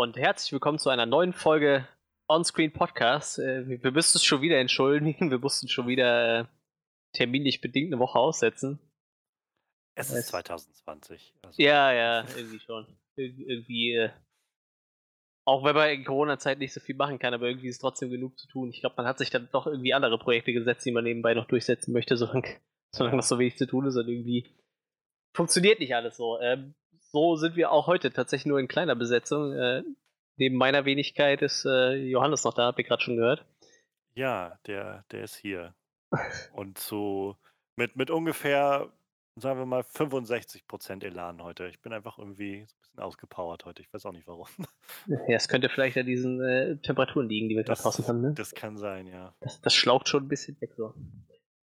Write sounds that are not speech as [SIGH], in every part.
und herzlich willkommen zu einer neuen Folge Onscreen Podcast. Äh, wir müssen es schon wieder entschuldigen, wir mussten schon wieder äh, terminlich bedingt eine Woche aussetzen. Es ist 2020. Also. Ja, [LAUGHS] ja, irgendwie schon. Ir irgendwie, äh, auch wenn man in Corona-Zeit nicht so viel machen kann, aber irgendwie ist trotzdem genug zu tun. Ich glaube, man hat sich dann doch irgendwie andere Projekte gesetzt, die man nebenbei noch durchsetzen möchte, [LAUGHS] solange, solange noch so wenig zu tun ist und irgendwie funktioniert nicht alles so. Ähm, so sind wir auch heute tatsächlich nur in kleiner Besetzung. Äh, neben meiner Wenigkeit ist äh, Johannes noch da, habt ihr gerade schon gehört. Ja, der, der ist hier. Und so mit, mit ungefähr, sagen wir mal, 65% Elan heute. Ich bin einfach irgendwie so ein bisschen ausgepowert heute. Ich weiß auch nicht warum. [LAUGHS] Ja, es könnte vielleicht an diesen äh, Temperaturen liegen, die wir gerade draußen haben. Ne? Das kann sein, ja. Das, das schlaucht schon ein bisschen weg so.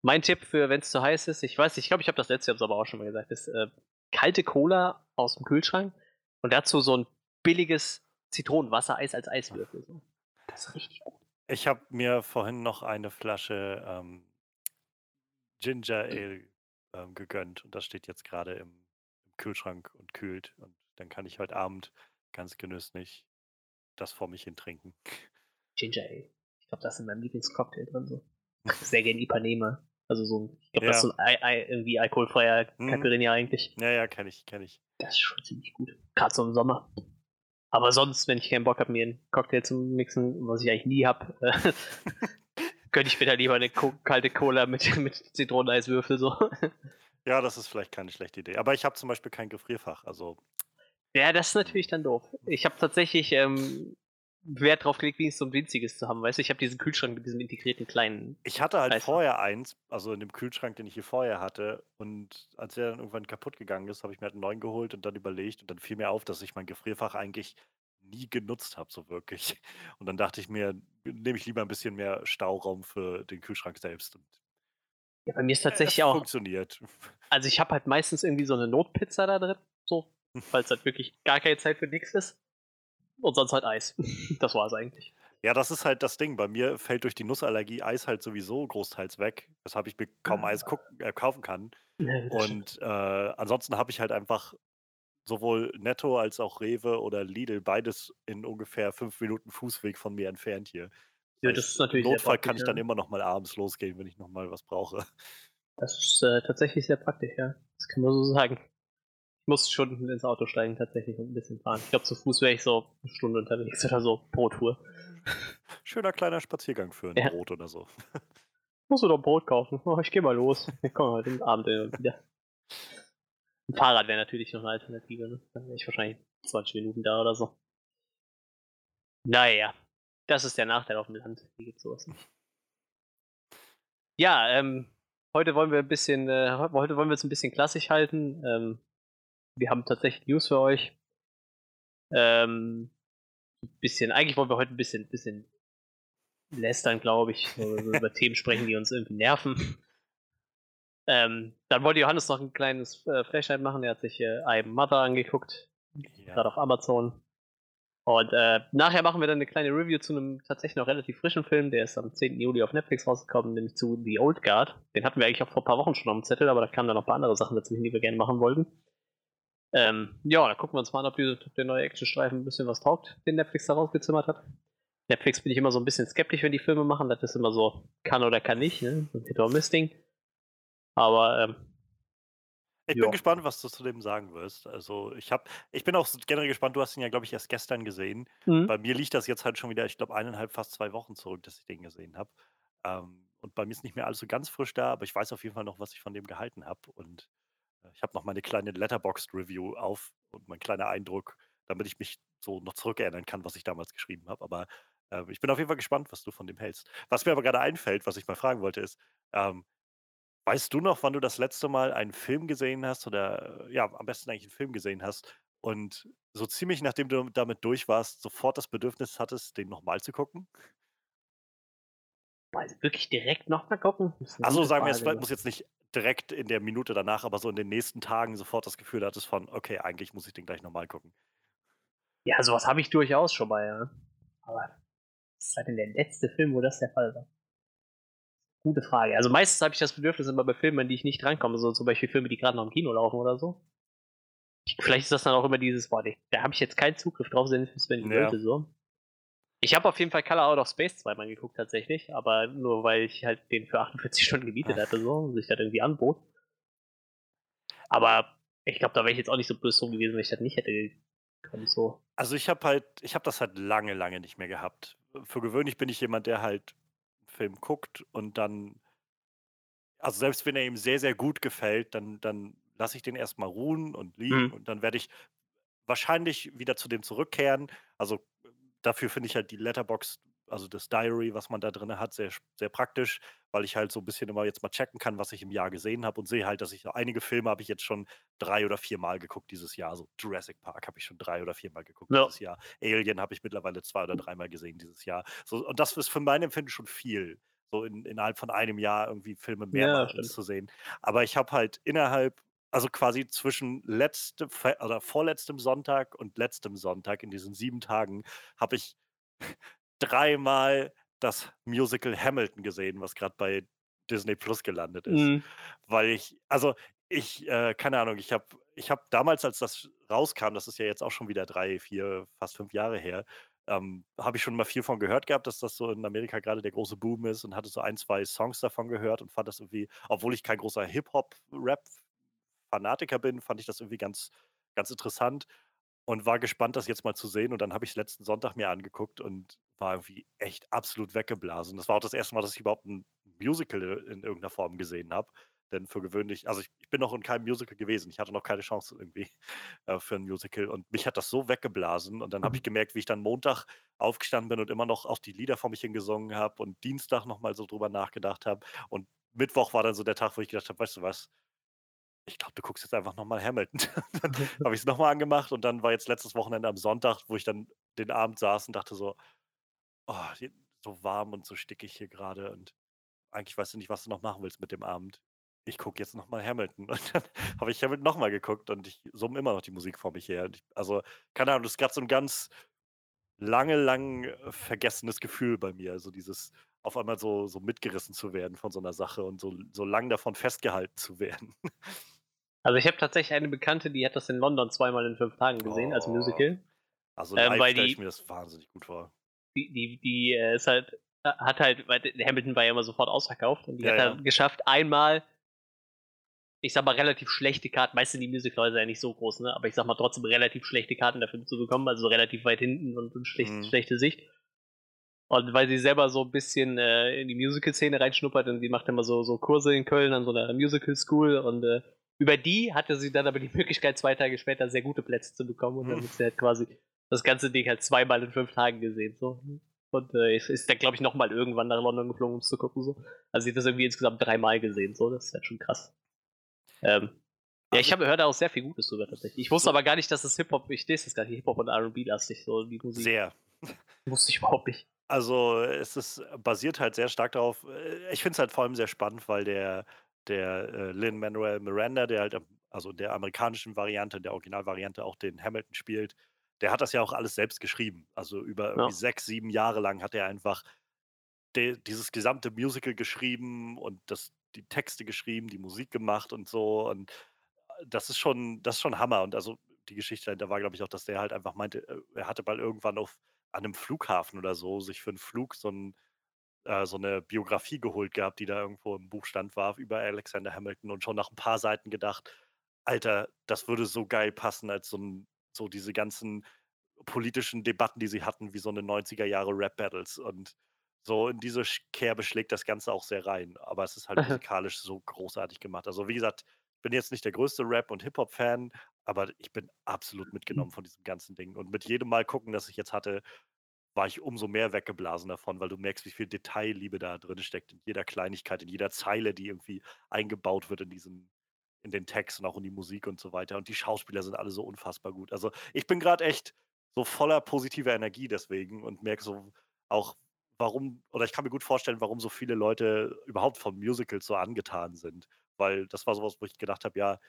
Mein Tipp für, wenn es zu heiß ist, ich weiß, ich glaube, ich habe das letzte Jahr aber auch schon mal gesagt, ist äh, kalte Cola aus dem Kühlschrank und dazu so ein billiges Zitronenwassereis als Eiswürfel. So. Das ist richtig gut. Ich habe mir vorhin noch eine Flasche ähm, Ginger Ale ähm, gegönnt und das steht jetzt gerade im, im, Kühlschrank und kühlt. Und dann kann ich heute Abend ganz genüsslich das vor mich hin trinken. Ginger Ale. Ich glaube, das ist in meinem Lieblingscocktail drin. So. [LAUGHS] Sehr gerne Ipanema. Also so, ich glaube, ja. das ist so ein I, I, irgendwie alkoholfreier. Caipirinha eigentlich. Ja, ja, kenne ich, kenne ich. Das ist schon ziemlich gut. Gerade so im Sommer. Aber sonst, wenn ich keinen Bock habe, mir einen Cocktail zu mixen, was ich eigentlich nie habe, äh, [LAUGHS] könnte ich mir lieber eine kalte Cola mit, [LAUGHS] mit Zitroneneiswürfel so. Ja, das ist vielleicht keine schlechte Idee. Aber ich habe zum Beispiel kein Gefrierfach, also. Ja, das ist natürlich dann doof. Ich habe tatsächlich ähm, Wert drauf gelegt, wenigstens so ein winziges zu haben. Weißt du, ich habe diesen Kühlschrank mit diesem integrierten kleinen. Ich hatte halt Eisfach. vorher eins, also in dem Kühlschrank, den ich hier vorher hatte. Und als der dann irgendwann kaputt gegangen ist, habe ich mir halt einen neuen geholt und dann überlegt. Und dann fiel mir auf, dass ich mein Gefrierfach eigentlich nie genutzt habe, so wirklich. Und dann dachte ich mir, nehme ich lieber ein bisschen mehr Stauraum für den Kühlschrank selbst. Und ja, bei mir ist tatsächlich auch. Funktioniert. [LAUGHS] Also ich habe halt meistens irgendwie so eine Notpizza da drin, so, [LAUGHS] falls halt wirklich gar keine Zeit für nichts ist. Und sonst halt Eis. Das war es eigentlich. [LAUGHS] Ja, das ist halt das Ding. Bei mir fällt durch die Nussallergie Eis halt sowieso großteils weg, weshalb ich mir kaum Eis äh, kaufen kann. Und äh, ansonsten habe ich halt einfach sowohl Netto als auch Rewe oder Lidl beides in ungefähr fünf Minuten Fußweg von mir entfernt hier. Ja, das ist natürlich Im Notfall kann ich dann immer noch mal abends losgehen, wenn ich noch mal was brauche. Das ist äh, tatsächlich sehr praktisch, ja. Das kann man so sagen muss schon ins Auto steigen tatsächlich und ein bisschen fahren. Ich glaube, zu Fuß wäre ich so eine Stunde unterwegs oder so pro Tour. [LAUGHS] Schöner kleiner Spaziergang für ein ja. Brot oder so. [LAUGHS] Musst du doch Brot kaufen? Oh, ich gehe mal los. Ich komme heute Abend wieder. Ein Fahrrad wäre natürlich noch eine Alternative. Ne? Dann wäre ich wahrscheinlich 20 Minuten da oder so. Naja, das ist der Nachteil auf dem Land. Wie geht's sowas? Ja, ähm, heute wollen wir ein bisschen, äh, heute wollen wir es ein bisschen klassisch halten. Ähm, wir haben tatsächlich News für euch. Ähm, bisschen, eigentlich wollen wir heute ein bisschen, bisschen lästern, glaube ich, so über Themen sprechen, die uns irgendwie nerven. Ähm, dann wollte Johannes noch ein kleines äh, Flashlight machen. Er hat sich äh, I'm Mother angeguckt, ja. gerade auf Amazon. Und äh, nachher machen wir dann eine kleine Review zu einem tatsächlich noch relativ frischen Film. Der ist am 10. Juli auf Netflix rausgekommen, nämlich zu The Old Guard. Den hatten wir eigentlich auch vor ein paar Wochen schon auf dem Zettel, aber da kamen dann noch ein paar andere Sachen dazwischen, die wir gerne machen wollten. Ähm, ja, da gucken wir uns mal an, ob, die, ob der neue Actionstreifen ein bisschen was taugt, den Netflix da rausgezimmert hat. Netflix bin ich immer so ein bisschen skeptisch, wenn die Filme machen. Das ist immer so, kann oder kann nicht, ne? So ein Hit or Miss Ding. Aber, ähm, ich bin jo. gespannt, was du zu dem sagen wirst. Also ich habe, ich bin auch generell gespannt. Du hast ihn ja, glaube ich, erst gestern gesehen. Mhm. Bei mir liegt das jetzt halt schon wieder, ich glaube, eineinhalb, fast zwei Wochen zurück, dass ich den gesehen habe. Ähm, und bei mir ist nicht mehr alles so ganz frisch da, aber ich weiß auf jeden Fall noch, was ich von dem gehalten habe. Und ich habe noch meine kleine Letterboxd-Review auf und mein kleiner Eindruck, damit ich mich so noch zurückerinnern kann, was ich damals geschrieben habe. Aber äh, ich bin auf jeden Fall gespannt, was du von dem hältst. Was mir aber gerade einfällt, was ich mal fragen wollte, ist, ähm, weißt du noch, wann du das letzte Mal einen Film gesehen hast oder ja, am besten eigentlich einen Film gesehen hast und so ziemlich nachdem du damit durch warst, sofort das Bedürfnis hattest, den nochmal zu gucken? Also wirklich direkt nochmal gucken? Also sagen wir, es muss jetzt nicht direkt in der Minute danach, aber so in den nächsten Tagen sofort das Gefühl hattest von, okay, eigentlich muss ich den gleich nochmal gucken. Ja, sowas habe ich durchaus schon mal, ja. Aber was ist halt denn der letzte Film, wo das der Fall war? Gute Frage. Also meistens habe ich das Bedürfnis immer bei Filmen, an die ich nicht drankomme, so zum Beispiel Filme, die gerade noch im Kino laufen oder so. Vielleicht ist das dann auch immer dieses, boah, da habe ich jetzt keinen Zugriff drauf, wenn ich wenn ich ja. wollte, so. Ich habe auf jeden Fall Color Out of Space zweimal geguckt tatsächlich, aber nur weil ich halt den für 48 Stunden gemietet hatte so und sich das irgendwie anbot. Aber ich glaube, da wäre ich jetzt auch nicht so böse drum gewesen, wenn ich das nicht hätte können. So. Also ich habe halt, ich habe das halt lange, lange nicht mehr gehabt. Für gewöhnlich bin ich jemand, der halt Film guckt und dann, also selbst wenn er ihm sehr, sehr gut gefällt, dann, dann lasse ich den erstmal ruhen und liegen mhm. und dann werde ich wahrscheinlich wieder zu dem zurückkehren. Also dafür finde ich halt die Letterbox, also das Diary, was man da drin hat, sehr, sehr praktisch, weil ich halt so ein bisschen immer jetzt mal checken kann, was ich im Jahr gesehen habe und sehe halt, dass ich einige Filme habe ich jetzt schon drei oder vier Mal geguckt dieses Jahr. So Jurassic Park habe ich schon drei oder vier Mal geguckt ja. dieses Jahr. Alien habe ich mittlerweile zwei oder dreimal gesehen dieses Jahr. So, und das ist für mein Empfinden schon viel so in, innerhalb von einem Jahr irgendwie Filme mehrmals ja, zu sehen. Aber ich habe halt innerhalb also quasi zwischen letzte oder vorletztem Sonntag und letztem Sonntag in diesen sieben Tagen habe ich [LAUGHS] dreimal das Musical Hamilton gesehen, was gerade bei Disney Plus gelandet ist. Mhm. Weil ich, also ich, äh, keine Ahnung, ich habe ich hab damals, als das rauskam, das ist ja jetzt auch schon wieder drei, vier, fast fünf Jahre her, ähm, habe ich schon mal viel von gehört gehabt, dass das so in Amerika gerade der große Boom ist und hatte so ein, zwei Songs davon gehört und fand das irgendwie, obwohl ich kein großer Hip-Hop-Rap Fanatiker bin, fand ich das irgendwie ganz, ganz interessant und war gespannt, das jetzt mal zu sehen. Und dann habe ich es letzten Sonntag mir angeguckt und war irgendwie echt absolut weggeblasen. Das war auch das erste Mal, dass ich überhaupt ein Musical in irgendeiner Form gesehen habe. Denn für gewöhnlich, also ich, ich, bin noch in keinem Musical gewesen. Ich hatte noch keine Chance irgendwie [LAUGHS] äh, für ein Musical. Und mich hat das so weggeblasen. Und dann habe ich mhm. gemerkt, wie ich dann Montag aufgestanden bin und immer noch auch die Lieder vor mich hingesungen habe und Dienstag nochmal so drüber nachgedacht habe. Und Mittwoch war dann so der Tag, wo ich gedacht habe, weißt du was, ich glaube, du guckst jetzt einfach nochmal Hamilton. [LAUGHS] dann [LAUGHS] habe ich es nochmal angemacht und dann war jetzt letztes Wochenende am Sonntag, wo ich dann den Abend saß und dachte so, oh, so warm und so stickig hier gerade und eigentlich weißt du nicht, was du noch machen willst mit dem Abend. Ich gucke jetzt nochmal Hamilton. [LAUGHS] Und dann habe ich Hamilton nochmal geguckt und ich summe immer noch die Musik vor mich her. Ich, also, keine Ahnung, das ist gerade so ein ganz lange, lang äh, vergessenes Gefühl bei mir. Also dieses auf einmal so, so mitgerissen zu werden von so einer Sache und so, so lang davon festgehalten zu werden. Also ich habe tatsächlich eine Bekannte, die hat das in London zweimal in fünf Tagen gesehen oh. als Musical. Also ähm, live ähm, stelle ich mir das wahnsinnig gut vor. Die, die, die äh, ist halt, äh, hat halt, weil Hamilton war ja immer sofort ausverkauft und die ja, hat ja. halt geschafft, einmal, ich sag mal, relativ schlechte Karten, meist sind die Musicalhäuser ja nicht so groß, ne? Aber ich sag mal trotzdem relativ schlechte Karten dafür zu bekommen, also relativ weit hinten und, und schlecht, mhm. schlechte Sicht. Und weil sie selber so ein bisschen äh, in die Musical-Szene reinschnuppert und sie macht immer so, so Kurse in Köln an so einer Musical-School und äh, über die hatte sie dann aber die Möglichkeit, zwei Tage später sehr gute Plätze zu bekommen und dann ist sie halt quasi das ganze Ding halt zweimal in fünf Tagen gesehen. So. Und äh, ist dann, glaube ich, nochmal irgendwann nach London geflogen, um es zu gucken. So. Also sie hat das irgendwie insgesamt dreimal gesehen. So. Das ist halt schon krass. Ähm, ja, ich also habe hört auch sehr viel Gutes drüber tatsächlich. Ich wusste aber gar nicht, dass es Hip-Hop, ich lese das gar nicht, Hip-Hop und RB lastig, so die Musik. Sehr. [LAUGHS] Wusste ich überhaupt nicht. Also es ist basiert halt sehr stark darauf. Äh, ich finde es halt vor allem sehr spannend, weil der der äh, Lin Manuel Miranda, der halt, also der amerikanischen Variante, der Originalvariante auch den Hamilton spielt, der hat das ja auch alles selbst geschrieben. Also über ja. sechs, sieben Jahre lang hat er einfach de, dieses gesamte Musical geschrieben und das, die Texte geschrieben, die Musik gemacht und so. Und äh, das ist schon, das ist schon Hammer. Und also die Geschichte da war, glaube ich, auch, dass der halt einfach meinte, äh, er hatte mal irgendwann auf an einem Flughafen oder so sich für einen Flug so ein äh, so eine Biografie geholt gehabt, die da irgendwo im Buchstand war über Alexander Hamilton und schon nach ein paar Seiten gedacht, Alter, das würde so geil passen als so, ein, so diese ganzen politischen Debatten, die sie hatten, wie so eine 90er Jahre Rap-Battles. Und so in diese Kerbe schlägt das Ganze auch sehr rein. Aber es ist halt [LAUGHS] musikalisch so großartig gemacht. Also wie gesagt, ich bin jetzt nicht der größte Rap- und Hip-Hop-Fan, aber ich bin absolut mitgenommen von diesem ganzen Ding. Und mit jedem Mal gucken, das ich jetzt hatte, war ich umso mehr weggeblasen davon, weil du merkst, wie viel Detailliebe da drin steckt, in jeder Kleinigkeit, in jeder Zeile, die irgendwie eingebaut wird in diesen, in den Text und auch in die Musik und so weiter. Und die Schauspieler sind alle so unfassbar gut. Also ich bin gerade echt so voller positiver Energie deswegen und merke so auch, warum, oder ich kann mir gut vorstellen, warum so viele Leute überhaupt von Musicals so angetan sind. Weil das war sowas, wo ich gedacht habe, ja,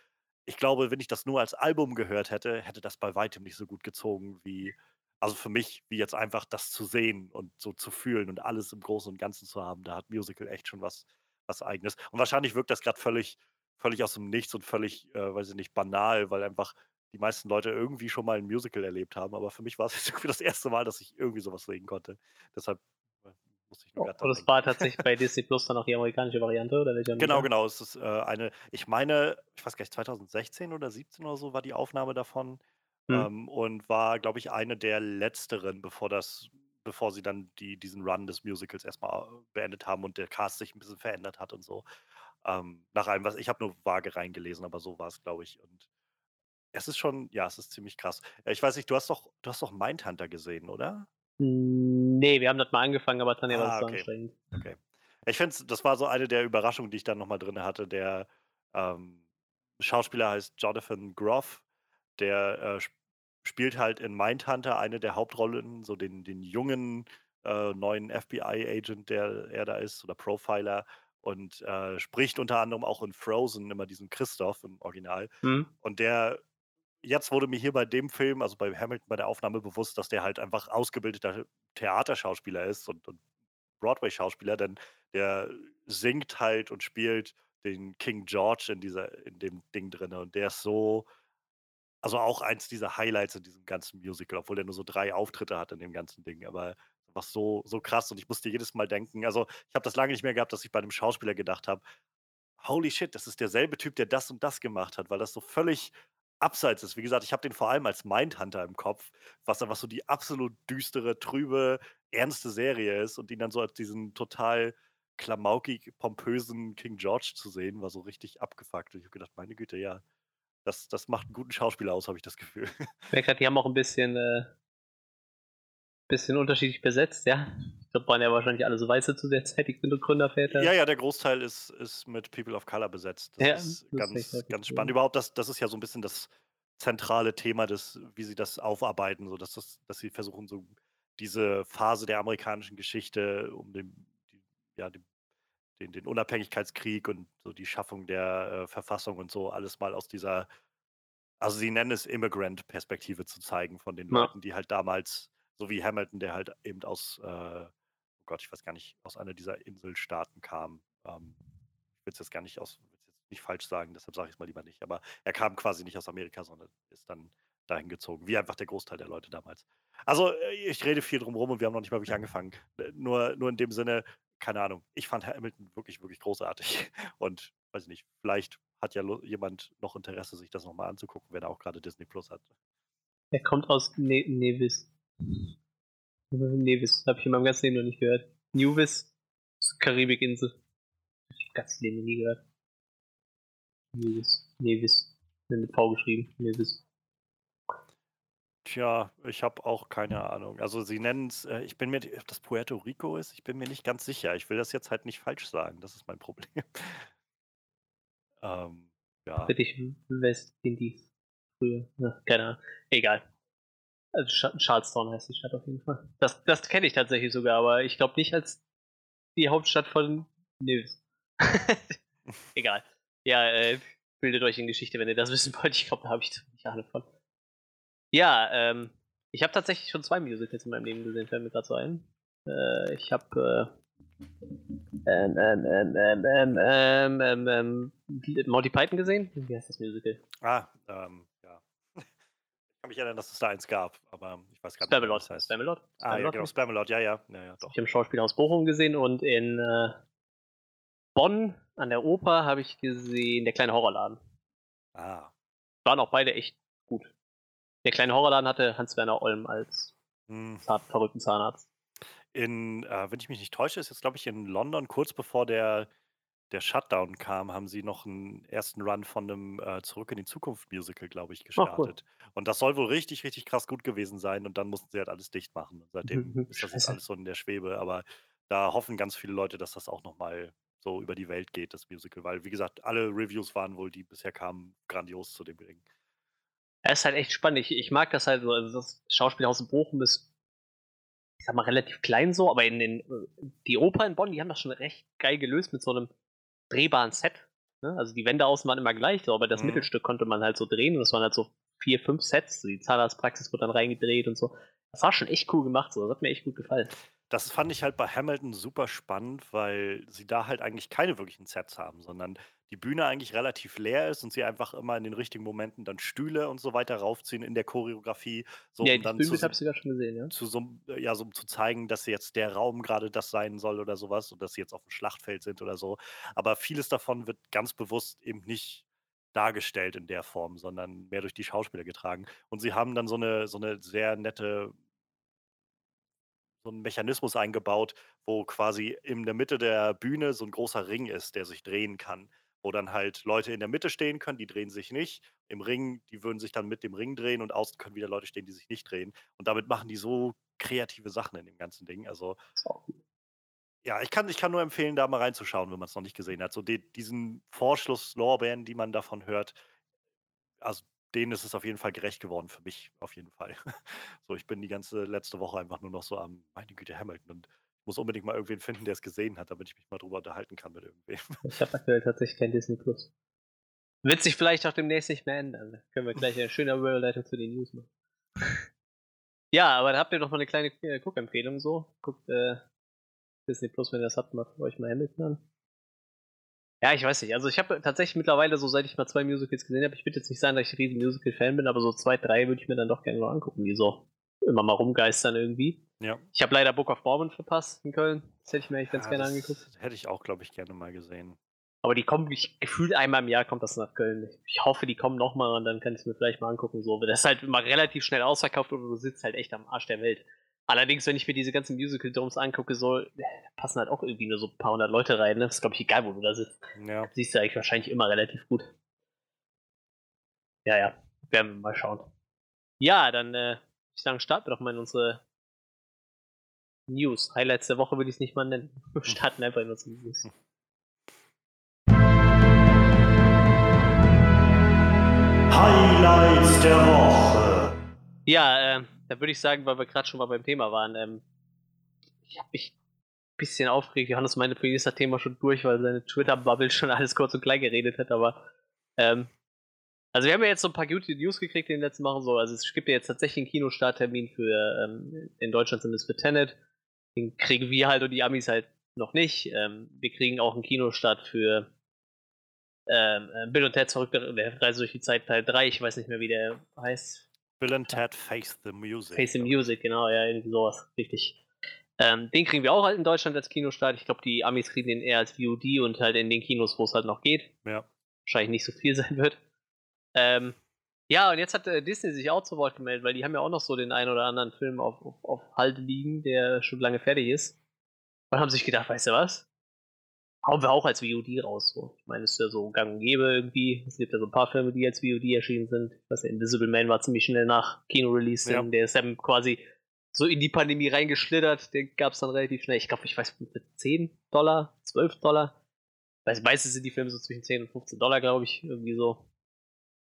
ich glaube, wenn ich das nur als Album gehört hätte, hätte das bei weitem nicht so gut gezogen wie also für mich, wie jetzt einfach das zu sehen und so zu fühlen und alles im Großen und Ganzen zu haben, da hat Musical echt schon was, was Eigenes. Und wahrscheinlich wirkt das gerade völlig, völlig aus dem Nichts und völlig, äh, weiß ich nicht, banal, weil einfach die meisten Leute irgendwie schon mal ein Musical erlebt haben, aber für mich war es jetzt [LAUGHS] irgendwie das erste Mal, dass ich irgendwie sowas sehen konnte. Deshalb äh, musste ich nur oh, Und es war tatsächlich bei Disney Plus dann auch die amerikanische Variante, oder welche? Genau, genau. Es ist äh, eine, ich meine, ich weiß gar nicht, 2016 oder 17 oder so war die Aufnahme davon. Hm. Ähm, und war, glaube ich, eine der letzteren, bevor das, bevor sie dann die, diesen Run des Musicals erstmal äh, beendet haben und der Cast sich ein bisschen verändert hat und so. Ähm, nach allem, was ich habe nur vage reingelesen, aber so war es, glaube ich. Und es ist schon, ja, es ist ziemlich krass. Äh, ich weiß nicht, du hast doch, du hast doch Mindhunter gesehen, oder? Nee, wir haben das mal angefangen, aber Tanja war Ah, so okay. anstrengend. Okay. Ich finde, das war so eine der Überraschungen, die ich dann nochmal drin hatte. Der ähm, Schauspieler heißt Jonathan Groff. Der äh, spielt halt in Mindhunter eine der Hauptrollen, so den, den jungen äh, neuen FBI-Agent, der er da ist, oder Profiler. Und äh, spricht unter anderem auch in Frozen immer diesen Christoph im Original. Mhm. Und der jetzt wurde mir hier bei dem Film, also bei Hamilton bei der Aufnahme bewusst, dass der halt einfach ausgebildeter Theaterschauspieler ist und, und Broadway-Schauspieler, denn der singt halt und spielt den King George in dieser, in dem Ding drin. Und der ist so, also auch eins dieser Highlights in diesem ganzen Musical, obwohl der nur so drei Auftritte hat in dem ganzen Ding. Aber was so, so krass und ich musste jedes Mal denken, also ich habe das lange nicht mehr gehabt, dass ich bei einem Schauspieler gedacht habe, holy shit, das ist derselbe Typ, der das und das gemacht hat, weil das so völlig abseits ist. Wie gesagt, ich habe den vor allem als Mindhunter im Kopf, was einfach so die absolut düstere, trübe, ernste Serie ist und ihn dann so als diesen total klamaukig, pompösen King George zu sehen, war so richtig abgefuckt. Und ich habe gedacht, meine Güte, ja, das, das macht einen guten Schauspieler aus, habe ich das Gefühl. [LAUGHS] Ich merke die haben auch ein bisschen, äh, bisschen unterschiedlich besetzt, ja. Ich glaube, waren ja wahrscheinlich alle so Weiße zu der Zeit, die Gründerväter. Ja, ja, der Großteil ist, ist mit People of Color besetzt. Das ja, ist ganz, ganz spannend. Überhaupt, das, das ist ja so ein bisschen das zentrale Thema, des, wie sie das aufarbeiten, so dass, das, dass sie versuchen, so diese Phase der amerikanischen Geschichte um den, die, ja, den, den, den, Unabhängigkeitskrieg und so die Schaffung der äh, Verfassung und so alles mal aus dieser, also sie nennen es Immigrant-Perspektive zu zeigen von den ja. Leuten, die halt damals, so wie Hamilton, der halt eben aus äh, Gott, ich weiß gar nicht, aus einer dieser Inselstaaten kam. Ähm, ich will es jetzt gar nicht aus, jetzt nicht falsch sagen, deshalb sage ich es mal lieber nicht. Aber er kam quasi nicht aus Amerika, sondern ist dann dahin gezogen, wie einfach der Großteil der Leute damals. Also äh, ich rede viel drum rum und wir haben noch nicht mal wirklich angefangen. Äh, nur, nur in dem Sinne, keine Ahnung, ich fand Hamilton wirklich, wirklich großartig. [LAUGHS] Und weiß ich nicht, vielleicht hat ja jemand noch Interesse, sich das nochmal anzugucken, wenn er auch gerade Disney Plus hat. Er kommt aus ne Nevis. Nevis, habe ich in meinem ganzen Leben noch nicht gehört. Nevis, Karibikinsel. Ich ganz Leben nie gehört. Nevis, Nevis. Mit V geschrieben, Nevis. Tja, ich habe auch keine Ahnung. Also sie nennen es, äh, ich bin mir, ob das Puerto Rico ist, ich bin mir nicht ganz sicher. Ich will das jetzt halt nicht falsch sagen, das ist mein [LAUGHS] Problem. ähm, ja. Britisch Westindies. Früher. Ja, keine Ahnung. Egal. Also Charlestown heißt die Stadt auf jeden Fall. Das, das kenne ich tatsächlich sogar, aber ich glaube nicht als die Hauptstadt von Nevis. [LAUGHS] Egal. Ja, äh, bildet euch in Geschichte, wenn ihr das [LAUGHS] wissen wollt. Ich glaube, da habe ich nicht Ahnung von. Ja, ähm, ich habe tatsächlich schon zwei Musicals in meinem Leben gesehen, fällt mir gerade so ein. Äh, ich habe äh, ähm, ähm, ähm, ähm, ähm, ähm, ähm, Monty Python gesehen. Wie heißt das Musical? Ah, ähm, [LAUGHS] kann mich erinnern, dass es da eins gab, aber ich weiß gar nicht, Spamalot. was das heißt. Spamalot? Ah, ja, genau, Spamalot, ja, ja. ja, ja doch. Ich habe im Schauspielhaus Bochum gesehen und in äh, Bonn an der Oper habe ich gesehen Der kleine Horrorladen. Ah. Waren auch beide echt. Der kleine Horrorladen hatte Hans-Werner Olm als hm. verrückten Zahnarzt. In, äh, wenn ich mich nicht täusche, ist jetzt, glaube ich, in London kurz bevor der der Shutdown kam, haben sie noch einen ersten Run von einem äh, Zurück in die Zukunft Musical, glaube ich, Ach, cool. gestartet. Und das soll wohl richtig, richtig krass gut gewesen sein. Und dann mussten sie halt alles dicht machen. Und seitdem ist das jetzt alles so in der Schwebe. Aber da hoffen ganz viele Leute, dass das auch nochmal so über die Welt geht, das Musical. Weil, wie gesagt, alle Reviews waren wohl, die bisher kamen, grandios zu dem Ding. Es ist halt echt spannend. Ich, ich mag das halt so. Also das Schauspielhaus in Bochum ist, ich sag mal, relativ klein so, aber in den, die Oper in Bonn, die haben das schon recht geil gelöst mit so einem drehbaren Set. Ne? Also die Wände außen waren immer gleich, so, aber das mhm. Mittelstück konnte man halt so drehen und das waren halt so vier, fünf Sets. Die Zahnarztpraxis wurde dann reingedreht und so. Das war schon echt cool gemacht, so. Das hat mir echt gut gefallen. Das fand ich halt bei Hamilton super spannend, weil sie da halt eigentlich keine wirklichen Sets haben, sondern die Bühne eigentlich relativ leer ist und sie einfach immer in den richtigen Momenten dann Stühle und so weiter raufziehen in der Choreografie, so Ja, um dann zu habe ich sogar schon gesehen, ja. zu so ja, so um zu zeigen, dass jetzt der Raum gerade das sein soll oder sowas und dass sie jetzt auf'm Schlachtfeld sind oder so. Aber vieles davon wird ganz bewusst eben nicht dargestellt in der Form, sondern mehr durch die Schauspieler getragen. Und sie haben dann so 'ne so 'ne sehr nette so 'n Mechanismus eingebaut, wo quasi in der Mitte der Bühne so 'n großer Ring ist, der sich drehen kann, wo dann halt Leute in der Mitte stehen können, die drehen sich nicht. Im Ring, die würden sich dann mit dem Ring drehen und außen können wieder Leute stehen, die sich nicht drehen. Und damit machen die so kreative Sachen in dem ganzen Ding. Also ja, ich kann ich kann nur empfehlen, da mal reinzuschauen, wenn man's noch nicht gesehen hat. So de diesen Vorschusslorbeeren, die man davon hört also, denen ist es auf jeden Fall gerecht geworden, für mich auf jeden Fall. [LAUGHS] So, ich bin die ganze letzte Woche einfach nur noch so am meine Güte, Hamilton und muss unbedingt mal irgendwen finden, der's gesehen hat, damit ich mich mal drüber unterhalten kann mit irgendwem. Ich habe aktuell tatsächlich kein Disney Plus. Wird sich vielleicht auch demnächst nicht mehr ändern. Da können wir gleich eine schöne Überleitung zu den News machen. [LAUGHS] Ja, aber da habt ihr noch mal 'ne kleine, äh, Guckempfehlung so. Guckt, äh, Disney Plus, wenn ihr das habt, macht euch mal Hamilton an. Ja, ich weiß nicht. Also, ich habe tatsächlich mittlerweile so, seit ich mal 2 Musicals gesehen habe ich würde jetzt nicht sagen, dass ich 'n riesen Musical-Fan bin, aber so 2, 3 würde ich mir dann doch gerne noch angucken, die so immer mal rumgeistern irgendwie. Ja. Ich habe leider Book of Mormon verpasst in Köln. Das hätte ich mir eigentlich ganz Ja, gerne angeguckt. hätte ich auch, glaube ich, gerne mal gesehen. Aber die kommen ich gefühlt einmal im Jahr kommt das nach Köln. Ich hoffe, die kommen noch mal und dann kann ich's mir vielleicht mal angucken so. Das ist halt immer relativ schnell ausverkauft und du sitzt halt echt am Arsch der Welt. Allerdings, wenn ich mir diese ganzen Musical-Domes angucke, so, da passen halt auch irgendwie nur so 'n paar hundert Leute rein, ne? Das ist, glaube ich, egal, wo du da sitzt. Ja. Siehst du eigentlich wahrscheinlich immer relativ gut. Ja, ja, werden wir mal schauen. Ja, dann, äh, ich sagen, starten wir doch mal in unsere News. Highlights der Woche würde ich's nicht mal nennen. [LAUGHS] Wir starten einfach in unsere News. Highlights der Woche. Ja, ähm, da würde ich sagen, weil wir grad schon mal beim Thema waren, ähm, ich habe mich bisschen aufgeregt. Johannes meinte, für das Thema schon durch, weil seine Twitter-Bubble schon alles kurz und klein geredet hat, aber, ähm also, wir haben ja jetzt so 'n paar gute News gekriegt in den letzten Wochen so. Also, es gibt ja jetzt tatsächlich 'n Kinostarttermin für, ähm in Deutschland zumindest für Tenet. Den kriegen wir halt und die Amis halt noch nicht. Ähm, wir kriegen auch 'n Kinostart für ähm, äh, Bill und Ted's verrückte R Reise durch die Zeit Teil 3. Ich weiß nicht mehr, wie der heißt. Bill and Ted Face the Music. Face the Music, genau, ja, irgendwie so was, richtig. Ähm, den kriegen wir auch halt in Deutschland als Kinostart. Ich glaube, die Amis kriegen den eher als VOD und halt in den Kinos, wo's halt noch geht. Ja. Wahrscheinlich nicht so viel [LAUGHS] sein wird. Ähm, ja, und jetzt hat, äh, Disney sich auch zu Wort gemeldet, weil die haben ja auch noch so den einen oder anderen Film auf auf auf Halde liegen, der schon lange fertig ist. Und haben sich gedacht: „Weißt du was? Hauen wir auch als VOD raus“, so. Ich meine, ist ja so gang und gäbe irgendwie. Es gibt ja so 'n paar Filme, die als VOD erschienen sind. Ich weiß nicht, Invisible Man war ziemlich schnell nach Kino-Release, Ja. der ist dann quasi so in die Pandemie reingeschlittert. Den gab's dann relativ schnell. Ich glaube, ich weiß für $10, $12. Weiß meistens sind die Filme so zwischen 10 und $15, glaube ich, irgendwie so.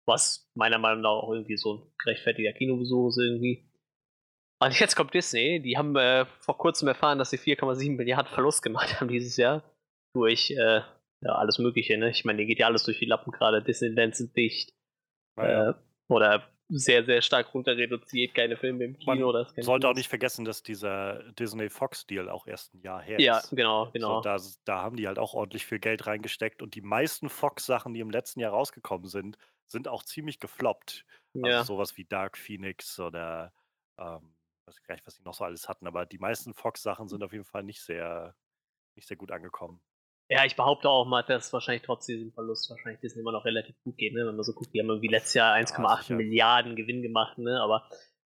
Was meiner Meinung nach auch irgendwie so 'n gerechtfertigter Kinobesuch ist irgendwie. Und jetzt kommt Disney, die haben, äh, vor Kurzem erfahren, dass sie 4,7 Milliarden Verlust gemacht haben dieses Jahr durch, äh, ja, alles Mögliche, ne? Ich meine, denen geht ja alles durch die Lappen grade. Disneyland sind dicht. Ah ja. Äh, oder sehr, sehr stark runter reduziert, keine Filme im Man Kino, ist kein sollte auch nicht vergessen, dass dieser Disney-Fox-Deal auch erst 'n Jahr her Ja, ist. genau, So, genau. da da haben die halt auch ordentlich viel Geld reingesteckt und die meisten Fox-Sachen, die im letzten Jahr rausgekommen sind, sind auch ziemlich gefloppt. Also, Ja. so was wie Dark Phoenix oder, ähm, weiß gar nicht, was die noch so alles hatten, aber die meisten Fox-Sachen sind auf jeden Fall nicht sehr nicht sehr gut angekommen. Ja, ich behaupte auch mal, dass wahrscheinlich trotz diesem Verlust wahrscheinlich Disney immer noch relativ gut geht, ne? Wenn man so guckt, die haben irgendwie letztes Jahr Ja, 1,8 sicher. Milliarden Gewinn gemacht, ne? Aber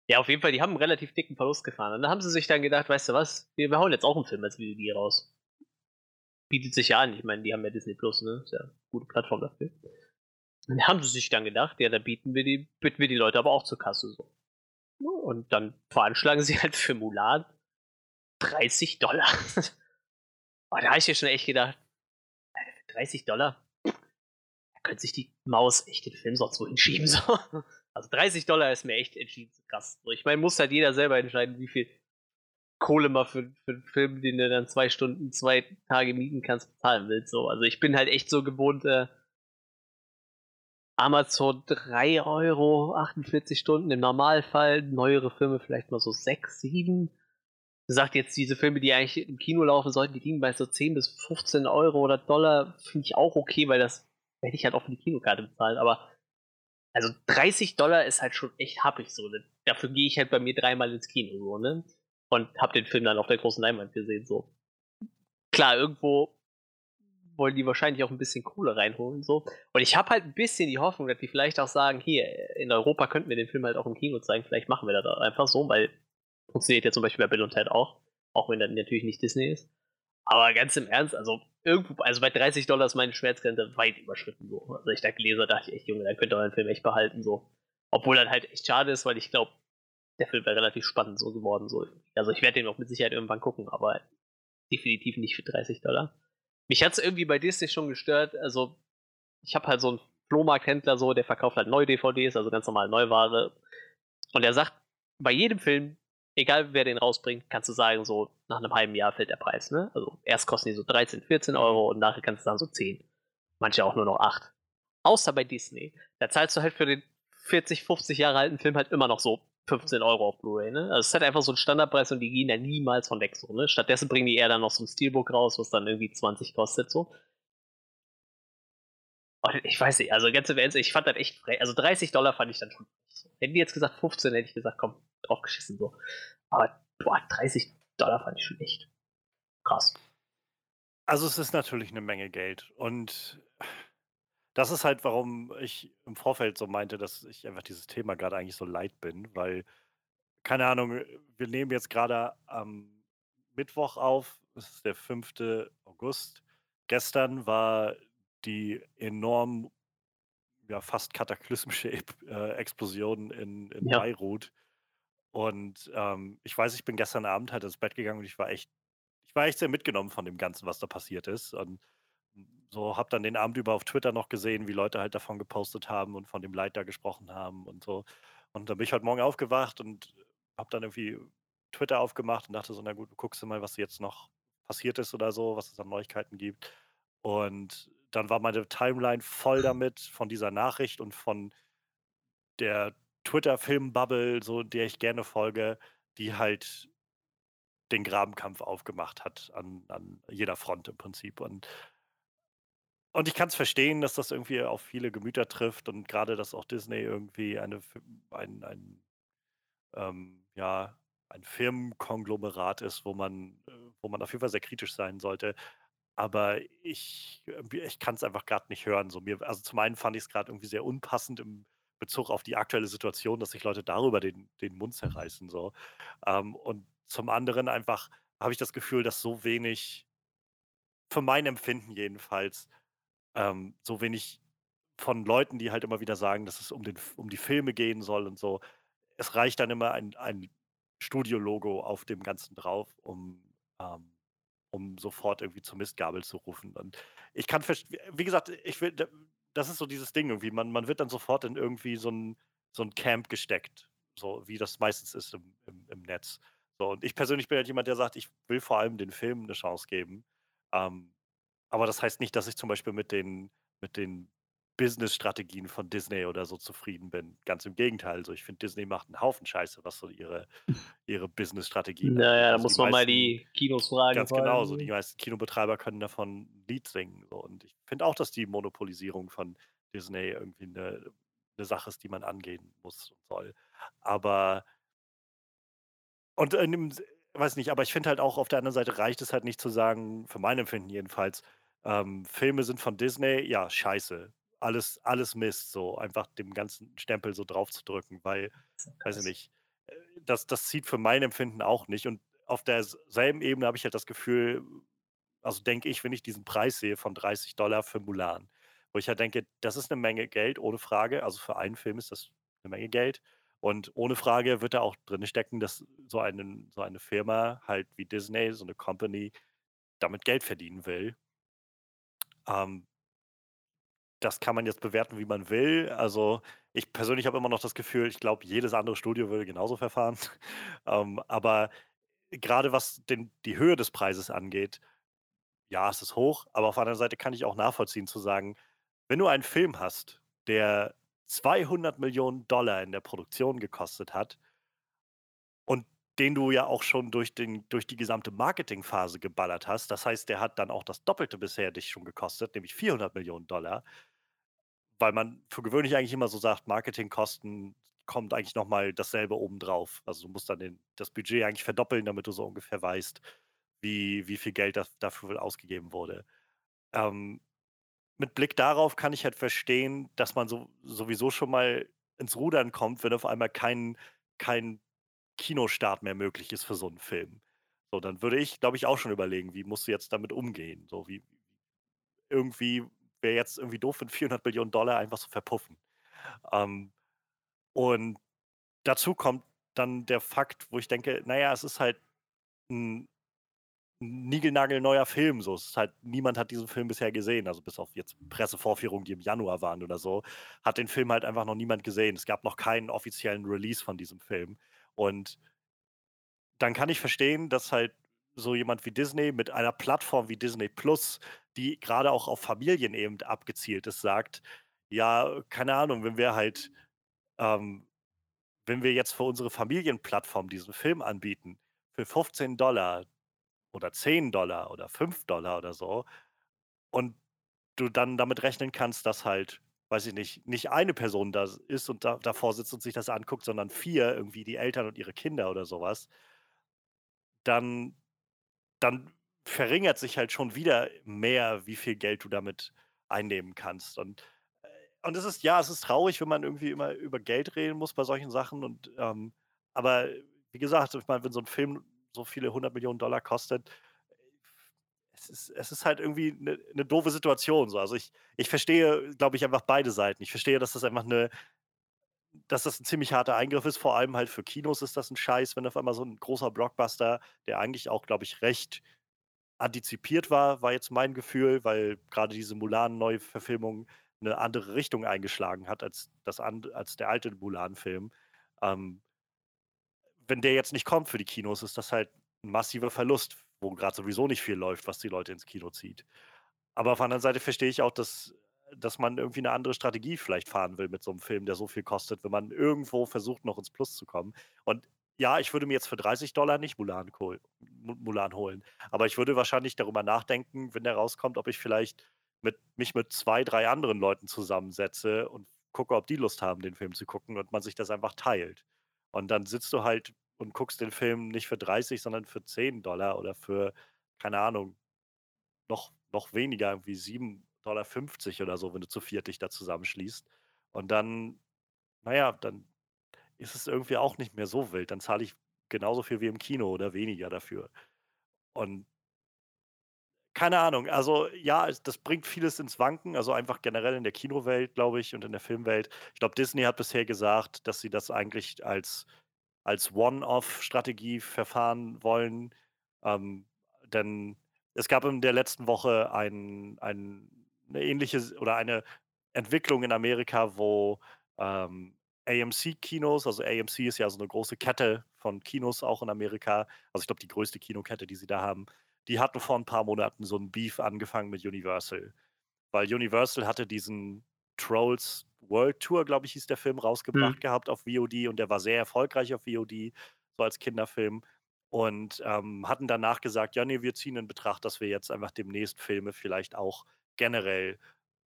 ja, auf jeden Fall, die haben 'n relativ dicken Verlust gefahren. Und dann haben sie sich dann gedacht: „Weißt du was? Wir wir hauen jetzt auch 'n Film als VOD raus.“ Bietet sich ja an. Ich meine, die haben ja Disney Plus, ne? Ist ja 'ne gute Plattform dafür. Und da haben sie sich dann gedacht: „Ja, da bieten wir die bitten wir die Leute aber auch zur Kasse so.“ Ne, und dann veranschlagen sie halt für Mulan $30. Oh, [LAUGHS] da habe ich mir schon echt gedacht: „Alter, für $30, da könnte sich die Maus echt den Film sonst wohin schieben, so.“ [LAUGHS] Also, $30 ist mir echt entschieden zu krass. So, ich meine, muss halt jeder selber entscheiden, wie viel Kohle man für für 'n Film, den du dann 2 Stunden, 2 Tage mieten kannst, bezahlen willst, so. Also, ich bin halt echt so gewohnt, äh Amazon 3 €, 48 Stunden im Normalfall, neuere Filme vielleicht mal so 6, 7. Wie gesagt, jetzt diese Filme, die eigentlich im Kino laufen sollten, die liegen bei so 10 bis 15 € oder Dollar, finde ich auch okay, weil das hätte ich halt auch für die Kinokarte bezahlt, aber also 30 Dollar ist halt schon echt happig so. Ne? Dafür gehe ich halt bei mir dreimal ins Kino so, ne? Und hab den Film dann auf der großen Leinwand gesehen, so. Klar, irgendwo wollen die wahrscheinlich auch ein bisschen Kohle reinholen, so. Und ich habe halt ein bisschen die Hoffnung, dass die vielleicht auch sagen, hier, in Europa könnten wir den Film halt auch im Kino zeigen, vielleicht machen wir das einfach so, weil funktioniert ja zum Beispiel bei Bill und Ted auch, auch wenn das natürlich nicht Disney ist. Aber ganz im Ernst, also irgendwo, also bei 30 Dollar ist meine Schmerzgrenze weit überschritten. So. Also ich da gelesen dachte ich echt, Junge, dann könnt ihr euren Film echt behalten. so. Obwohl das halt echt schade ist, weil ich glaube, der Film wäre relativ spannend so geworden. So. Also ich werde den auch mit Sicherheit irgendwann gucken, aber definitiv nicht für 30 Dollar. Mich hat es irgendwie bei Disney schon gestört. Also ich habe halt so einen Flohmarkthändler so, der verkauft halt neue DVDs, also ganz normal Neuware. Und der sagt, bei jedem Film, egal wer den rausbringt, kannst du sagen, so nach einem halben Jahr fällt der Preis. Ne? Also erst kosten die so 13, 14 Euro und nachher kannst du sagen so 10. Manche auch nur noch 8. Außer bei Disney. Da zahlst du halt für den 40, 50 Jahre alten Film halt immer noch so 15 Euro auf Blu-ray. Ne? Also es ist halt einfach so ein Standardpreis und die gehen da niemals von weg. So, ne? Stattdessen bringen die eher dann noch so ein Steelbook raus, was dann irgendwie 20 kostet. so. Und ich weiß nicht, also ganz im Ernst, ich fand das echt. Also 30 Dollar fand ich dann schon. Hätten die jetzt gesagt 15, hätte ich gesagt, komm, draufgeschissen so. Aber boah, 30 Dollar fand ich schon echt krass. Also es ist natürlich eine Menge Geld und das ist halt, warum ich im Vorfeld so meinte, dass ich einfach dieses Thema gerade eigentlich so leid bin, weil, keine Ahnung, wir nehmen jetzt gerade am Mittwoch auf, es ist der 5. August. Gestern war die enorm, ja, fast kataklysmische äh, Explosion in, in Ja. Beirut. Und ähm, ich weiß, ich bin gestern Abend halt ins Bett gegangen und ich war echt, ich war echt sehr mitgenommen von dem Ganzen, was da passiert ist. Und so habe dann den Abend über auf Twitter noch gesehen, wie Leute halt davon gepostet haben und von dem Leid da gesprochen haben und so. Und dann bin ich heute Morgen aufgewacht und habe dann irgendwie Twitter aufgemacht und dachte so, na gut, guckst du mal, was jetzt noch passiert ist oder so, was es an Neuigkeiten gibt. Und dann war meine Timeline voll damit, von dieser Nachricht und von der Twitter-Film-Bubble, so der ich gerne folge, die halt den Grabenkampf aufgemacht hat an, an jeder Front im Prinzip. Und, und ich kann es verstehen, dass das irgendwie auf viele Gemüter trifft und gerade, dass auch Disney irgendwie eine, ein, ein, ähm, ja, ein Firmenkonglomerat ist, wo man, äh, wo man auf jeden Fall sehr kritisch sein sollte. Aber ich, ich kann es einfach gerade nicht hören. So mir, also zum einen fand ich es gerade irgendwie sehr unpassend im Bezug auf die aktuelle Situation, dass sich Leute darüber den, den Mund zerreißen. So. Ähm, und zum anderen einfach habe ich das Gefühl, dass so wenig, für mein Empfinden jedenfalls, ähm, so wenig von Leuten, die halt immer wieder sagen, dass es um, den, um die Filme gehen soll und so. Es reicht dann immer ein, ein Studio-Logo auf dem Ganzen drauf, um, ähm, um sofort irgendwie zur Mistgabel zu rufen. Und ich kann, wie gesagt, ich will, das ist so dieses Ding irgendwie. Man, man wird dann sofort in irgendwie so ein, so ein Camp gesteckt, so wie das meistens ist im, im, im Netz. So, und ich persönlich bin halt jemand, der sagt, ich will vor allem den Film eine Chance geben. Ähm, aber das heißt nicht, dass ich zum Beispiel mit den, mit den Business-Strategien von Disney oder so zufrieden bin. Ganz im Gegenteil. Also ich finde, Disney macht einen Haufen Scheiße, was so ihre, ihre Business-Strategien Naja, da also muss man meisten, mal die Kinos fragen. Ganz genau, so die meisten Kinobetreiber können davon ein Lied singen. So. Und ich finde auch, dass die Monopolisierung von Disney irgendwie eine, eine Sache ist, die man angehen muss und soll. Aber und in dem, weiß nicht, aber ich finde halt auch auf der anderen Seite reicht es halt nicht zu sagen, für mein Empfinden jedenfalls, ähm, Filme sind von Disney, ja, scheiße alles, alles Mist, so einfach dem ganzen Stempel so drauf zu drücken, weil, weiß ich nicht, äh, das, das zieht für mein Empfinden auch nicht. Und auf derselben Ebene habe ich halt das Gefühl, also denke ich, wenn ich diesen Preis sehe von 30 Dollar für Mulan, wo ich halt denke, das ist eine Menge Geld, ohne Frage. Also für einen Film ist das eine Menge Geld. Und ohne Frage wird da auch drin stecken, dass so, einen, so eine Firma halt wie Disney, so eine Company, damit Geld verdienen will. Ähm, das kann man jetzt bewerten, wie man will. Also ich persönlich habe immer noch das Gefühl, ich glaube, jedes andere Studio würde genauso verfahren. [LAUGHS] ähm, aber gerade was den, die Höhe des Preises angeht, ja, es ist hoch, aber auf der anderen Seite kann ich auch nachvollziehen zu sagen, wenn du einen Film hast, der 200 Millionen Dollar in der Produktion gekostet hat und den du ja auch schon durch, den, durch die gesamte Marketingphase geballert hast. Das heißt, der hat dann auch das Doppelte bisher dich schon gekostet, nämlich 400 Millionen Dollar weil man für gewöhnlich eigentlich immer so sagt, Marketingkosten kommt eigentlich noch mal dasselbe obendrauf. Also, du musst dann den das Budget eigentlich verdoppeln, damit du so ungefähr weißt, wie wie viel Geld das dafür ausgegeben wurde. Ähm, mit Blick darauf kann ich halt verstehen, dass man so sowieso schon mal ins Rudern kommt, wenn auf einmal kein kein Kinostart mehr möglich ist für so einen Film. So, dann würde ich, glaube ich, auch schon überlegen, wie musst du jetzt damit umgehen? So wie irgendwie wäre jetzt irgendwie doof, wenn 400 Dollar einfach so verpuffen. Ähm, und dazu kommt dann der Fakt, wo ich denke, naja, es ist halt ein niegelnagelneuer Film so. Es ist halt niemand hat diesen Film bisher gesehen, also bis auf jetzt Pressevorführungen, die im Januar waren oder so, hat den Film halt einfach noch niemand gesehen. Es gab noch keinen offiziellen Release von diesem Film. Und dann kann ich verstehen, dass halt so jemand wie Disney mit einer Plattform wie Disney Plus, die gerade auch auf Familien eben abgezielt ist, sagt: „Ja, keine Ahnung, wenn wir halt ähm, wenn wir jetzt für unsere Familienplattform diesen Film anbieten für 15 Dollar oder 10 Dollar oder 5 Dollar oder so und du dann damit rechnen kannst, dass halt, weiß ich nicht, nicht eine Person da ist und da davor sitzt und sich das anguckt, sondern 4, irgendwie die Eltern und ihre Kinder oder sowas dann dann verringert sich halt schon wieder mehr, wie viel Geld du damit einnehmen kannst. Und äh, und es ist ja, es ist traurig, wenn man irgendwie immer über Geld reden muss bei solchen Sachen und, ähm aber wie gesagt, ich meine, wenn so ein Film so viele hundert Millionen Dollar kostet, es ist es ist halt irgendwie eine 'ne doofe Situation so. Also, ich ich verstehe, glaube ich, einfach beide Seiten. Ich verstehe, dass das einfach eine dass das ein ziemlich harter Eingriff ist, vor allem halt für Kinos ist das ein Scheiß, wenn auf einmal so ein großer Blockbuster, der eigentlich auch, glaube ich, recht antizipiert war, war jetzt mein Gefühl, weil gerade diese Mulan-Neuverfilmung eine andere Richtung eingeschlagen hat als das als der alte Mulan-Film. Ähm, wenn der jetzt nicht kommt für die Kinos, ist das halt ein massiver Verlust, wo gerade sowieso nicht viel läuft, was die Leute ins Kino zieht. Aber auf der anderen Seite verstehe ich auch, dass dass man irgendwie eine andere Strategie vielleicht fahren will mit so einem Film, der so viel kostet, wenn man irgendwo versucht, noch ins Plus zu kommen. Und ja, ich würde mir jetzt für 30 Dollar nicht Mulan Mulan holen, aber ich würde wahrscheinlich darüber nachdenken, wenn der rauskommt, ob ich vielleicht mit mich mit 2, 3 anderen Leuten zusammensetze und gucke, ob die Lust haben, den Film zu gucken und man sich das einfach teilt. Und dann sitzt du halt und guckst den Film nicht für 30, sondern für 10 Dollar oder für, keine Ahnung, noch noch weniger, irgendwie 7,50 oder so, wenn du zu viert dich da zusammenschließt. Und dann, naja, dann ist es irgendwie auch nicht mehr so wild. Dann zahle ich genauso viel wie im Kino oder weniger dafür. Und keine Ahnung, also ja, das bringt vieles ins Wanken, also einfach generell in der Kinowelt, glaube ich, und in der Filmwelt. Ich glaube, Disney hat bisher gesagt, dass sie das eigentlich als als One-Off-Strategie verfahren wollen. Ähm, denn es gab in der letzten Woche ein ein 'ne ähnliche oder eine Entwicklung in Amerika, wo, ähm, AMC-Kinos also AMC ist ja so eine große Kette von Kinos auch in Amerika. Also, ich glaube, die größte Kinokette, die sie da haben. Die hatten vor ein paar Monaten so 'n Beef angefangen mit Universal, weil Universal hatte diesen Trolls World Tour, glaube ich, hieß der Film, Mhm. rausgebracht gehabt auf VOD und der war sehr erfolgreich auf VOD, so als Kinderfilm und, ähm, hatten danach gesagt: „Ja, ne, wir ziehen in Betracht, dass wir jetzt einfach demnächst Filme vielleicht auch generell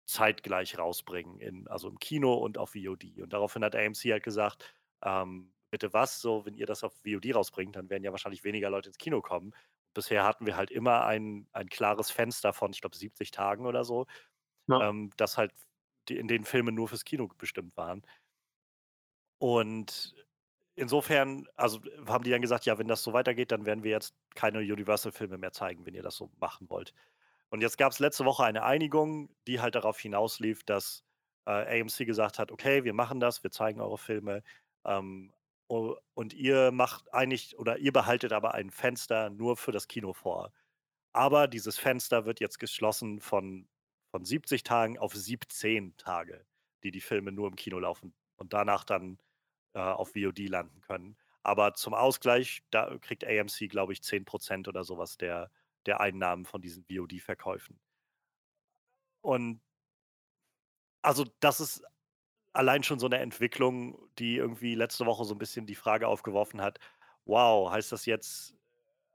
zeitgleich rausbringen in also im Kino und auf VOD.“ Und daraufhin hat AMC halt gesagt: „Ähm, bitte was? So, wenn ihr das auf VOD rausbringt, dann werden ja wahrscheinlich weniger Leute ins Kino kommen.“ Bisher hatten wir halt immer ein ein klares Fenster von, ich glaube, 70 Tagen oder so, Ja. ähm, das halt die in denen Filme nur fürs Kino bestimmt waren. Und insofern also, haben die dann gesagt: „Ja, wenn das so weitergeht, dann werden wir jetzt keine Universal-Filme mehr zeigen, wenn ihr das so machen wollt.“ Und jetzt gab es letzte Woche eine Einigung, die halt darauf hinauslief, dass, äh, AMC gesagt hat: „Okay, wir machen das, wir zeigen eure Filme, ähm, und ihr macht einig oder ihr behaltet aber ein Fenster nur für das Kino vor. Aber dieses Fenster wird jetzt geschlossen von von 70 Tagen auf 17 Tage, die die Filme nur im Kino laufen und danach dann, äh, auf VOD landen können. Aber zum Ausgleich, da kriegt AMC, glaube ich, 10% oder sowas der der Einnahmen von diesen VOD-Verkäufen. Und also, das ist allein schon so eine Entwicklung, die irgendwie letzte Woche so ein bisschen die Frage aufgeworfen hat: „Wow, heißt das jetzt“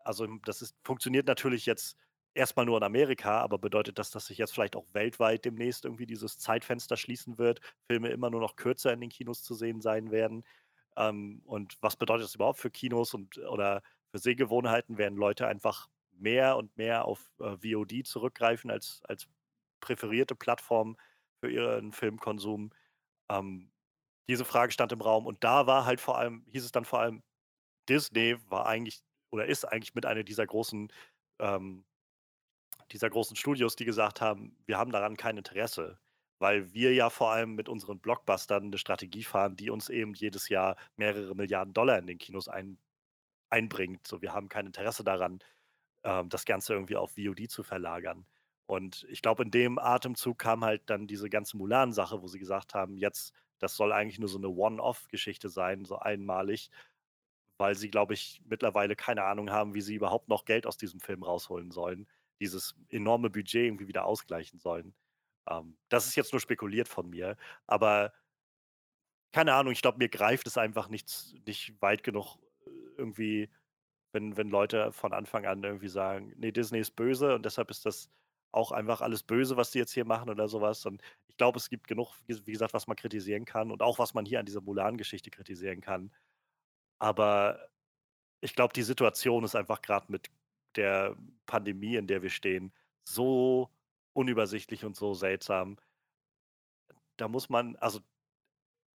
also, das ist funktioniert natürlich jetzt erstmal nur in Amerika, aber bedeutet das, dass sich jetzt vielleicht auch weltweit demnächst irgendwie dieses Zeitfenster schließen wird, Filme immer nur noch kürzer in den Kinos zu sehen sein werden? Ähm, und was bedeutet das überhaupt für Kinos und oder für Sehgewohnheiten? Werden Leute einfach mehr und mehr auf, äh, VOD zurückgreifen als als präferierte Plattform für ihren Filmkonsum? Ähm, diese Frage stand im Raum und da war halt vor allem hieß es dann vor allem, Disney war eigentlich oder ist eigentlich mit einer dieser großen ähm, dieser großen Studios, die gesagt haben: „Wir haben daran kein Interesse“, weil wir ja vor allem mit unseren Blockbustern 'ne Strategie fahren, die uns eben jedes Jahr mehrere Milliarden Dollar in den Kinos ein einbringt. So, wir haben kein Interesse daran, ähm, das Ganze irgendwie auf VOD zu verlagern. Und ich glaube, in dem Atemzug kam halt dann diese ganze Mulan-Sache, wo sie gesagt haben: „Jetzt das soll eigentlich nur so 'ne One-Off-Geschichte sein, so einmalig“, weil sie, glaube ich, mittlerweile keine Ahnung haben, wie sie überhaupt noch Geld aus diesem Film rausholen sollen, dieses enorme Budget irgendwie wieder ausgleichen sollen. Ähm, das ist jetzt nur spekuliert von mir, aber keine Ahnung, ich glaube, mir greift es einfach nicht nicht weit genug äh, irgendwie, wenn wenn Leute von Anfang an irgendwie sagen: „Ne, Disney ist böse und deshalb ist das auch einfach alles böse, was die jetzt hier machen“ oder so was. Und ich glaube, es gibt genug, wie gesagt, was man kritisieren kann und auch was man hier an dieser Mulan-Geschichte kritisieren kann. Aber ich glaube, die Situation ist einfach grad mit der Pandemie, in der wir stehen, so unübersichtlich und so seltsam. Da muss man also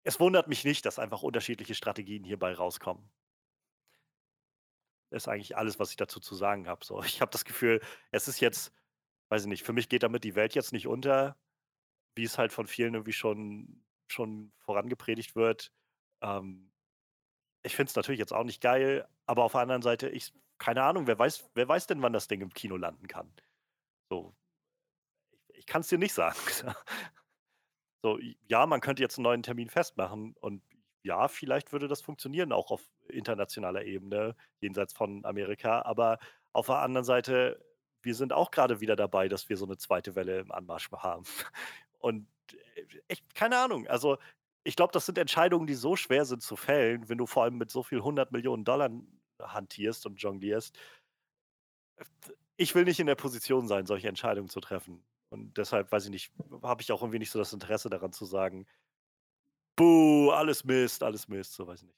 es wundert mich nicht, dass einfach unterschiedliche Strategien hierbei rauskommen. Ist eigentlich alles, was ich dazu zu sagen habe, so. [LAUGHS] Ich habe das Gefühl, es ist jetzt weiß ich nicht, für mich geht damit die Welt jetzt nicht unter, wie es halt von vielen irgendwie schon schon vorangepredigt wird. Ähm, ich finde es natürlich jetzt auch nicht geil, aber auf der anderen Seite, ich keine Ahnung, wer weiß wer weiß denn, wann das Ding im Kino landen kann? So. Ich ich kann's dir nicht sagen. [LAUGHS] So, ja, man könnte jetzt 'n neuen Termin festmachen und ja, vielleicht würde das funktionieren, auch auf internationaler Ebene, jenseits von Amerika. Aber auf der anderen Seite, wir sind auch grade wieder dabei, dass wir so 'ne 2. Welle im Anmarsch [LAUGHS] haben. Und, äh, echt keine Ahnung. Also, ich glaube, das sind Entscheidungen, die so schwer sind zu fällen, wenn du vor allem mit so viel 100.000.000 $ hantierst und jonglierst. Ich will nicht in der Position sein, solche Entscheidungen zu treffen. Und deshalb, weiß ich nicht, habe ich auch irgendwie nicht so das Interesse daran zu sagen: „Buh, alles Mist, alles Mist“, so, weiß ich nicht.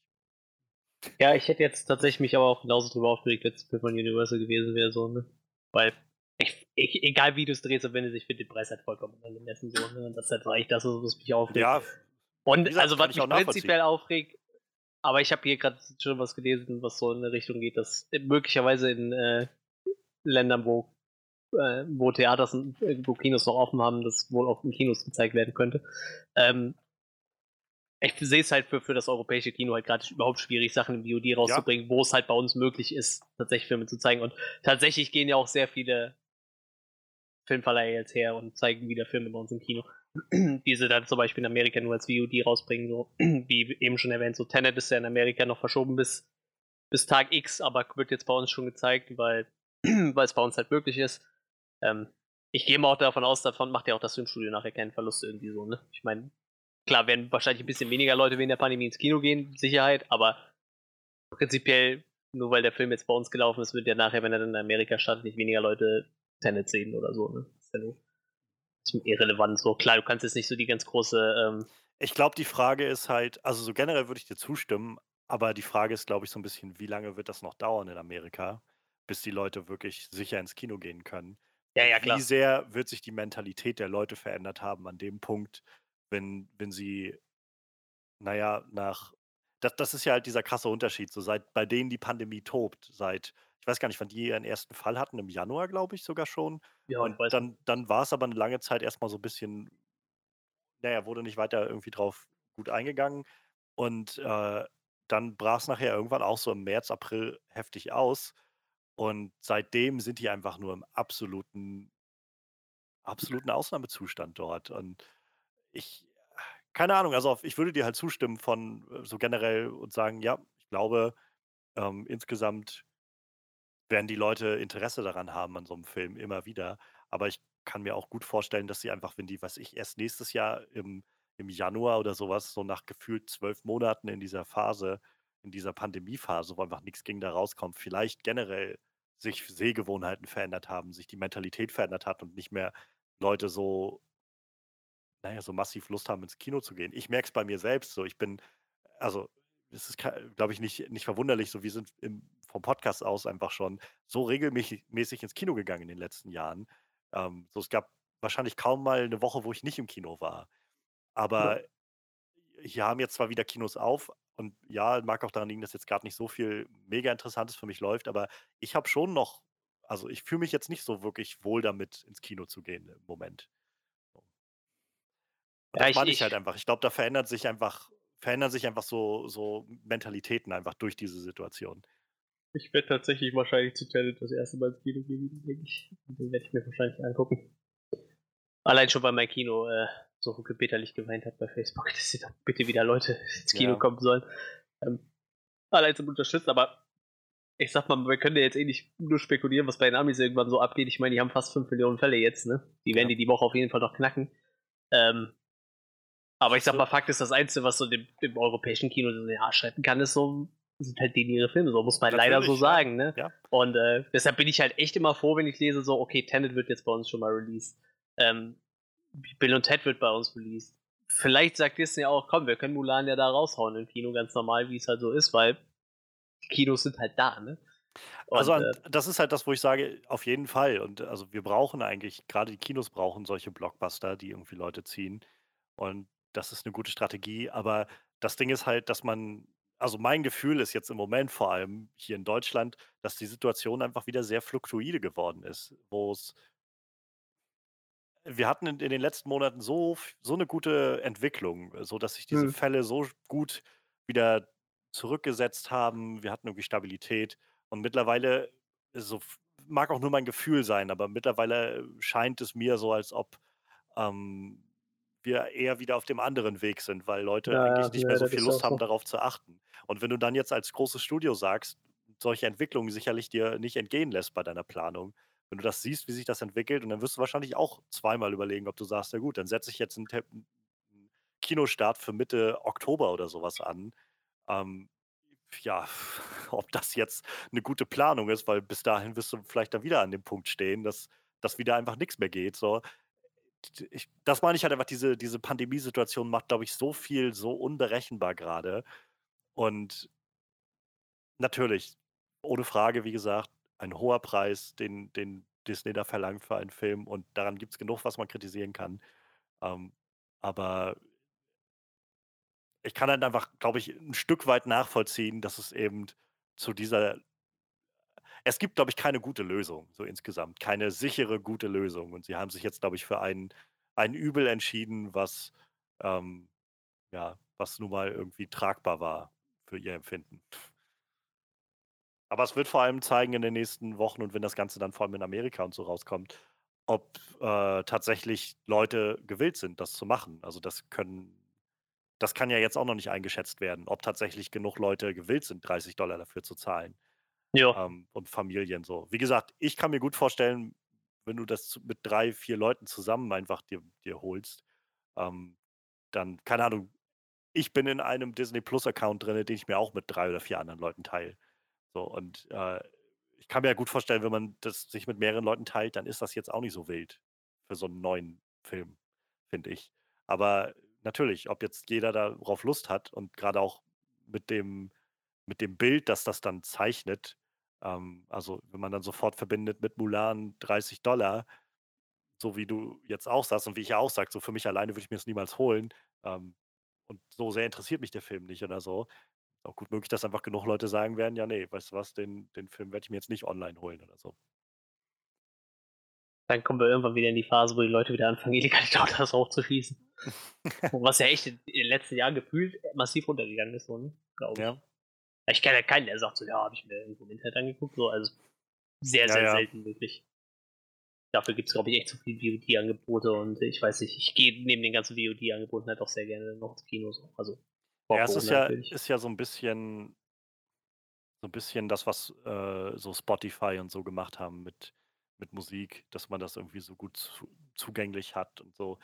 Ja, ich hätte jetzt tatsächlich mich aber auch genauso drüber aufgeregt, wenn's 'n Film von Universal gewesen wäre, so, ne? Weil ich ich egal wie du's drehst, am Ende ich finde den Preis halt vollkommen angemessen so, ne? Und das ist halt eigentlich das, was mich aufregt. Ja. Und gesagt, also, was mich prinzipiell aufregt aber ich habe hier grad schon was gelesen, was so in 'ne Richtung geht, dass möglicherweise in, äh, Ländern, wo äh, wo Theaters und wo Kinos noch offen haben, das wohl auch in Kinos gezeigt werden könnte. Ähm ich sehe es halt für für das europäische Kino halt grad überhaupt schwierig, Sachen in VOD Ja. rauszubringen, wo es halt bei uns möglich ist, tatsächlich Filme zu zeigen. Und tatsächlich gehen ja auch sehr viele Filmverleiher jetzt her und zeigen wieder Filme bei uns im Kino, [CLEARS THROAT] die sie dann zum Beispiel in Amerika nur als VOD rausbringen, so [CLEARS THROAT] wie eben schon erwähnt, so Tenet ist ja in Amerika noch verschoben bis bis Tag X, aber wird jetzt bei uns schon gezeigt, weil [CLEARS THROAT] weil's bei uns halt möglich ist. Ähm, ich gehe mal auch davon aus, davon macht ja auch das Filmstudio nachher keinen Verlust irgendwie so, ne? Ich meine, klar werden wahrscheinlich 'n bisschen weniger Leute wegen der Pandemie ins Kino gehen, Sicherheit, aber prinzipiell, nur weil der Film jetzt bei uns gelaufen ist, wird ja nachher, wenn er dann in Amerika startet, nicht weniger Leute Tenet sehen oder so, ne? Ist ja nur ist irrelevant so. Klar, du kannst jetzt nicht so die ganz große, ähm Ich glaube, die Frage ist halt also, so generell würde ich dir zustimmen, aber die Frage ist, glaube ich, so 'n bisschen, wie lange wird das noch dauern in Amerika, bis die Leute wirklich sicher ins Kino gehen können? Ja, ja, Wie klar. sehr wird sich die Mentalität der Leute verändert haben an dem Punkt, wenn wenn sie na ja, nach das das ist ja halt dieser krasse Unterschied, so seit bei denen die Pandemie tobt, seit ich weiß gar nicht, wann die ihren 1. Fall hatten, im Januar, glaube ich, sogar schon. Ja, Und dann dann war's aber 'ne lange Zeit erst mal so bisschen na ja, wurde nicht weiter irgendwie drauf gut eingegangen. Und, äh, dann brach's nachher irgendwann auch so im März, April heftig aus. Und seitdem sind die einfach nur im absoluten absoluten Ausnahmezustand dort. Und ich keine Ahnung, also, ich würde dir halt zustimmen von so generell und sagen: „Ja, ich glaube, ähm, insgesamt werden die Leute Interesse daran haben an so 'nem Film immer wieder.“ Aber ich kann mir auch gut vorstellen, dass sie einfach, wenn die, weiß ich, erst nächstes Jahr im im Januar oder so was, so nach gefühlt 12 Monaten in dieser Phase in dieser Pandemiephase, wo einfach nix ging, da rauskommt, vielleicht generell sich Sehgewohnheiten verändert haben, sich die Mentalität verändert hat und nicht mehr Leute so naja, so massiv Lust haben, ins Kino zu gehen. Ich merke es bei mir selbst so. Ich bin also, es ist glaube ich, nicht nicht verwunderlich, so wir sind im vom Podcast aus einfach schon so regelmäßig mäßig ins Kino gegangen in den letzten Jahren. Ähm, so es gab wahrscheinlich kaum mal eine Woche, wo ich nicht im Kino war. Aber hier haben jetzt zwar wieder Kinos auf und ja, mag auch daran liegen, dass jetzt gerade nicht so viel mega Interessantes für mich läuft, aber ich habe schon noch also, ich fühle mich jetzt nicht so wirklich wohl damit, ins Kino zu gehen im Moment. Und Ja, das ich meine ich halt einfach. Ich glaube, da verändert sich einfach verändern sich einfach so so Mentalitäten einfach durch diese Situation. Ich werde tatsächlich wahrscheinlich zu Tenet das erste Mal ins Kino gehen, denke ich. Den werde ich mir wahrscheinlich angucken. Allein schon, weil mein Kino äh, so gebetterlich geweint hat bei Facebook, [LAUGHS] dass sie doch bitte wieder Leute ins Kino Ja. kommen sollen. Ähm, allein zum Unterstützen, aber ich sag mal, wir können ja jetzt eh nicht nur spekulieren, was bei den Amis irgendwann so abgeht. Ich meine, die haben fast 5 Millionen Fälle jetzt, ne? Die werden Ja. die die Woche auf jeden Fall noch knacken. Ähm, aber ich sag mal, Fakt ist, das Einzige, was so dem, dem europäischen Kino so in den Arsch retten kann, ist so, sind halt die ihre Filme, so muss man leider so Natürlich, sagen, ne? Ja. Und äh, deshalb bin ich halt echt immer froh, wenn ich lese, so, okay, Tenet wird jetzt bei uns schon mal released. Ähm, Bill und Ted wird bei uns released. Vielleicht sagt Disney auch, komm, wir können Mulan ja da raushauen im Kino, ganz normal, wie es halt so ist, weil die Kinos sind halt da, ne? Und, Also, an äh, das ist halt das, wo ich sage, auf jeden Fall. Und also wir brauchen eigentlich, gerade die Kinos brauchen solche Blockbuster, die irgendwie Leute ziehen. Und das ist eine gute Strategie. Aber das Ding ist halt, dass man, also mein Gefühl ist jetzt im Moment vor allem hier in Deutschland, dass die Situation einfach wieder sehr fluktuide geworden ist, wo es wir hatten in in den letzten Monaten so so 'ne gute Entwicklung, so dass sich diese Mhm. Fälle so gut wieder zurückgesetzt haben. Wir hatten irgendwie Stabilität und mittlerweile so mag auch nur mein Gefühl sein, aber mittlerweile scheint es mir so, als ob, ähm, wir eher wieder auf dem anderen Weg sind, weil Leute Ja, ja, eigentlich nicht mehr ja, so viel Lust haben, so. darauf zu achten. Und wenn du dann jetzt als großes Studio sagst, solche Entwicklungen sicherlich dir nicht entgehen lässt bei deiner Planung, wenn du das siehst, wie sich das entwickelt, und dann wirst du wahrscheinlich auch zweimal überlegen, ob du sagst: „Ja gut, dann setze ich jetzt 'n Te 'n Kinostart für Mitte Oktober oder sowas an.“ Ähm, ja, [LAUGHS] ob das jetzt eine gute Planung ist, weil bis dahin wirst du vielleicht dann wieder an dem Punkt stehen, dass dass wieder einfach nichts mehr geht, so. Ich das meine ich halt einfach, diese diese Pandemiesituation macht, glaube ich, so viel so unberechenbar gerade. Und natürlich, ohne Frage, wie gesagt, ein hoher Preis, den den Disney da verlangt für einen Film und daran gibt's genug, was man kritisieren kann. Ähm, aber ich kann halt einfach, glaube ich, ein Stück weit nachvollziehen, dass es eben zu dieser es gibt, glaube ich, keine gute Lösung so insgesamt, keine sichere, gute Lösung. Und sie haben sich jetzt, glaube ich, für ein ein Übel entschieden, was, ähm, ja was nun mal irgendwie tragbar war für ihr Empfinden. Aber es wird vor allem zeigen in den nächsten Wochen und wenn das Ganze dann vor allem in Amerika und so rauskommt, ob, äh, tatsächlich Leute gewillt sind, das zu machen. Also, das können das kann ja jetzt auch noch nicht eingeschätzt werden, ob tatsächlich genug Leute gewillt sind, 30 dafür zu zahlen, Ja, ähm, und Familien so. Wie gesagt, ich kann mir gut vorstellen, wenn du das mit 3, 4 Leuten zusammen einfach dir dir holst, ähm, dann keine Ahnung, ich bin in einem Disney-Plus-Account drinne, den ich mir auch mit 3 oder 4 anderen Leuten teile. So und, äh, ich kann mir ja gut vorstellen, wenn man das sich mit mehreren Leuten teilt, dann ist das jetzt auch nicht so wild für so 'n neuen Film, finde ich. Aber natürlich, ob jetzt jeder darauf Lust hat und grade auch mit dem mit dem Bild, das das dann zeichnet, ähm, also, wenn man dann sofort verbindet mit Mulan 30 so wie du jetzt auch sagst und wie ich ja auch sage, so für mich alleine würde ich mir das niemals holen, ähm, und so sehr interessiert mich der Film nicht oder so. Auch gut möglich, dass einfach genug Leute sagen werden: „Ja, ne, weißt du was, den den Film werde ich mir jetzt nicht online holen“ oder so. dann kommen wir irgendwann wieder in die Phase, wo die Leute wieder anfangen, [LAUGHS] illegale Downloads hochzuschießen. [LAUGHS] Was ja echt in den letzten Jahren gefühlt massiv runtergegangen ist, ne? Glaube ich. Ja. Ich kenne ja keinen, der sagt so, ja, habe ich mir irgendwo im Internet angeguckt, so, also sehr, Ja, sehr ja. selten wirklich. Dafür gibt es, glaube ich, echt zu viele VOD-Angebote und ich weiß nicht, ich gehe neben den ganzen VOD-Angeboten halt auch sehr gerne noch ins Kino. So. Also, Ja, es ist ja natürlich. ist ja so 'n bisschen so 'n bisschen das, was, äh, so Spotify und so gemacht haben mit mit Musik, dass man das irgendwie so gut zu zugänglich hat und so.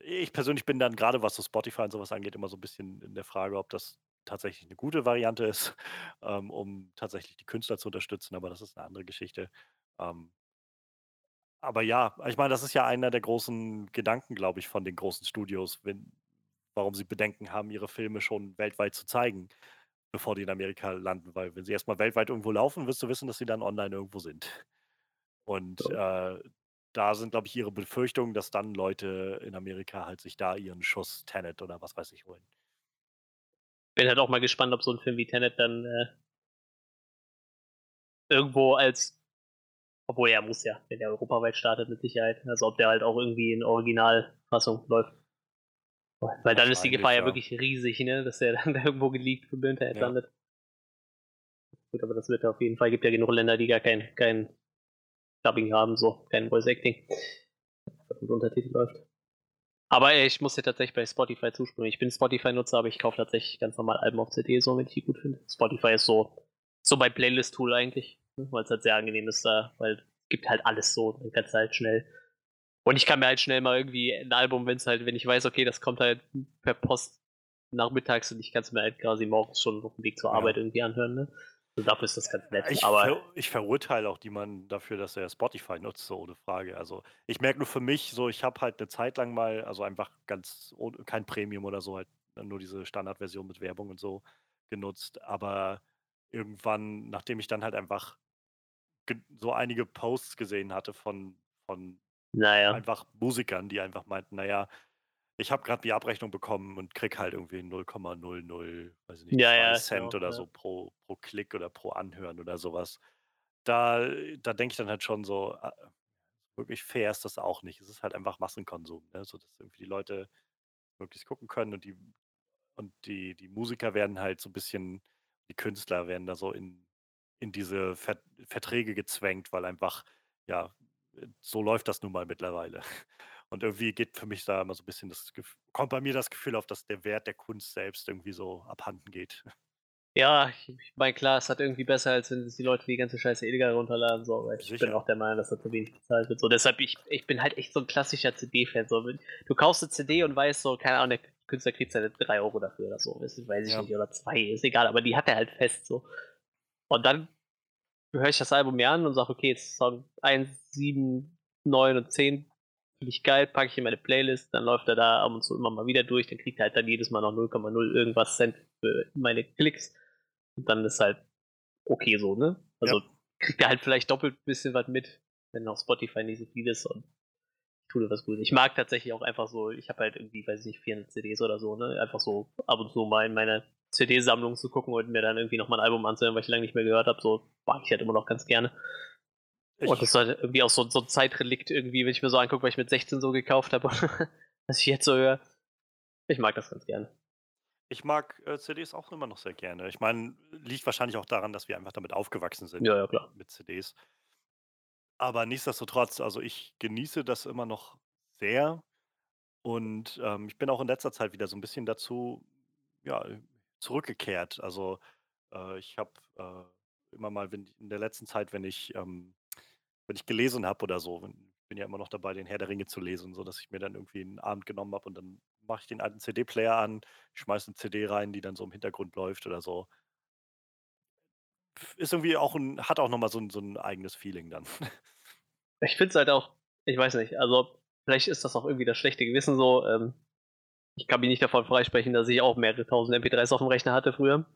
Ich persönlich bin dann grade, was so Spotify und so was angeht, immer so 'n bisschen in der Frage, ob das tatsächlich eine gute Variante ist, [LAUGHS] ähm, um tatsächlich die Künstler zu unterstützen, aber das ist eine andere Geschichte. Ähm aber ja, ich meine, das ist ja einer der großen Gedanken, glaube ich, von den großen Studios, wenn warum sie Bedenken haben, ihre Filme schon weltweit zu zeigen, bevor die in Amerika landen. Weil wenn sie erstmal weltweit irgendwo laufen, wirst du wissen, dass sie dann online irgendwo sind. Und, äh, da sind, glaube ich, ihre Befürchtungen, dass dann Leute in Amerika halt sich da ihren Schuss Tenet oder was weiß ich holen. Bin halt auch mal gespannt, ob so ein Film wie Tenet dann, äh irgendwo als obwohl er muss ja, wenn der europaweit startet, mit Sicherheit. Also ob der halt auch irgendwie in Originalfassung läuft. Weil dann ist die Gefahr ja, wirklich riesig, ne? Dass der [LAUGHS] dann irgendwo geleakt für Internet ja. landet. Gut, aber das wird auf jeden Fall, gibt ja genug Länder, die gar kein, kein Dubbing haben, so, kein Voice Acting. Und Untertitel läuft. Aber ich muss dir tatsächlich bei Spotify zuspringen. Ich bin Spotify-Nutzer, aber ich kaufe tatsächlich ganz normal Alben auf CD, so wenn ich die gut finde. Spotify ist so, so bei Playlist-Tool eigentlich weil es halt sehr angenehm ist da, weil es gibt halt alles so, dann kannst du halt schnell. Und ich kann mir halt schnell mal irgendwie ein Album, wenn es halt, wenn ich weiß, okay, das kommt halt per Post nachmittags und ich kann es mir halt quasi morgens schon auf dem Weg zur Arbeit ja. irgendwie anhören, ne? Dafür ist das ganz nett. Ich, aber ver ich verurteile auch die man dafür, dass er Spotify nutzt, so ohne Frage. Also ich merke nur für mich, so ich habe halt eine Zeit lang mal, also einfach ganz kein Premium oder so, halt nur diese Standardversion mit Werbung und so genutzt. Aber irgendwann, nachdem ich dann halt einfach so einige Posts gesehen hatte von, von naja. einfach Musikern, die einfach meinten, naja, ich habe gerade die Abrechnung bekommen und krieg halt irgendwie 0,00, weiß ich nicht, ja, ja, Cent oder ja. so pro, pro Klick oder pro Anhören oder sowas. Da, da denke ich dann halt schon so, ah, wirklich fair ist das auch nicht. Es ist halt einfach Massenkonsum, ne? so dass irgendwie die Leute möglichst gucken können und die und die, die Musiker werden halt so ein bisschen, die Künstler werden da so in in diese Ver Verträge gezwängt, weil einfach, ja, so läuft das nun mal mittlerweile. [LAUGHS] Und irgendwie geht für mich da immer so ein bisschen das Gef kommt bei mir das Gefühl auf, dass der Wert der Kunst selbst irgendwie so abhanden geht. [LAUGHS] Ja, ich, meine, klar, es hat irgendwie besser, als wenn die Leute die ganze Scheiße illegal runterladen. So, aber ich Sicher. bin auch der Meinung, dass da zu wenig bezahlt wird. So, deshalb, ich, ich bin halt echt so ein klassischer CD-Fan. So, du kaufst eine CD und weißt so, keine Ahnung, der Künstler kriegt seine 3 Euro dafür oder so. Weiß ich ja. nicht, oder 2, ist egal, aber die hat er halt fest so. Und dann höre ich das Album mir an und sage, okay, jetzt Song 1, 7, 9 und 10 finde ich geil, packe ich in meine Playlist, dann läuft er da ab und zu immer mal wieder durch, dann kriegt er halt dann jedes Mal noch 0,0 irgendwas Cent für meine Klicks und dann ist halt okay so, ne? Also ja. kriegt er halt vielleicht doppelt ein bisschen was mit, wenn auf Spotify nicht so viel ist und ich tue was Gutes. Ich mag tatsächlich auch einfach so, ich habe halt irgendwie, weiß ich nicht, 400 CDs oder so, ne? Einfach so ab und zu mal in meine CD-Sammlung zu gucken und mir dann irgendwie nochmal ein Album anzuhören, weil ich lange nicht mehr gehört habe. So mag ich halt immer noch ganz gerne. Ich und das ist halt irgendwie auch so, so ein Zeitrelikt irgendwie, wenn ich mir so angucke, weil ich mit 16 so gekauft habe, [LAUGHS] was ich jetzt so höre. Ich mag das ganz gerne. Ich mag äh, CDs auch immer noch sehr gerne. Ich meine, liegt wahrscheinlich auch daran, dass wir einfach damit aufgewachsen sind. Ja, ja, klar. Mit CDs. Aber nichtsdestotrotz, also ich genieße das immer noch sehr. Und ähm, ich bin auch in letzter Zeit wieder so ein bisschen dazu, ja, zurückgekehrt. Also, äh, ich habe, äh, immer mal, wenn in der letzten Zeit, wenn ich ähm, wenn ich gelesen habe oder so, wenn bin ja immer noch dabei, den Herr der Ringe zu lesen, so dass ich mir dann irgendwie einen Abend genommen habe und dann mache ich den alten CD-Player an, schmeiße eine CD rein, die dann so im Hintergrund läuft oder so. ist irgendwie auch 'n hat auch noch mal so 'n so 'n eigenes Feeling dann. Ich finde es halt auch ich weiß nicht, also, vielleicht ist das auch irgendwie das schlechte Gewissen so, ähm ich kann mich nicht davon freisprechen, dass ich auch mehrere tausend MP3s auf dem Rechner hatte früher.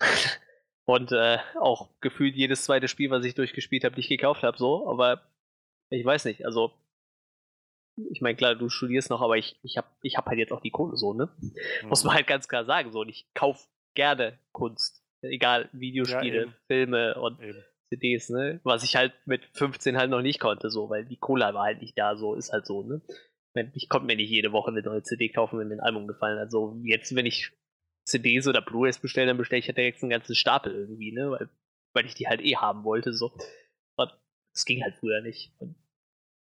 [LAUGHS] Und äh, auch gefühlt jedes zweite Spiel, was ich durchgespielt habe, nicht gekauft habe, so. Aber ich weiß nicht, also ich meine, klar, du studierst noch, aber ich, ich habe ich hab halt jetzt auch die Kohle so, ne? Mhm. Muss man halt ganz klar sagen, so. Und ich kaufe gerne Kunst. Egal, Videospiele, ja, Filme und eben. CDs, ne? Was ich halt mit 15 halt noch nicht konnte, so, weil die Cola war halt nicht da, so, ist halt so, ne? Ich konnte mir nicht jede Woche eine neue CD kaufen, wenn mir ein Album gefallen hat. Also jetzt, wenn ich CDs oder Blu-rays bestelle, dann bestelle ich halt direkt einen ganzen Stapel irgendwie, ne? Weil, weil ich die halt eh haben wollte, so. Und das ging halt früher nicht. Und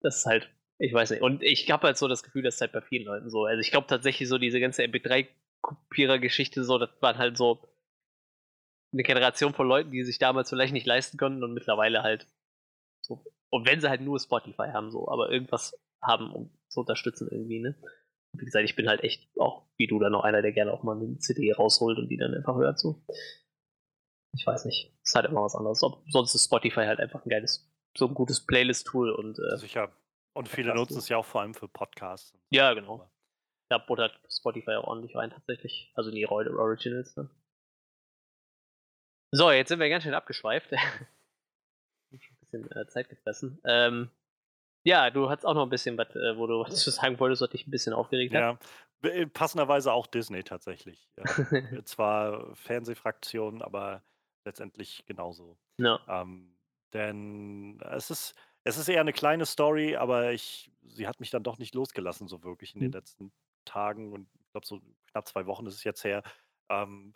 das ist halt, ich weiß nicht. Und ich habe halt so das Gefühl, das ist halt bei vielen Leuten so. Also ich glaube tatsächlich so diese ganze MP3-Kopierer-Geschichte so, das waren halt so eine Generation von Leuten, die sich damals vielleicht nicht leisten konnten und mittlerweile halt so. Und wenn sie halt nur Spotify haben, so, aber irgendwas haben, um zu unterstützen irgendwie, ne? Wie gesagt, ich bin halt echt auch, wie du, dann noch einer, der gerne auch mal eine CD rausholt und die dann einfach hört so. Ich weiß nicht. Ist halt immer was anderes. Ob, sonst ist Spotify halt einfach ein geiles, so ein gutes Playlist-Tool und. Äh, Sicher. Und viele nutzen es ja auch vor allem für Podcasts. Ja, genau. Da buttert Spotify auch ordentlich rein, tatsächlich. Also die Originals dann. So, jetzt sind wir ganz schön abgeschweift. [LAUGHS] ein bisschen äh, Zeit gefressen. Ähm, ja, du hattest auch noch ein bisschen was, äh, wo du [LAUGHS] was zu sagen wolltest, was dich ein bisschen aufgeregt ja. hat. Ja, äh, passenderweise auch Disney tatsächlich. Ja. [LAUGHS] Zwar Fernsehfraktion, aber letztendlich genauso. Ja. Ähm, denn es ist, es ist eher eine kleine Story, aber ich, sie hat mich dann doch nicht losgelassen, so wirklich in den mhm. letzten Tagen und ich glaube, so knapp zwei Wochen ist es jetzt her. Ähm,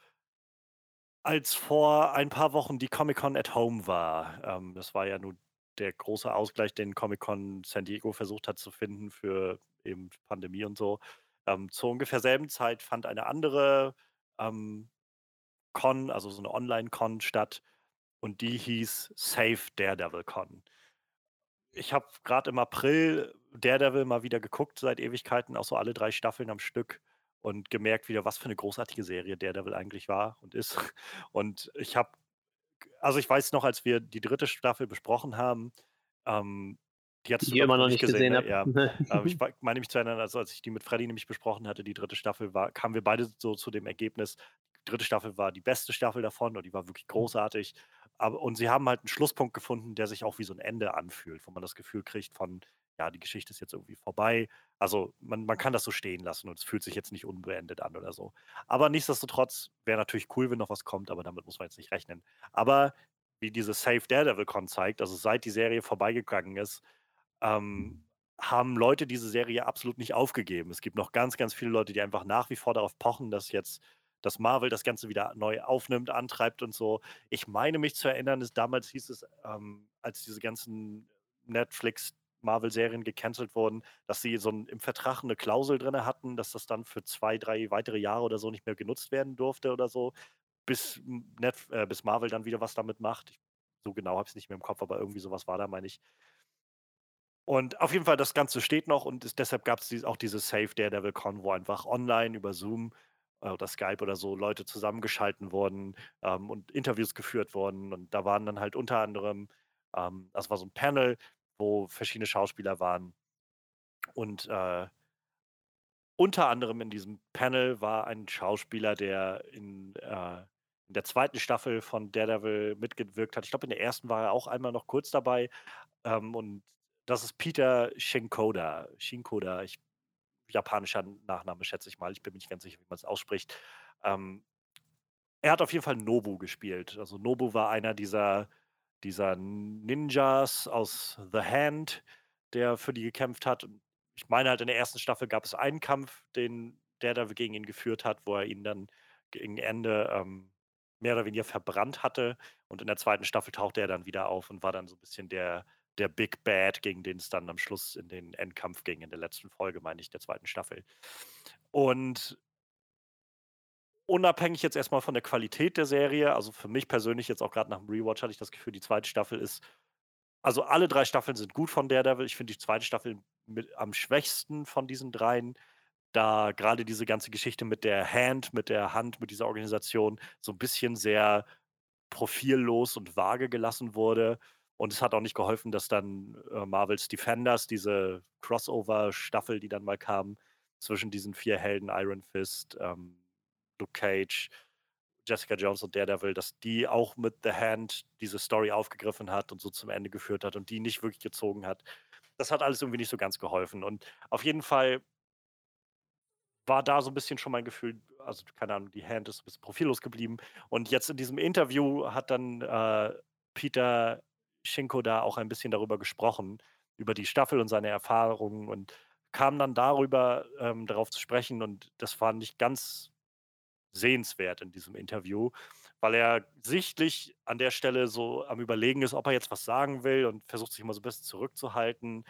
als vor ein paar Wochen die Comic-Con at Home war, ähm, das war ja nun der große Ausgleich, den Comic-Con San Diego versucht hat zu finden für eben Pandemie und so. Ähm, zur ungefähr selben Zeit fand eine andere ähm, Con, also so eine Online-Con statt und die hieß Save Daredevil Con. Ich habe gerade im April Daredevil mal wieder geguckt seit Ewigkeiten, auch so alle drei Staffeln am Stück und gemerkt wieder, was für eine großartige Serie Daredevil eigentlich war und ist. [LAUGHS] Und ich habe, also ich weiß noch, als wir die dritte Staffel besprochen haben, ähm, die hattest du immer noch nicht gesehen, gesehen ne? Ja. [LAUGHS] ähm, ich meine mich zu erinnern, also als ich die mit Freddy nämlich besprochen hatte, die dritte Staffel, war, kamen wir beide so zu dem Ergebnis, die dritte Staffel war die beste Staffel davon und die war wirklich großartig. Aber, und sie haben halt einen Schlusspunkt gefunden, der sich auch wie so ein Ende anfühlt, wo man das Gefühl kriegt von, ja, die Geschichte ist jetzt irgendwie vorbei. Also man, man kann das so stehen lassen und es fühlt sich jetzt nicht unbeendet an oder so. Aber nichtsdestotrotz wäre natürlich cool, wenn noch was kommt, aber damit muss man jetzt nicht rechnen. Aber wie diese Save Daredevil Con zeigt, also seit die Serie vorbeigegangen ist, ähm, haben Leute diese Serie absolut nicht aufgegeben. Es gibt noch ganz, ganz viele Leute, die einfach nach wie vor darauf pochen, dass jetzt dass Marvel das Ganze wieder neu aufnimmt, antreibt und so. Ich meine mich zu erinnern, dass damals hieß es, ähm, als diese ganzen Netflix Marvel-Serien gecancelt wurden, dass sie so ein, im Vertrag eine Klausel drin hatten, dass das dann für zwei, drei weitere Jahre oder so nicht mehr genutzt werden durfte oder so, bis, Net, äh, bis Marvel dann wieder was damit macht. Ich, so genau habe ich es nicht mehr im Kopf, aber irgendwie sowas war da, meine ich. Und auf jeden Fall, das Ganze steht noch und ist, deshalb gab es auch diese Save Daredevil Con, wo einfach online über Zoom äh, oder Skype oder so Leute zusammengeschalten wurden ähm, und Interviews geführt wurden. Und da waren dann halt unter anderem, ähm, das war so ein Panel, wo verschiedene Schauspieler waren. Und äh, unter anderem in diesem Panel war ein Schauspieler, der in, äh, in der zweiten Staffel von Daredevil mitgewirkt hat. Ich glaube, in der ersten war er auch einmal noch kurz dabei. Ähm, und das ist Peter Shinkoda. Shinkoda, ich japanischer Nachname, schätze ich mal. Ich bin mir nicht ganz sicher, wie man es ausspricht. Ähm, er hat auf jeden Fall Nobu gespielt. Also Nobu war einer dieser, dieser Ninjas aus The Hand, der für die gekämpft hat. Ich meine halt, in der ersten Staffel gab es einen Kampf, den der da gegen ihn geführt hat, wo er ihn dann gegen Ende ähm, mehr oder weniger verbrannt hatte. Und in der zweiten Staffel tauchte er dann wieder auf und war dann so ein bisschen der, der Big Bad, gegen den es dann am Schluss in den Endkampf ging, in der letzten Folge, meine ich, der zweiten Staffel. Und unabhängig jetzt erstmal von der Qualität der Serie, also für mich persönlich jetzt auch gerade nach dem Rewatch hatte ich das Gefühl, die zweite Staffel ist, also alle drei Staffeln sind gut von Daredevil. Ich finde die zweite Staffel mit, am schwächsten von diesen dreien, da gerade diese ganze Geschichte mit der Hand, mit der Hand, mit dieser Organisation so ein bisschen sehr profillos und vage gelassen wurde. Und es hat auch nicht geholfen, dass dann äh, Marvels Defenders, diese Crossover-Staffel, die dann mal kam, zwischen diesen vier Helden, Iron Fist, ähm, Luke Cage, Jessica Jones und Daredevil, dass die auch mit The Hand diese Story aufgegriffen hat und so zum Ende geführt hat und die nicht wirklich gezogen hat. Das hat alles irgendwie nicht so ganz geholfen. Und auf jeden Fall war da so ein bisschen schon mein Gefühl, also keine Ahnung, die Hand ist ein bisschen profillos geblieben. Und jetzt in diesem Interview hat dann äh, Peter Schinko da auch ein bisschen darüber gesprochen, über die Staffel und seine Erfahrungen und kam dann darüber ähm, darauf zu sprechen und das fand ich ganz sehenswert in diesem Interview, weil er sichtlich an der Stelle so am Überlegen ist, ob er jetzt was sagen will und versucht sich immer so ein bisschen zurückzuhalten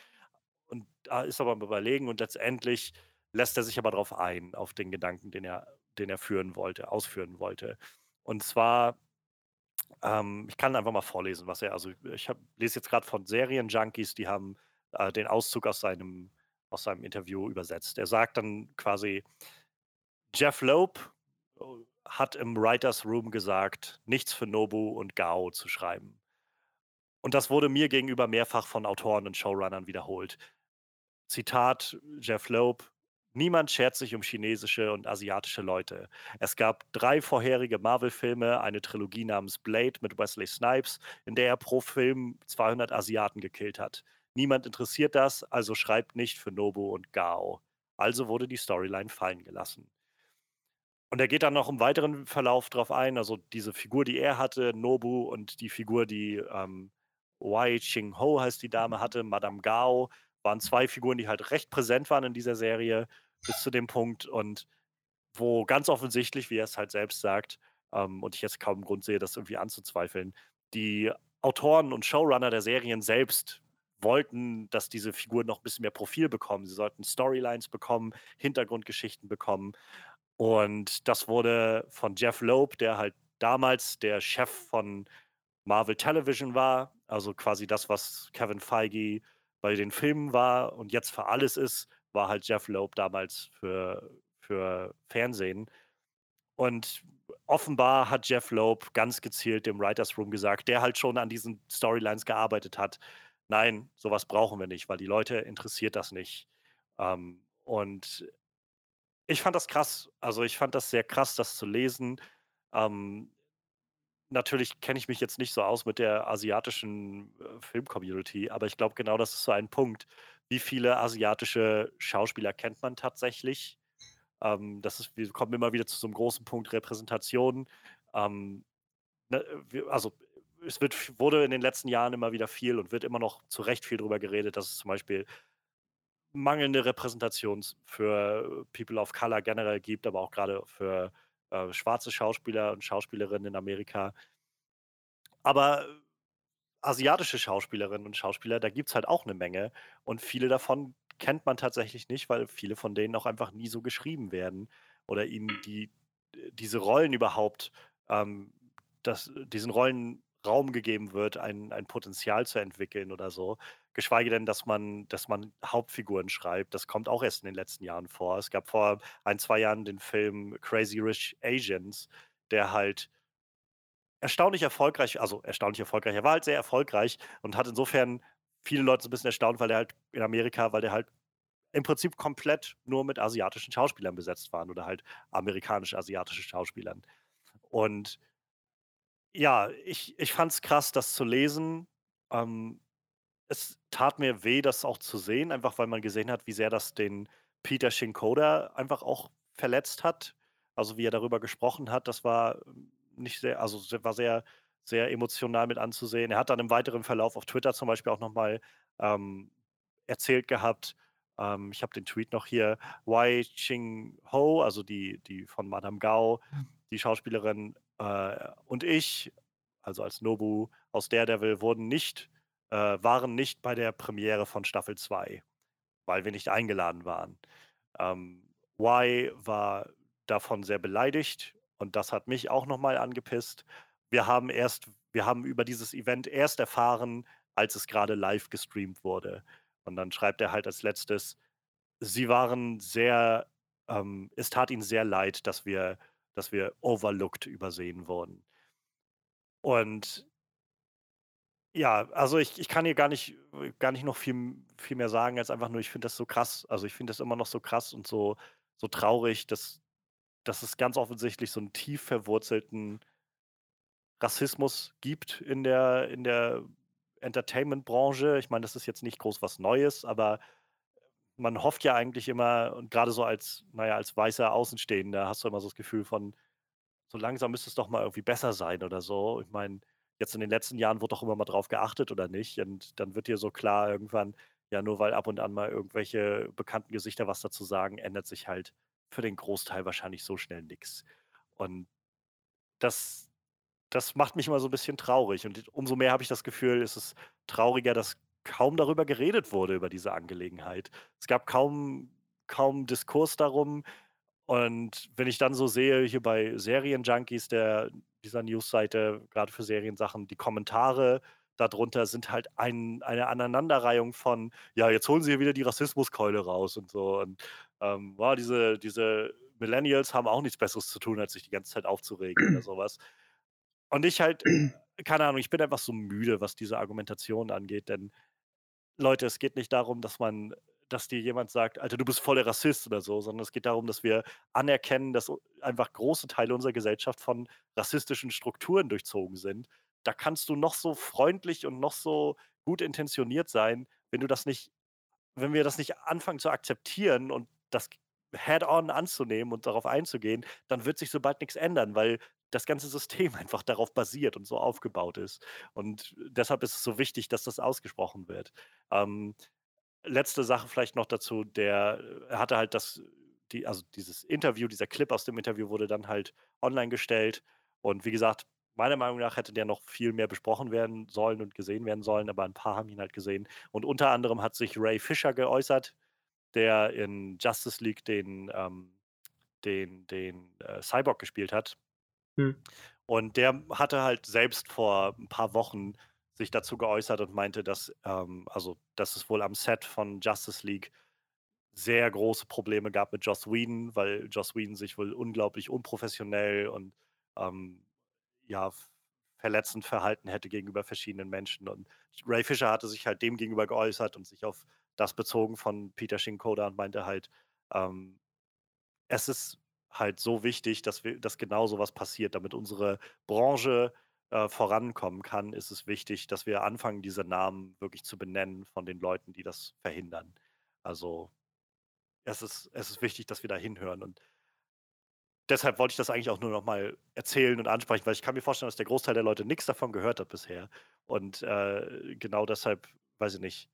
und ist aber am Überlegen und letztendlich lässt er sich aber darauf ein, auf den Gedanken, den er, den er führen wollte, ausführen wollte. Und zwar ähm, ich kann einfach mal vorlesen, was er, also ich hab, lese jetzt gerade von Serienjunkies, die haben äh, den Auszug aus seinem aus seinem Interview übersetzt. Er sagt dann quasi, Jeff Loeb hat im Writers Room gesagt, nichts für Nobu und Gao zu schreiben. Und das wurde mir gegenüber mehrfach von Autoren und Showrunnern wiederholt. Zitat Jeff Loeb, Niemand schert sich um chinesische und asiatische Leute. Es gab drei vorherige Marvel-Filme, eine Trilogie namens Blade mit Wesley Snipes, in der er pro Film 200 Asiaten gekillt hat. Niemand interessiert das, also schreibt nicht für Nobu und Gao. Also wurde die Storyline fallen gelassen. Und er geht dann noch im weiteren Verlauf drauf ein, also diese Figur, die er hatte, Nobu, und die Figur, die ähm, Wai Ching Ho heißt die Dame hatte, Madame Gao, waren zwei Figuren, die halt recht präsent waren in dieser Serie bis zu dem Punkt und wo ganz offensichtlich, wie er es halt selbst sagt, ähm, und ich jetzt kaum Grund sehe, das irgendwie anzuzweifeln, die Autoren und Showrunner der Serien selbst wollten, dass diese Figuren noch ein bisschen mehr Profil bekommen. Sie sollten Storylines bekommen, Hintergrundgeschichten bekommen. Und das wurde von Jeff Loeb, der halt damals der Chef von Marvel Television war, also quasi das, was Kevin Feige bei den Filmen war und jetzt für alles ist, war halt Jeff Loeb damals für, für Fernsehen. Und offenbar hat Jeff Loeb ganz gezielt dem Writers Room gesagt, der halt schon an diesen Storylines gearbeitet hat, nein, sowas brauchen wir nicht, weil die Leute interessiert das nicht. Ähm, und ich fand das krass. Also ich fand das sehr krass, das zu lesen. Ähm, natürlich kenne ich mich jetzt nicht so aus mit der asiatischen äh, Film-Community, aber ich glaube, genau das ist so ein Punkt. Wie viele asiatische Schauspieler kennt man tatsächlich? Ähm, das ist, wir kommen immer wieder zu so einem großen Punkt Repräsentation. Ähm, ne, also es wird, wurde in den letzten Jahren immer wieder viel und wird immer noch zu Recht viel darüber geredet, dass es zum Beispiel mangelnde Repräsentation für People of Color generell gibt, aber auch gerade für äh, schwarze Schauspieler und Schauspielerinnen in Amerika. Aber asiatische Schauspielerinnen und Schauspieler, da gibt es halt auch eine Menge. Und viele davon kennt man tatsächlich nicht, weil viele von denen auch einfach nie so geschrieben werden oder ihnen die, diese Rollen überhaupt, ähm, das, diesen Rollen Raum gegeben wird, ein, ein Potenzial zu entwickeln oder so. Geschweige denn, dass man, dass man Hauptfiguren schreibt. Das kommt auch erst in den letzten Jahren vor. Es gab vor ein, zwei Jahren den Film Crazy Rich Asians, der halt erstaunlich erfolgreich, also erstaunlich erfolgreich, er war halt sehr erfolgreich und hat insofern viele Leute so ein bisschen erstaunt, weil er halt in Amerika, weil der halt im Prinzip komplett nur mit asiatischen Schauspielern besetzt waren oder halt amerikanisch-asiatische Schauspielern. Und ja, ich ich es krass, das zu lesen. Ähm, es tat mir weh, das auch zu sehen, einfach weil man gesehen hat, wie sehr das den Peter Shinkoda einfach auch verletzt hat. Also, wie er darüber gesprochen hat, das war nicht sehr also, war sehr sehr emotional mit anzusehen. Er hat dann im weiteren Verlauf auf Twitter zum Beispiel auch noch mal, ähm, erzählt gehabt ähm, ich habe den Tweet noch hier, Wai Ching Ho, also die die von Madame Gao, die Schauspielerin äh, und ich, also als Nobu aus Daredevil, wurden nicht, äh, waren nicht bei der Premiere von Staffel 2, weil wir nicht eingeladen waren. Ähm, y war davon sehr beleidigt und das hat mich auch nochmal angepisst. Wir haben erst, wir haben über dieses Event erst erfahren, als es gerade live gestreamt wurde. Und dann schreibt er halt als letztes, sie waren sehr, ähm, es tat ihnen sehr leid, dass wir dass wir overlooked übersehen wurden. Und ja, also ich, ich kann hier gar nicht, gar nicht noch viel, viel mehr sagen, als einfach nur, ich finde das so krass. Also ich finde das immer noch so krass und so, so traurig, dass, dass es ganz offensichtlich so einen tief verwurzelten Rassismus gibt in der, in der Entertainment-Branche. Ich meine, das ist jetzt nicht groß was Neues, aber man hofft ja eigentlich immer, und gerade so als, naja, als weißer Außenstehender hast du immer so das Gefühl von, so langsam müsste es doch mal irgendwie besser sein oder so. Ich meine, jetzt in den letzten Jahren wurde doch immer mal drauf geachtet oder nicht. Und dann wird dir so klar irgendwann, ja, nur weil ab und an mal irgendwelche bekannten Gesichter was dazu sagen, ändert sich halt für den Großteil wahrscheinlich so schnell nichts. Und das, das macht mich immer so ein bisschen traurig. Und umso mehr habe ich das Gefühl, ist es trauriger, dass kaum darüber geredet wurde, über diese Angelegenheit. Es gab kaum, kaum Diskurs darum. Und wenn ich dann so sehe, hier bei Serienjunkies, der, dieser Newsseite, gerade für Seriensachen, die Kommentare darunter sind halt ein, eine Aneinanderreihung von, ja, jetzt holen sie hier wieder die Rassismuskeule raus und so. Und ähm, wow, diese, diese Millennials haben auch nichts Besseres zu tun, als sich die ganze Zeit aufzuregen oder [CLEARS THROAT] sowas. Und ich halt, keine Ahnung, ich bin einfach so müde, was diese Argumentation angeht, denn Leute, es geht nicht darum, dass man dass dir jemand sagt: „Alter, du bist voll der Rassist“ oder so, sondern es geht darum, dass wir anerkennen, dass einfach große Teile unserer Gesellschaft von rassistischen Strukturen durchzogen sind. Da kannst du noch so freundlich und noch so gut intentioniert sein, wenn du das nicht wenn wir das nicht anfangen zu akzeptieren und das head on anzunehmen und darauf einzugehen, dann wird sich so bald nichts ändern, weil das ganze System [LAUGHS] einfach darauf basiert und so aufgebaut ist. Und deshalb ist es so wichtig, dass das ausgesprochen wird. Ähm, letzte Sache vielleicht noch dazu, der er hatte halt das die also dieses Interview, dieser Clip aus dem Interview wurde dann halt online gestellt und wie gesagt, meiner Meinung nach hätte der noch viel mehr besprochen werden sollen und gesehen werden sollen, aber ein paar haben ihn halt gesehen und unter anderem hat sich Ray Fisher geäußert, der in Justice League den ähm, den den, äh, Cyborg gespielt hat. Hm. Und der hatte halt selbst vor ein paar Wochen sich dazu geäußert und meinte, dass, ähm, also, dass es wohl am Set von Justice League sehr große Probleme gab mit Joss Whedon, weil Joss Whedon sich wohl unglaublich unprofessionell und ähm, ja, verletzend verhalten hätte gegenüber verschiedenen Menschen. Und Ray Fisher hatte sich halt dem gegenüber geäußert und sich auf das bezogen von Peter Shinkoda und meinte halt, ähm, es ist halt so wichtig, dass wir, dass genau sowas passiert, damit unsere Branche äh, vorankommen kann, ist es wichtig, dass wir anfangen, diese Namen wirklich zu benennen von den Leuten, die das verhindern. Also es ist, es ist wichtig, dass wir da hinhören. Und deshalb wollte ich das eigentlich auch nur noch mal erzählen und ansprechen, weil ich kann mir vorstellen, dass der Großteil der Leute nichts davon gehört hat bisher. Und äh, genau deshalb, weiß ich nicht,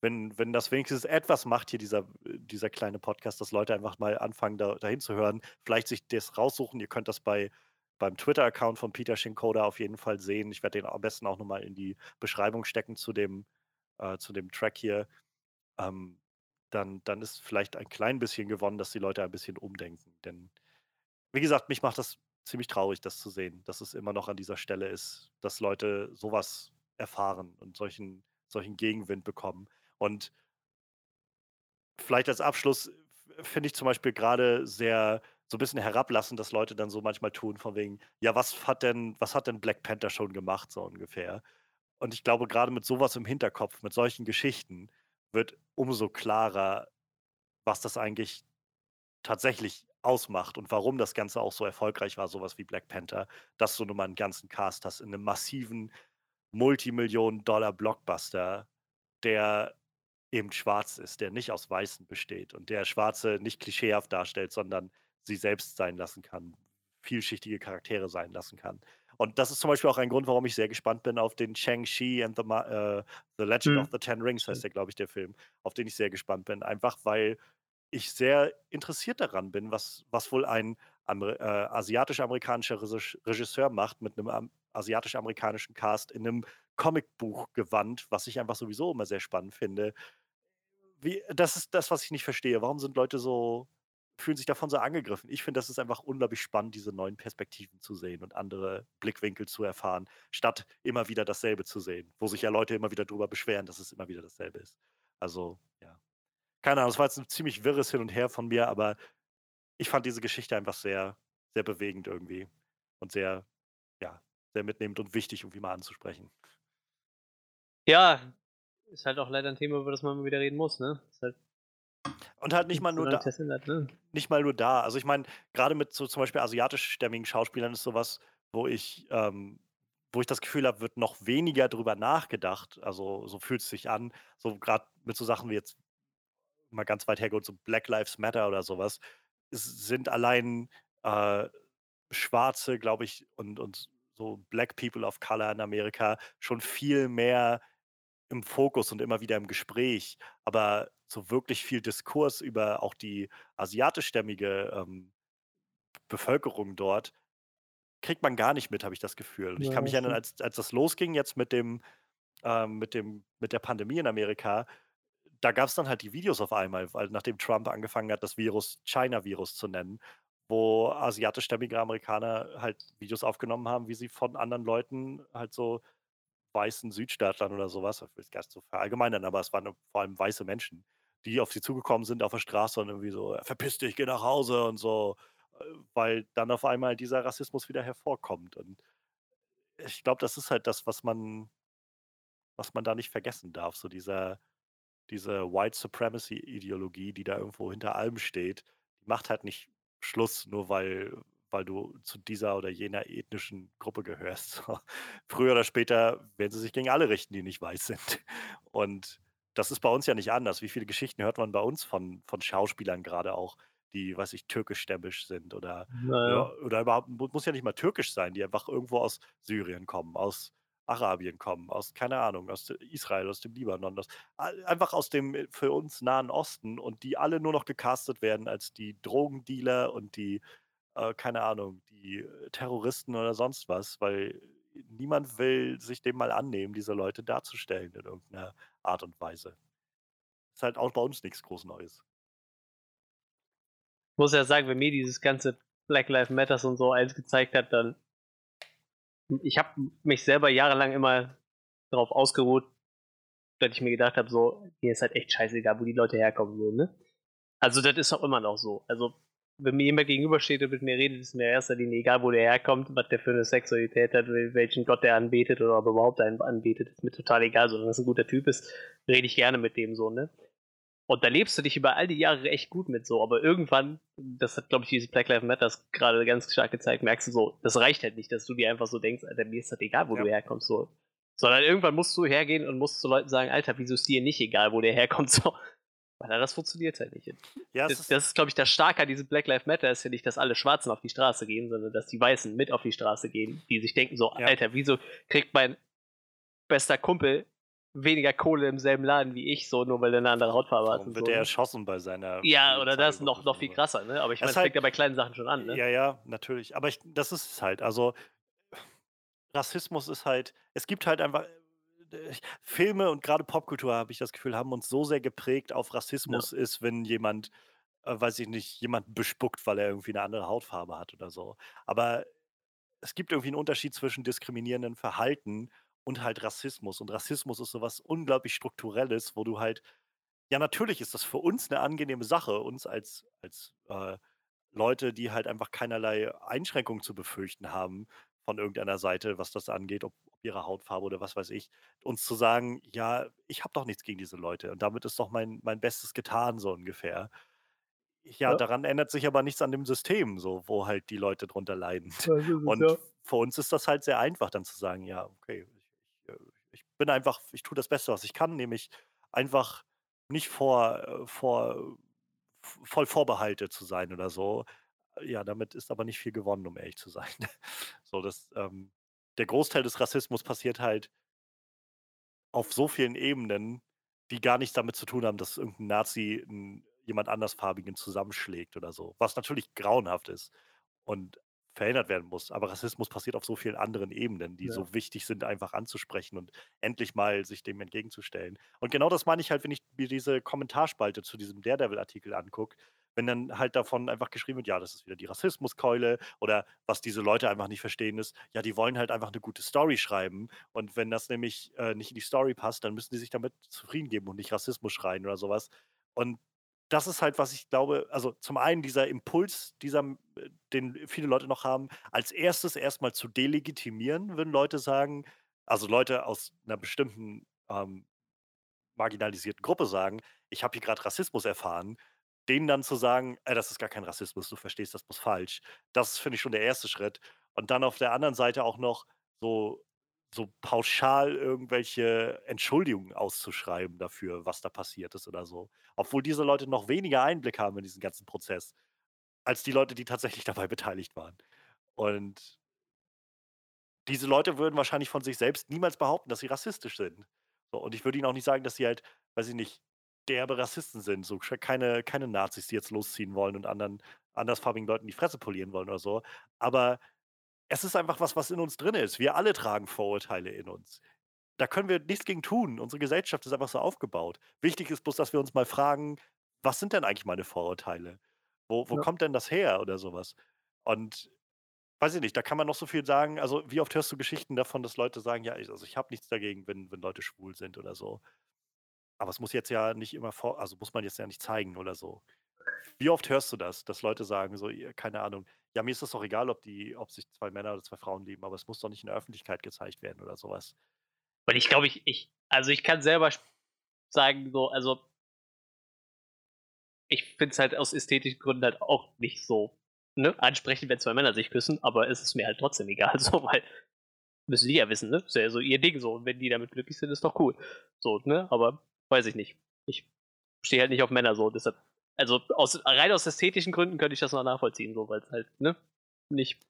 wenn, wenn das wenigstens etwas macht, hier dieser, dieser kleine Podcast, dass Leute einfach mal anfangen, da, dahin zu hören, vielleicht sich das raussuchen. Ihr könnt das bei beim Twitter-Account von Peter Shinkoda auf jeden Fall sehen. Ich werde den am besten auch nochmal in die Beschreibung stecken zu dem, äh, zu dem Track hier. Ähm, dann, dann ist vielleicht ein klein bisschen gewonnen, dass die Leute ein bisschen umdenken. Denn, wie gesagt, mich macht das ziemlich traurig, das zu sehen, dass es immer noch an dieser Stelle ist, dass Leute sowas erfahren und solchen, solchen Gegenwind bekommen. Und vielleicht als Abschluss finde ich zum Beispiel gerade sehr so ein bisschen herablassend, dass Leute dann so manchmal tun, von wegen, ja, was hat denn, was hat denn Black Panther schon gemacht, so ungefähr. Und ich glaube, gerade mit sowas im Hinterkopf, mit solchen Geschichten, wird umso klarer, was das eigentlich tatsächlich ausmacht und warum das Ganze auch so erfolgreich war, sowas wie Black Panther, dass du nun mal einen ganzen Cast hast in einem massiven Multimillionen-Dollar-Blockbuster, der eben schwarz ist, der nicht aus Weißen besteht und der Schwarze nicht klischeehaft darstellt, sondern sie selbst sein lassen kann, vielschichtige Charaktere sein lassen kann. Und das ist zum Beispiel auch ein Grund, warum ich sehr gespannt bin auf den Shang-Chi and the, uh, the Legend mhm. of the Ten Rings, heißt der, glaube ich, der Film, auf den ich sehr gespannt bin. Einfach weil ich sehr interessiert daran bin, was, was wohl ein äh, asiatisch-amerikanischer Regisseur macht mit einem asiatisch-amerikanischen Cast in einem Comicbuch-Gewand, was ich einfach sowieso immer sehr spannend finde. Wie, das ist das, was ich nicht verstehe. Warum sind Leute so fühlen sich davon so angegriffen. Ich finde, das ist einfach unglaublich spannend, diese neuen Perspektiven zu sehen und andere Blickwinkel zu erfahren, statt immer wieder dasselbe zu sehen, wo sich ja Leute immer wieder darüber beschweren, dass es immer wieder dasselbe ist. Also, ja. Keine Ahnung, es war jetzt ein ziemlich wirres Hin und Her von mir, aber ich fand diese Geschichte einfach sehr, sehr bewegend irgendwie und sehr, ja, sehr mitnehmend und wichtig, irgendwie mal anzusprechen. Ja, ist halt auch leider ein Thema, über das man mal wieder reden muss, ne? Ist halt und halt nicht mal nur da. Ne? Nicht mal nur da. Also ich meine, gerade mit so zum Beispiel asiatischstämmigen Schauspielern ist sowas, wo ich, ähm, wo ich das Gefühl habe, wird noch weniger drüber nachgedacht. Also so fühlt es sich an. So gerade mit so Sachen wie jetzt mal ganz weit hergeholt, so Black Lives Matter oder sowas, es sind allein äh, Schwarze, glaube ich, und, und so Black People of Color in Amerika schon viel mehr im Fokus und immer wieder im Gespräch, aber so wirklich viel Diskurs über auch die asiatischstämmige ähm, Bevölkerung dort kriegt man gar nicht mit, habe ich das Gefühl. Und ich kann mich erinnern, als, als das losging jetzt mit dem, ähm, mit dem, mit der Pandemie in Amerika, da gab es dann halt die Videos auf einmal, weil nachdem Trump angefangen hat, das Virus China-Virus zu nennen, wo asiatischstämmige Amerikaner halt Videos aufgenommen haben, wie sie von anderen Leuten halt so weißen Südstaatlern oder sowas, ich will es gar nicht so verallgemeinern, aber es waren vor allem weiße Menschen, die auf sie zugekommen sind auf der Straße und irgendwie so: „Verpiss dich, geh nach Hause“ und so, äh, weil dann auf einmal dieser Rassismus wieder hervorkommt. Und ich glaube, das ist halt das, was man was man da nicht vergessen darf, so dieser diese White Supremacy Ideologie, die da irgendwo hinter allem steht, die macht halt nicht Schluss, nur weil weil du zu dieser oder jener ethnischen Gruppe gehörst. [LAUGHS] Früher oder später werden sie sich gegen alle richten, die nicht weiß sind. Und das ist bei uns ja nicht anders. Wie viele Geschichten hört man bei uns von von Schauspielern gerade auch, die, weiß ich, türkischstämmig sind oder Na ja, ja. oder überhaupt mu muss ja nicht mal türkisch sein, die einfach irgendwo aus Syrien kommen, aus Arabien kommen, aus keine Ahnung, aus Israel, aus dem Libanon, aus einfach aus dem äh, für uns Nahen Osten und die alle nur noch gecastet werden als die Drogendealer und die, äh, keine Ahnung, die äh, Terroristen oder sonst was, weil niemand will sich dem mal annehmen, diese Leute darzustellen in irgendeiner Art und Weise. Ist halt auch bei uns nichts groß Neues. Muss ja sagen, wenn mir dieses ganze Black Lives Matters und so eins gezeigt hat, dann ich habe mich selber jahrelang immer darauf ausgeruht, dass ich mir gedacht habe, so, mir ist halt echt scheißegal, wo die Leute herkommen, so, ne? Also, das ist auch immer noch so. Also, wenn mir jemand gegenübersteht und mit mir redet, ist mir in erster Linie egal, wo der herkommt, was der für eine Sexualität hat, welchen Gott der anbetet oder ob er überhaupt einen anbetet, ist mir total egal. Solange es ein guter Typ ist, rede ich gerne mit dem so, ne? Und da lebst du dich über all die Jahre echt gut mit so, aber irgendwann, das hat, glaube ich, dieses Black Lives Matters gerade ganz stark gezeigt, merkst du so, das reicht halt nicht, dass du dir einfach so denkst, Alter, mir ist das egal, wo Ja. du herkommst, so. Sondern irgendwann musst du hergehen und musst zu Leuten sagen, Alter, wieso ist dir nicht egal, wo der herkommt, [LAUGHS] so. Weil das funktioniert halt nicht. Ja, Das, ist das ist, glaube ich, das Starke an diesem Black Lives Matter ist ja nicht, dass alle Schwarzen auf die Straße gehen, sondern dass die Weißen mit auf die Straße gehen, die sich denken so, Ja. Alter, wieso kriegt mein bester Kumpel weniger Kohle im selben Laden wie ich, so nur weil er eine andere Hautfarbe hat. und wird so, er ne? erschossen bei seiner Ja, oder das Polizei- noch, noch viel krasser, ne? Aber ich meine, Das es halt- fängt ja bei kleinen Sachen schon an, ne? Ja, ja, natürlich. Aber ich das ist es halt. Also, Rassismus ist halt es gibt halt einfach Filme und gerade Popkultur, habe ich das Gefühl, haben uns so sehr geprägt auf Rassismus ist, wenn jemand, äh, weiß ich nicht, jemanden bespuckt, weil er irgendwie eine andere Hautfarbe hat oder so. Aber es gibt irgendwie einen Unterschied zwischen diskriminierendem Verhalten und halt Rassismus. Und Rassismus ist so was unglaublich Strukturelles, wo du halt ja, natürlich ist das für uns eine angenehme Sache, uns als als, äh, Leute, die halt einfach keinerlei Einschränkungen zu befürchten haben von irgendeiner Seite, was das angeht, ob ob ihre Hautfarbe oder was weiß ich, uns zu sagen: „Ja, ich habe doch nichts gegen diese Leute und damit ist doch mein mein Bestes getan“, so ungefähr. Ja, Ja. daran ändert sich aber nichts an dem System so, wo halt die Leute drunter leiden. Es, Und ja. für uns ist das halt sehr einfach, dann zu sagen: „Ja, okay, ich ich, äh, ich bin einfach ich tue das Beste, was ich kann“, nämlich einfach nicht vor äh, vor voll Vorbehalte zu sein oder so. Ja, damit ist aber nicht viel gewonnen, um ehrlich zu sein. [LAUGHS] So, das, ähm der Großteil des Rassismus passiert halt auf so vielen Ebenen, die gar nichts damit zu tun haben, dass irgend 'n Nazi 'n jemand Andersfarbigen zusammenschlägt oder so, was natürlich grauenhaft ist und verhindert werden muss. Aber Rassismus passiert auf so vielen anderen Ebenen, die Ja. so wichtig sind, einfach anzusprechen und endlich mal sich dem entgegenzustellen. Und genau das meine ich halt, wenn ich mir diese Kommentarspalte zu diesem Daredevil-Artikel angucke, wenn dann halt davon einfach geschrieben wird: „Ja, das ist wieder die Rassismuskeule“ oder was diese Leute einfach nicht verstehen ist, ja, die wollen halt einfach 'ne gute Story schreiben und wenn das nämlich, äh, nicht in die Story passt, dann müssen die sich damit zufrieden geben und nicht Rassismus schreien oder so was. Und das ist halt, was ich glaube also, zum einen dieser Impuls, dieser äh, den viele Leute noch haben, als Erstes erst mal zu delegitimieren, wenn Leute sagen also, Leute aus 'ner bestimmten, ähm, marginalisierten Gruppe sagen: „Ich habe hier grad Rassismus erfahren.“ Denen dann zu sagen: „Ey, das ist gar kein Rassismus, du verstehst das bloß falsch.“ Das finde ich, schon der erste Schritt. Und dann auf der anderen Seite auch noch so so pauschal irgendwelche Entschuldigungen auszuschreiben dafür, was da passiert ist oder so. Obwohl diese Leute noch weniger Einblick haben in diesen ganzen Prozess, als die Leute, die tatsächlich [LAUGHS] dabei beteiligt waren. Und diese Leute würden wahrscheinlich von sich selbst niemals behaupten, dass sie rassistisch sind. So, und ich würde ihnen auch nicht sagen, dass sie halt, weiß ich nicht, derbe Rassisten sind, so keine keine Nazis, die jetzt losziehen wollen und anderen andersfarbigen Leuten die Fresse polieren wollen oder so. Aber es ist einfach was, was in uns drin ist. Wir alle tragen Vorurteile in uns. Da können wir nichts gegen tun. Unsere Gesellschaft ist einfach so aufgebaut. Wichtig ist bloß, dass wir uns mal fragen: „Was sind denn eigentlich meine Vorurteile? Wo wo Ja. kommt denn das her?“ oder so was. Und weiß ich nicht, da kann man noch so viel sagen. Also, wie oft hörst du Geschichten davon, dass Leute sagen, ja, ich, also ich habe nichts dagegen, wenn, wenn Leute schwul sind oder so. Aber es muss jetzt ja nicht immer vor, also muss man jetzt ja nicht zeigen oder so. Wie oft hörst du das, dass Leute sagen, so, keine Ahnung, ja, mir ist das doch egal, ob die, ob sich zwei Männer oder zwei Frauen lieben, aber es muss doch nicht in der Öffentlichkeit gezeigt werden oder sowas. Weil ich glaube, ich, ich, also ich kann selber sagen, so, also ich finde es halt aus ästhetischen Gründen halt auch nicht so ne, ansprechend, wenn zwei Männer sich küssen, aber es ist mir halt trotzdem egal, [LAUGHS] so, weil müssen die ja wissen, ne? Ist ja so ihr Ding so. Und wenn die damit glücklich sind, ist doch cool. So, ne? Aber weiß ich nicht. Ich stehe halt nicht auf Männer so, deshalb. Also aus, rein aus ästhetischen Gründen könnte ich das noch nachvollziehen, so, weil es halt, ne? Nicht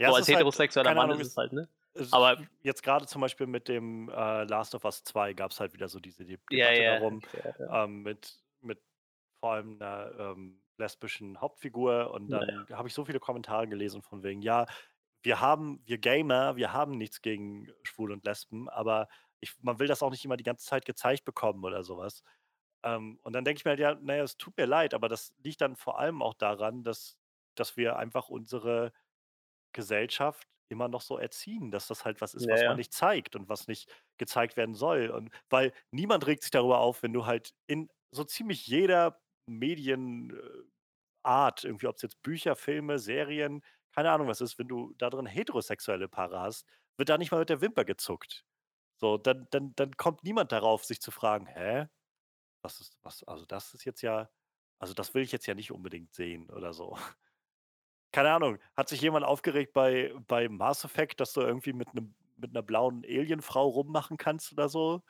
ja, so als halt heterosexueller halt, Mann Ahnung, ist es halt, ne? Aber jetzt gerade zum Beispiel mit dem äh, Last of Us 2 gab es halt wieder so diese Debatte ja, ja, darum, ja, ähm, mit, mit vor allem einer ähm, lesbischen Hauptfigur und dann habe ich so viele Kommentare gelesen von wegen, ja, wir haben, wir Gamer, wir haben nichts gegen Schwul und Lesben, aber ich, man will das auch nicht immer die ganze Zeit gezeigt bekommen oder sowas. Ähm, und dann denke ich mir halt, ja, naja, es tut mir leid, aber das liegt dann vor allem auch daran, dass, dass wir einfach unsere Gesellschaft immer noch so erziehen, dass das halt was ist, was man nicht zeigt und was nicht gezeigt werden soll. Und weil niemand regt sich darüber auf, wenn du halt in so ziemlich jeder Medienart, irgendwie, ob es jetzt Bücher, Filme, Serien, keine Ahnung was ist, wenn du da drin heterosexuelle Paare hast, wird da nicht mal mit der Wimper gezuckt. So, dann, dann, dann kommt niemand darauf, sich zu fragen, hä? Was ist, was, also das ist jetzt ja, also das will ich jetzt ja nicht unbedingt sehen oder so. [LAUGHS] Keine Ahnung, hat sich jemand aufgeregt bei, bei Mass Effect, dass du irgendwie mit einem mit einer blauen Alienfrau rummachen kannst oder so,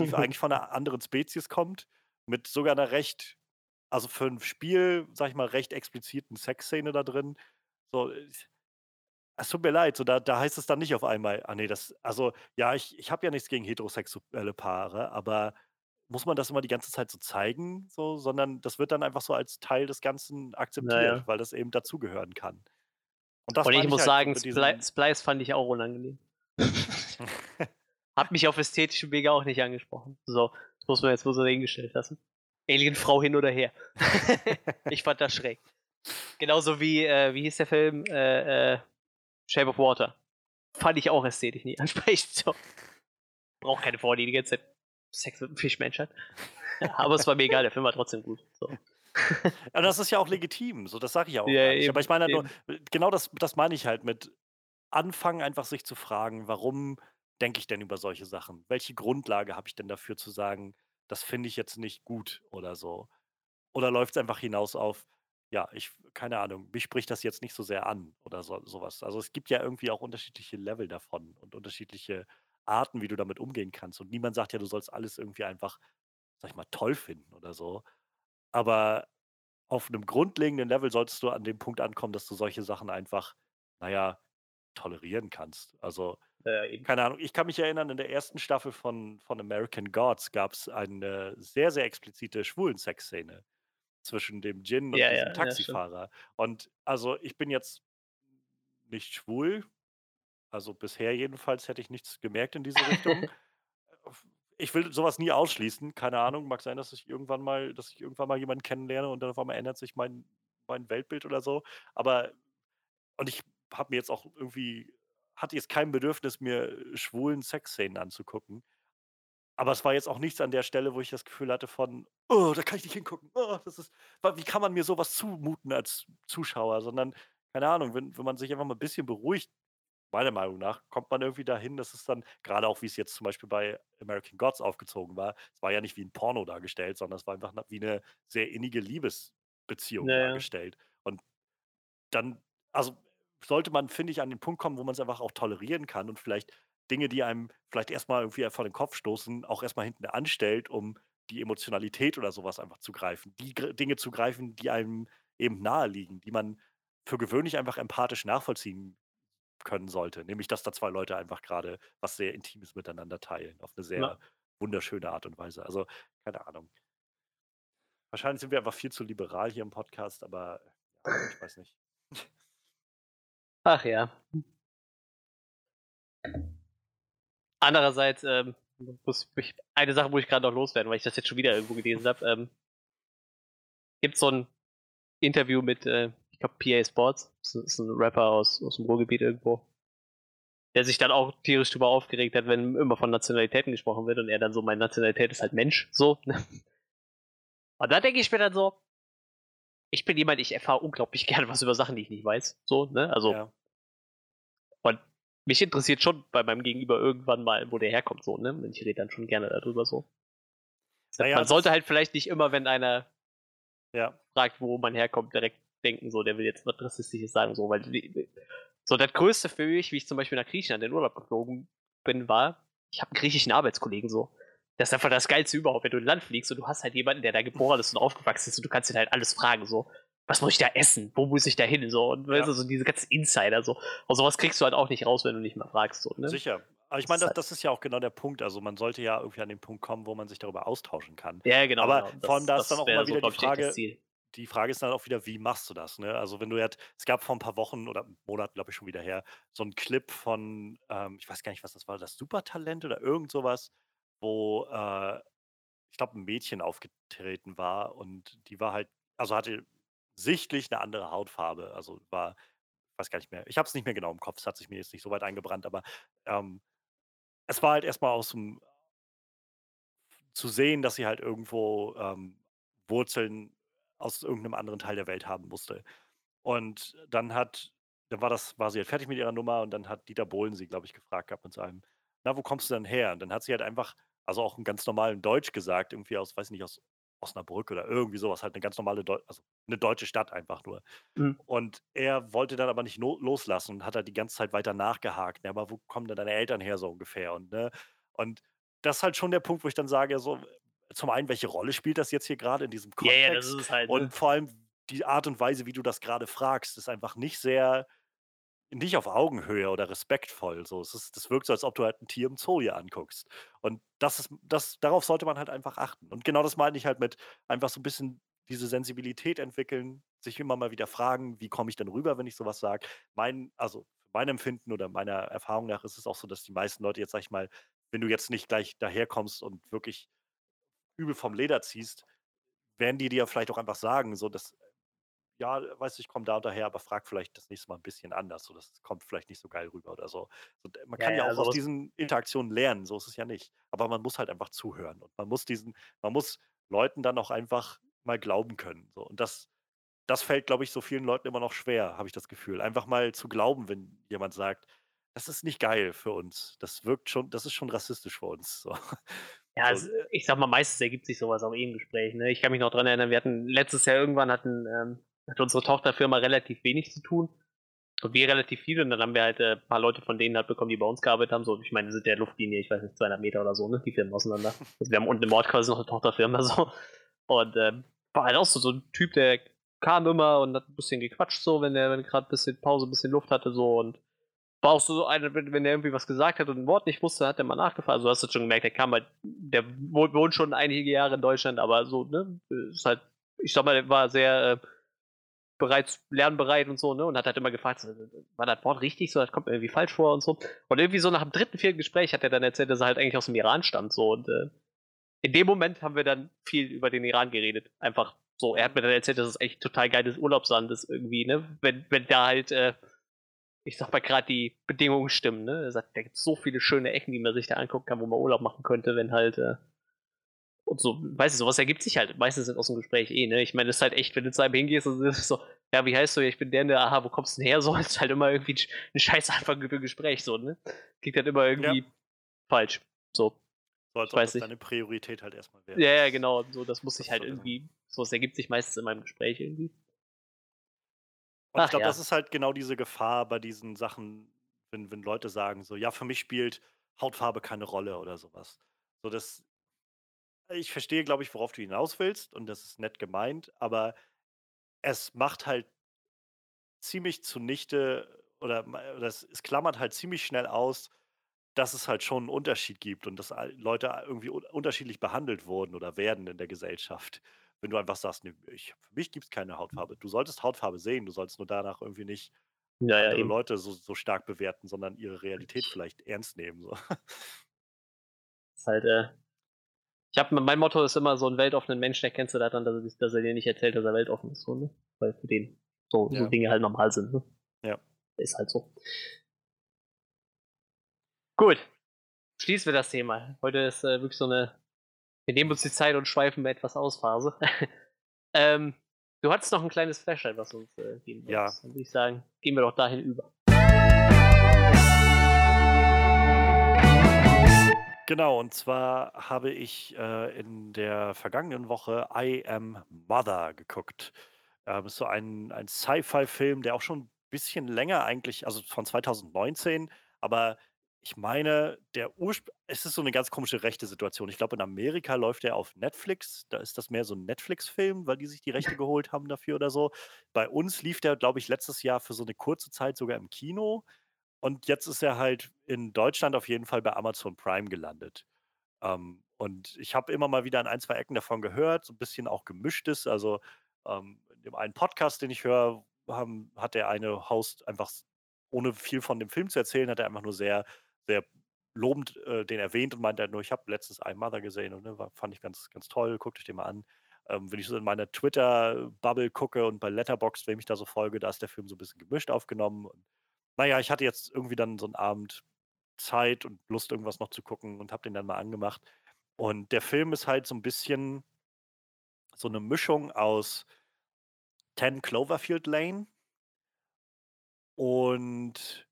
die [LAUGHS] eigentlich von einer anderen Spezies kommt, mit sogar einer recht, also für ein Spiel, sag ich mal, recht expliziten Sexszene da drin. So, es tut mir leid, so da, da heißt es dann nicht auf einmal, ah nee, das, also ja, ich, ich habe ja nichts gegen heterosexuelle Paare, aber muss man das immer die ganze Zeit so zeigen, so, sondern das wird dann einfach so als Teil des Ganzen akzeptiert, naja. weil das eben dazugehören kann. Und, das Und ich muss halt sagen, Spli Splice fand ich auch unangenehm. [LAUGHS] Hat mich auf ästhetischen Wege auch nicht angesprochen. So, das muss man jetzt wohl so hingestellt lassen. Alienfrau hin oder her. [LAUGHS] ich fand das schräg. Genauso wie, äh, wie hieß der Film? Äh, äh, Shape of Water. Fand ich auch ästhetisch nie ansprechend. [LAUGHS] So. Braucht keine Frau, die ganze Zeit Sex mit einem Fischmensch hat. [LAUGHS] Aber es war mir egal, der Film war trotzdem gut. So. Aber das ist ja auch legitim, so das sage ich ja auch. Ja, eben, Aber ich meine halt nur, genau das, das meine ich halt mit anfangen, einfach sich zu fragen, warum denke ich denn über solche Sachen? Welche Grundlage habe ich denn dafür zu sagen, das finde ich jetzt nicht gut oder so? Oder läuft es einfach hinaus auf, ja, ich, keine Ahnung, mich spricht das jetzt nicht so sehr an oder so, sowas. Also es gibt ja irgendwie auch unterschiedliche Level davon und unterschiedliche Arten, wie du damit umgehen kannst. Und niemand sagt ja, du sollst alles irgendwie einfach, sag ich mal, toll finden oder so. Aber auf einem grundlegenden Level solltest du an dem Punkt ankommen, dass du solche Sachen einfach, naja, tolerieren kannst. Also, äh, keine Ahnung, ich kann mich erinnern, in der ersten Staffel von, von American Gods gab es eine sehr, sehr explizite Schwulen-Sex-Szene zwischen dem Gin und ja, diesem ja, Taxifahrer. Und also ich bin jetzt nicht schwul, also bisher jedenfalls hätte ich nichts gemerkt in diese Richtung. [LAUGHS] ich will sowas nie ausschließen, keine Ahnung, mag sein, dass ich irgendwann mal, dass ich irgendwann mal jemanden kennenlerne und dann auf einmal ändert sich mein, mein Weltbild oder so. Aber und ich habe mir jetzt auch irgendwie, hatte jetzt kein Bedürfnis, mir schwulen Sexszenen anzugucken. Aber es war jetzt auch nichts an der Stelle, wo ich das Gefühl hatte von, oh, da kann ich nicht hingucken. Oh, das ist, wie kann man mir sowas zumuten als Zuschauer? Sondern, keine Ahnung, wenn, wenn man sich einfach mal ein bisschen beruhigt, meiner Meinung nach, kommt man irgendwie dahin, dass es dann, gerade auch wie es jetzt zum Beispiel bei American Gods aufgezogen war, es war ja nicht wie ein Porno dargestellt, sondern es war einfach wie eine sehr innige Liebesbeziehung ja, dargestellt. Und dann, also sollte man, finde ich, an den Punkt kommen, wo man es einfach auch tolerieren kann und vielleicht Dinge, die einem vielleicht erstmal irgendwie vor den Kopf stoßen, auch erstmal hinten anstellt, um die Emotionalität oder sowas einfach zu greifen. Die Dinge zu greifen, die einem eben nahe liegen, die man für gewöhnlich einfach empathisch nachvollziehen können sollte. Nämlich, dass da zwei Leute einfach gerade was sehr Intimes miteinander teilen, auf eine sehr ja. wunderschöne Art und Weise. Also, keine Ahnung. Wahrscheinlich sind wir einfach viel zu liberal hier im Podcast, aber ja, ich weiß nicht. Ach ja. Andererseits ähm, muss ich, eine Sache, wo ich gerade noch loswerden, weil ich das jetzt schon wieder irgendwo gelesen habe. Ähm, gibt so ein Interview mit, äh, ich glaube PA Sports, das ist ein Rapper aus, aus dem Ruhrgebiet irgendwo, der sich dann auch tierisch drüber aufgeregt hat, wenn immer von Nationalitäten gesprochen wird und er dann so, meine Nationalität ist halt Mensch, so. Ne? Und da denke ich mir dann so, ich bin jemand, ich erfahre unglaublich [LAUGHS] gerne was über Sachen, die ich nicht weiß, so, ne, also. Ja. Mich interessiert schon bei meinem Gegenüber irgendwann mal, wo der herkommt, so, ne, und ich rede dann schon gerne darüber, so. Naja, man sollte halt vielleicht nicht immer, wenn einer ja. fragt, wo man herkommt, direkt denken, so, der will jetzt was Rassistisches sagen, so, weil so das Größte für mich, wie ich zum Beispiel nach Griechenland in den Urlaub geflogen bin, war, ich habe einen griechischen Arbeitskollegen so. Das ist einfach das Geilste überhaupt, wenn du in Land fliegst und du hast halt jemanden, der da geboren ist und aufgewachsen ist und du kannst ihn halt alles fragen, so, was muss ich da essen? Wo muss ich da hin? So, und ja. weißt du, so diese ganzen Insider, so. Und sowas kriegst du halt auch nicht raus, wenn du nicht mal fragst, so, ne? Sicher. Aber ich meine, das, das, ist ja auch genau der Punkt. Also man sollte ja irgendwie an den Punkt kommen, wo man sich darüber austauschen kann. Ja, genau. Aber genau. Vor allem da ist dann auch immer wieder so, die Frage, die Frage ist dann auch wieder, wie machst du das? Ne? Also wenn du jetzt, es gab vor ein paar Wochen oder Monaten, glaube ich, schon wieder her, so einen Clip von, ähm, ich weiß gar nicht, was das war, das Supertalent oder irgend sowas, wo äh, ich glaube, ein Mädchen aufgetreten war und die war halt, also hatte sichtlich eine andere Hautfarbe. Also war, weiß gar nicht mehr, ich habe es nicht mehr genau im Kopf, es hat sich mir jetzt nicht so weit eingebrannt, aber ähm, es war halt erstmal aus dem, zu sehen, dass sie halt irgendwo ähm, Wurzeln aus irgendeinem anderen Teil der Welt haben musste. Und dann hat dann war das war sie halt fertig mit ihrer Nummer und dann hat Dieter Bohlen sie, glaube ich, gefragt gehabt mit seinem: „Na, wo kommst du denn her?“ Und dann hat sie halt einfach also auch 'n ganz normalen Deutsch gesagt, irgendwie aus weiß nicht, aus Osnabrück oder irgendwie sowas halt eine ganz normale Deu also eine deutsche Stadt einfach nur. Mhm. Und er wollte dann aber nicht no loslassen und hat halt die ganze Zeit weiter nachgehakt: „Ja, aber wo kommen denn deine Eltern her?“ so ungefähr und, ne? Und das ist halt schon der Punkt, wo ich dann sage, so zum einen, welche Rolle spielt das jetzt hier gerade in diesem Kontext? Ja, ja, das ist halt, ne? Und vor allem die Art und Weise, wie du das gerade fragst, ist einfach nicht sehr nicht auf Augenhöhe oder respektvoll. So, es ist, das wirkt so, als ob du halt ein Tier im Zoo hier anguckst. Und das ist, das, darauf sollte man halt einfach achten. Und genau das meine ich halt mit einfach so ein bisschen diese Sensibilität entwickeln, sich immer mal wieder fragen, wie komme ich denn rüber, wenn ich sowas sage. Mein, also mein Empfinden oder meiner Erfahrung nach ist es auch so, dass die meisten Leute jetzt, sag ich mal, wenn du jetzt nicht gleich daherkommst und wirklich übel vom Leder ziehst, werden die dir vielleicht auch einfach sagen, so dass, ja, weißt du, ich komme da und daher, aber frag vielleicht das nächste Mal ein bisschen anders. So, das kommt vielleicht nicht so geil rüber oder so. so man kann ja, ja auch also aus diesen Interaktionen lernen, so ist es ja nicht. Aber man muss halt einfach zuhören und man muss diesen, man muss Leuten dann auch einfach mal glauben können. So. Und das, das fällt, glaube ich, so vielen Leuten immer noch schwer, habe ich das Gefühl. Einfach mal zu glauben, wenn jemand sagt, das ist nicht geil für uns. Das wirkt schon, das ist schon rassistisch für uns. So. [LAUGHS] Ja, also, ich sag mal, meistens ergibt sich sowas auch eh im Gespräch. Ne? Ich kann mich noch dran erinnern, wir hatten letztes Jahr irgendwann hatten, ähm, hat unsere Tochterfirma relativ wenig zu tun. Und wir relativ viel. Und dann haben wir halt äh, ein paar Leute von denen halt bekommen, die bei uns gearbeitet haben. So, ich meine, sind der Luftlinie, ich weiß nicht, 200 Meter oder so, ne? Die Firmen auseinander. Also wir haben unten im Ort quasi noch eine Tochterfirma [LAUGHS] so. Und äh, war halt auch so, so ein Typ, der kam immer und hat ein bisschen gequatscht, so, wenn er wenn gerade ein bisschen Pause, ein bisschen Luft hatte, so. Und war auch so einer, wenn, wenn er irgendwie was gesagt hat und ein Wort nicht wusste, hat er mal nachgefragt. Also hast du schon gemerkt, der kam halt, der wohnt schon einige Jahre in Deutschland, aber so, ne, ist halt, ich sag mal, der war sehr äh, bereits lernbereit und so, ne, und hat halt immer gefragt, war das Wort richtig so, das kommt mir irgendwie falsch vor und so. Und irgendwie so nach dem dritten, vierten Gespräch hat er dann erzählt, dass er halt eigentlich aus dem Iran stammt, so, und äh, in dem Moment haben wir dann viel über den Iran geredet. Einfach so, er hat mir dann erzählt, dass es echt total geiles Urlaubsland ist irgendwie, ne, wenn, wenn da halt, äh, ich sag mal gerade die Bedingungen stimmen, ne? Er sagt, da gibt so viele schöne Ecken, die man sich da angucken kann, wo man Urlaub machen könnte, wenn halt äh, und so, weißt du, sowas ergibt sich halt meistens aus dem Gespräch eh, ne? Ich meine, das ist halt echt, wenn du zu einem hingehst und ist so, ja, wie heißt du? Ich bin der, der, aha, wo kommst du denn her? So, [LAUGHS] ist halt immer irgendwie ein scheiß Anfang für ein Gespräch, so, ne? Klingt halt immer irgendwie ja. falsch. So. So als ob das deine Priorität halt erstmal wäre. Ja, ja, genau. So, das muss sich halt irgendwie, sowas ergibt sich meistens in meinem Gespräch irgendwie. Und Ach, ich glaube, ja. das ist halt genau diese Gefahr bei diesen Sachen, wenn, wenn Leute sagen, so, ja, für mich spielt Hautfarbe keine Rolle oder sowas. So, das, ich verstehe, glaube ich, worauf du hinaus willst und das ist nett gemeint, aber es macht halt ziemlich zunichte oder, oder es, es klammert halt ziemlich schnell aus, dass es halt schon einen Unterschied gibt und dass Leute irgendwie unterschiedlich behandelt wurden oder werden in der Gesellschaft wenn du einfach sagst, nee, ich, für mich gibt es keine Hautfarbe. Du solltest Hautfarbe sehen, du sollst nur danach irgendwie nicht ja, andere ja, Leute so, so, stark bewerten, sondern ihre Realität vielleicht ernst nehmen. So. ist halt, äh, ich habe mein Motto ist immer so ein weltoffenen Mensch, der kennst du daran, dass er, dass er dir nicht erzählt, dass er weltoffen ist, so, ne? Weil für den So, ja. so Dinge halt normal sind. Ne? Ja. Ist halt so. Gut. Schließen wir das Thema. Heute ist äh, wirklich so eine. Wir nehmen uns die Zeit und schweifen wir etwas aus Phase. [LAUGHS] ähm, du hattest noch ein kleines Flashlight, was uns äh, geben Ja. Dann würde ich sagen, gehen wir doch dahin über. Genau, und zwar habe ich äh, in der vergangenen Woche I Am Mother geguckt. Ähm, ist so ein, ein Sci-Fi-Film, der auch schon ein bisschen länger eigentlich, also von 2019, aber ich meine, der Urspr es ist so eine ganz komische rechte Situation. Ich glaube, in Amerika läuft der auf Netflix. Da ist das mehr so ein Netflix-Film, weil die sich die Rechte geholt haben dafür oder so. Bei uns lief der, glaube ich, letztes Jahr für so eine kurze Zeit sogar im Kino. Und jetzt ist er halt in Deutschland auf jeden Fall bei Amazon Prime gelandet. Ähm, und ich habe immer mal wieder an ein, zwei Ecken davon gehört, so ein bisschen auch gemischtes. Also, ähm, in dem einen Podcast, den ich höre, hat der eine Host einfach ohne viel von dem Film zu erzählen, hat er einfach nur sehr sehr lobend äh, den erwähnt und meinte halt nur, ich habe letztens I Mother gesehen und ne, war, fand ich ganz, ganz toll, guckt euch den mal an. Ähm, wenn ich so in meiner Twitter-Bubble gucke und bei Letterboxd, wem ich da so folge, da ist der Film so ein bisschen gemischt aufgenommen. Und, naja, ich hatte jetzt irgendwie dann so einen Abend Zeit und Lust, irgendwas noch zu gucken und habe den dann mal angemacht. Und der Film ist halt so ein bisschen so eine Mischung aus 10 Cloverfield Lane und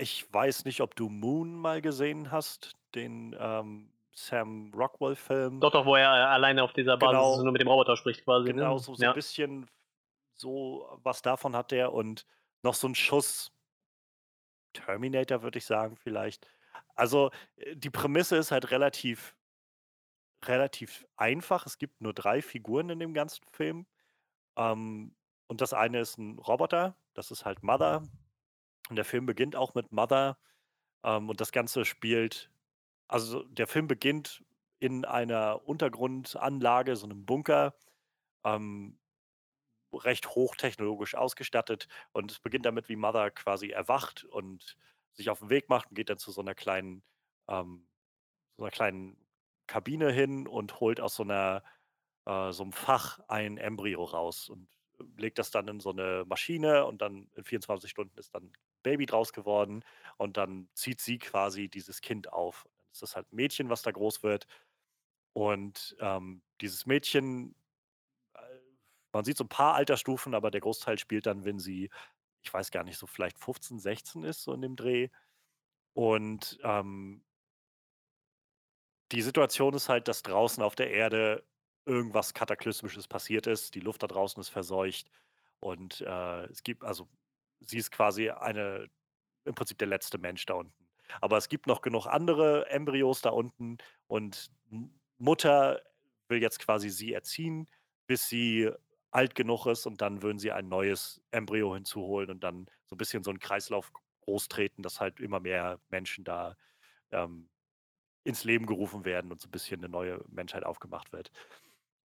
ich weiß nicht, ob du Moon mal gesehen hast, den ähm, Sam Rockwell-Film. Doch, doch, wo er äh, alleine auf dieser Basis genau, nur mit dem Roboter spricht quasi. Ne? Genau, so, so ja. ein bisschen so was davon hat der und noch so ein Schuss Terminator, würde ich sagen, vielleicht. Also äh, die Prämisse ist halt relativ, relativ einfach. Es gibt nur drei Figuren in dem ganzen Film. Ähm, und das eine ist ein Roboter, das ist halt Mother. Und der Film beginnt auch mit Mother. Ähm, und das Ganze spielt, also der Film beginnt in einer Untergrundanlage, so einem Bunker, ähm, recht hochtechnologisch ausgestattet. Und es beginnt damit, wie Mother quasi erwacht und sich auf den Weg macht und geht dann zu so einer kleinen, ähm, so einer kleinen Kabine hin und holt aus so einer äh, so einem Fach ein Embryo raus und legt das dann in so eine Maschine und dann in 24 Stunden ist dann Baby draus geworden und dann zieht sie quasi dieses Kind auf. Dann ist halt ein Mädchen, was da groß wird. Und ähm, dieses Mädchen, äh, man sieht so ein paar Altersstufen, aber der Großteil spielt dann, wenn sie, ich weiß gar nicht, so vielleicht 15, 16 ist, so in dem Dreh. Und ähm, die Situation ist halt, dass draußen auf der Erde irgendwas Kataklysmisches passiert ist. Die Luft da draußen ist verseucht. Und äh, es gibt, also sie ist quasi eine, im Prinzip der letzte Mensch da unten. Aber es gibt noch genug andere Embryos da unten und Mutter will jetzt quasi sie erziehen, bis sie alt genug ist und dann würden sie ein neues Embryo hinzuholen und dann so ein bisschen so einen Kreislauf großtreten, dass halt immer mehr Menschen da ähm, ins Leben gerufen werden und so ein bisschen eine neue Menschheit aufgemacht wird.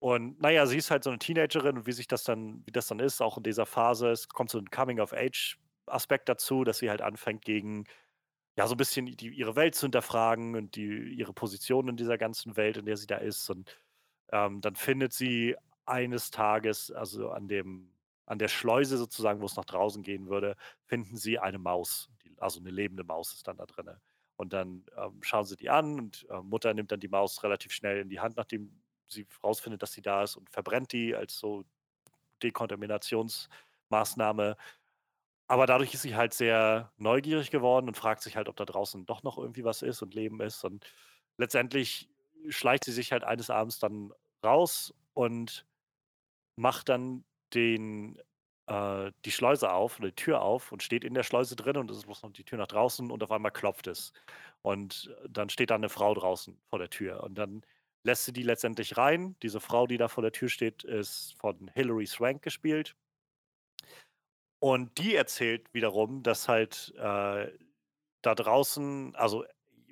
Und naja, sie ist halt so eine Teenagerin und wie sich das dann, wie das dann ist, auch in dieser Phase, es kommt so ein Coming-of-Age-Aspekt dazu, dass sie halt anfängt, gegen ja, so ein bisschen die, ihre Welt zu hinterfragen und die, ihre Position in dieser ganzen Welt, in der sie da ist. Und ähm, dann findet sie eines Tages, also an dem, an der Schleuse sozusagen, wo es nach draußen gehen würde, finden sie eine Maus. Die, also eine lebende Maus ist dann da drin. Und dann ähm, schauen sie die an und äh, Mutter nimmt dann die Maus relativ schnell in die Hand, nachdem sie rausfindet, dass sie da ist und verbrennt die als so Dekontaminationsmaßnahme. Aber dadurch ist sie halt sehr neugierig geworden und fragt sich halt, ob da draußen doch noch irgendwie was ist und Leben ist. Und letztendlich schleicht sie sich halt eines Abends dann raus und macht dann den, äh, die Schleuse auf oder die Tür auf und steht in der Schleuse drin und es ist bloß noch die Tür nach draußen und auf einmal klopft es. Und dann steht da eine Frau draußen vor der Tür. Und dann lässt sie die letztendlich rein. Diese Frau, die da vor der Tür steht, ist von Hilary Swank gespielt. Und die erzählt wiederum, dass halt äh, da draußen, also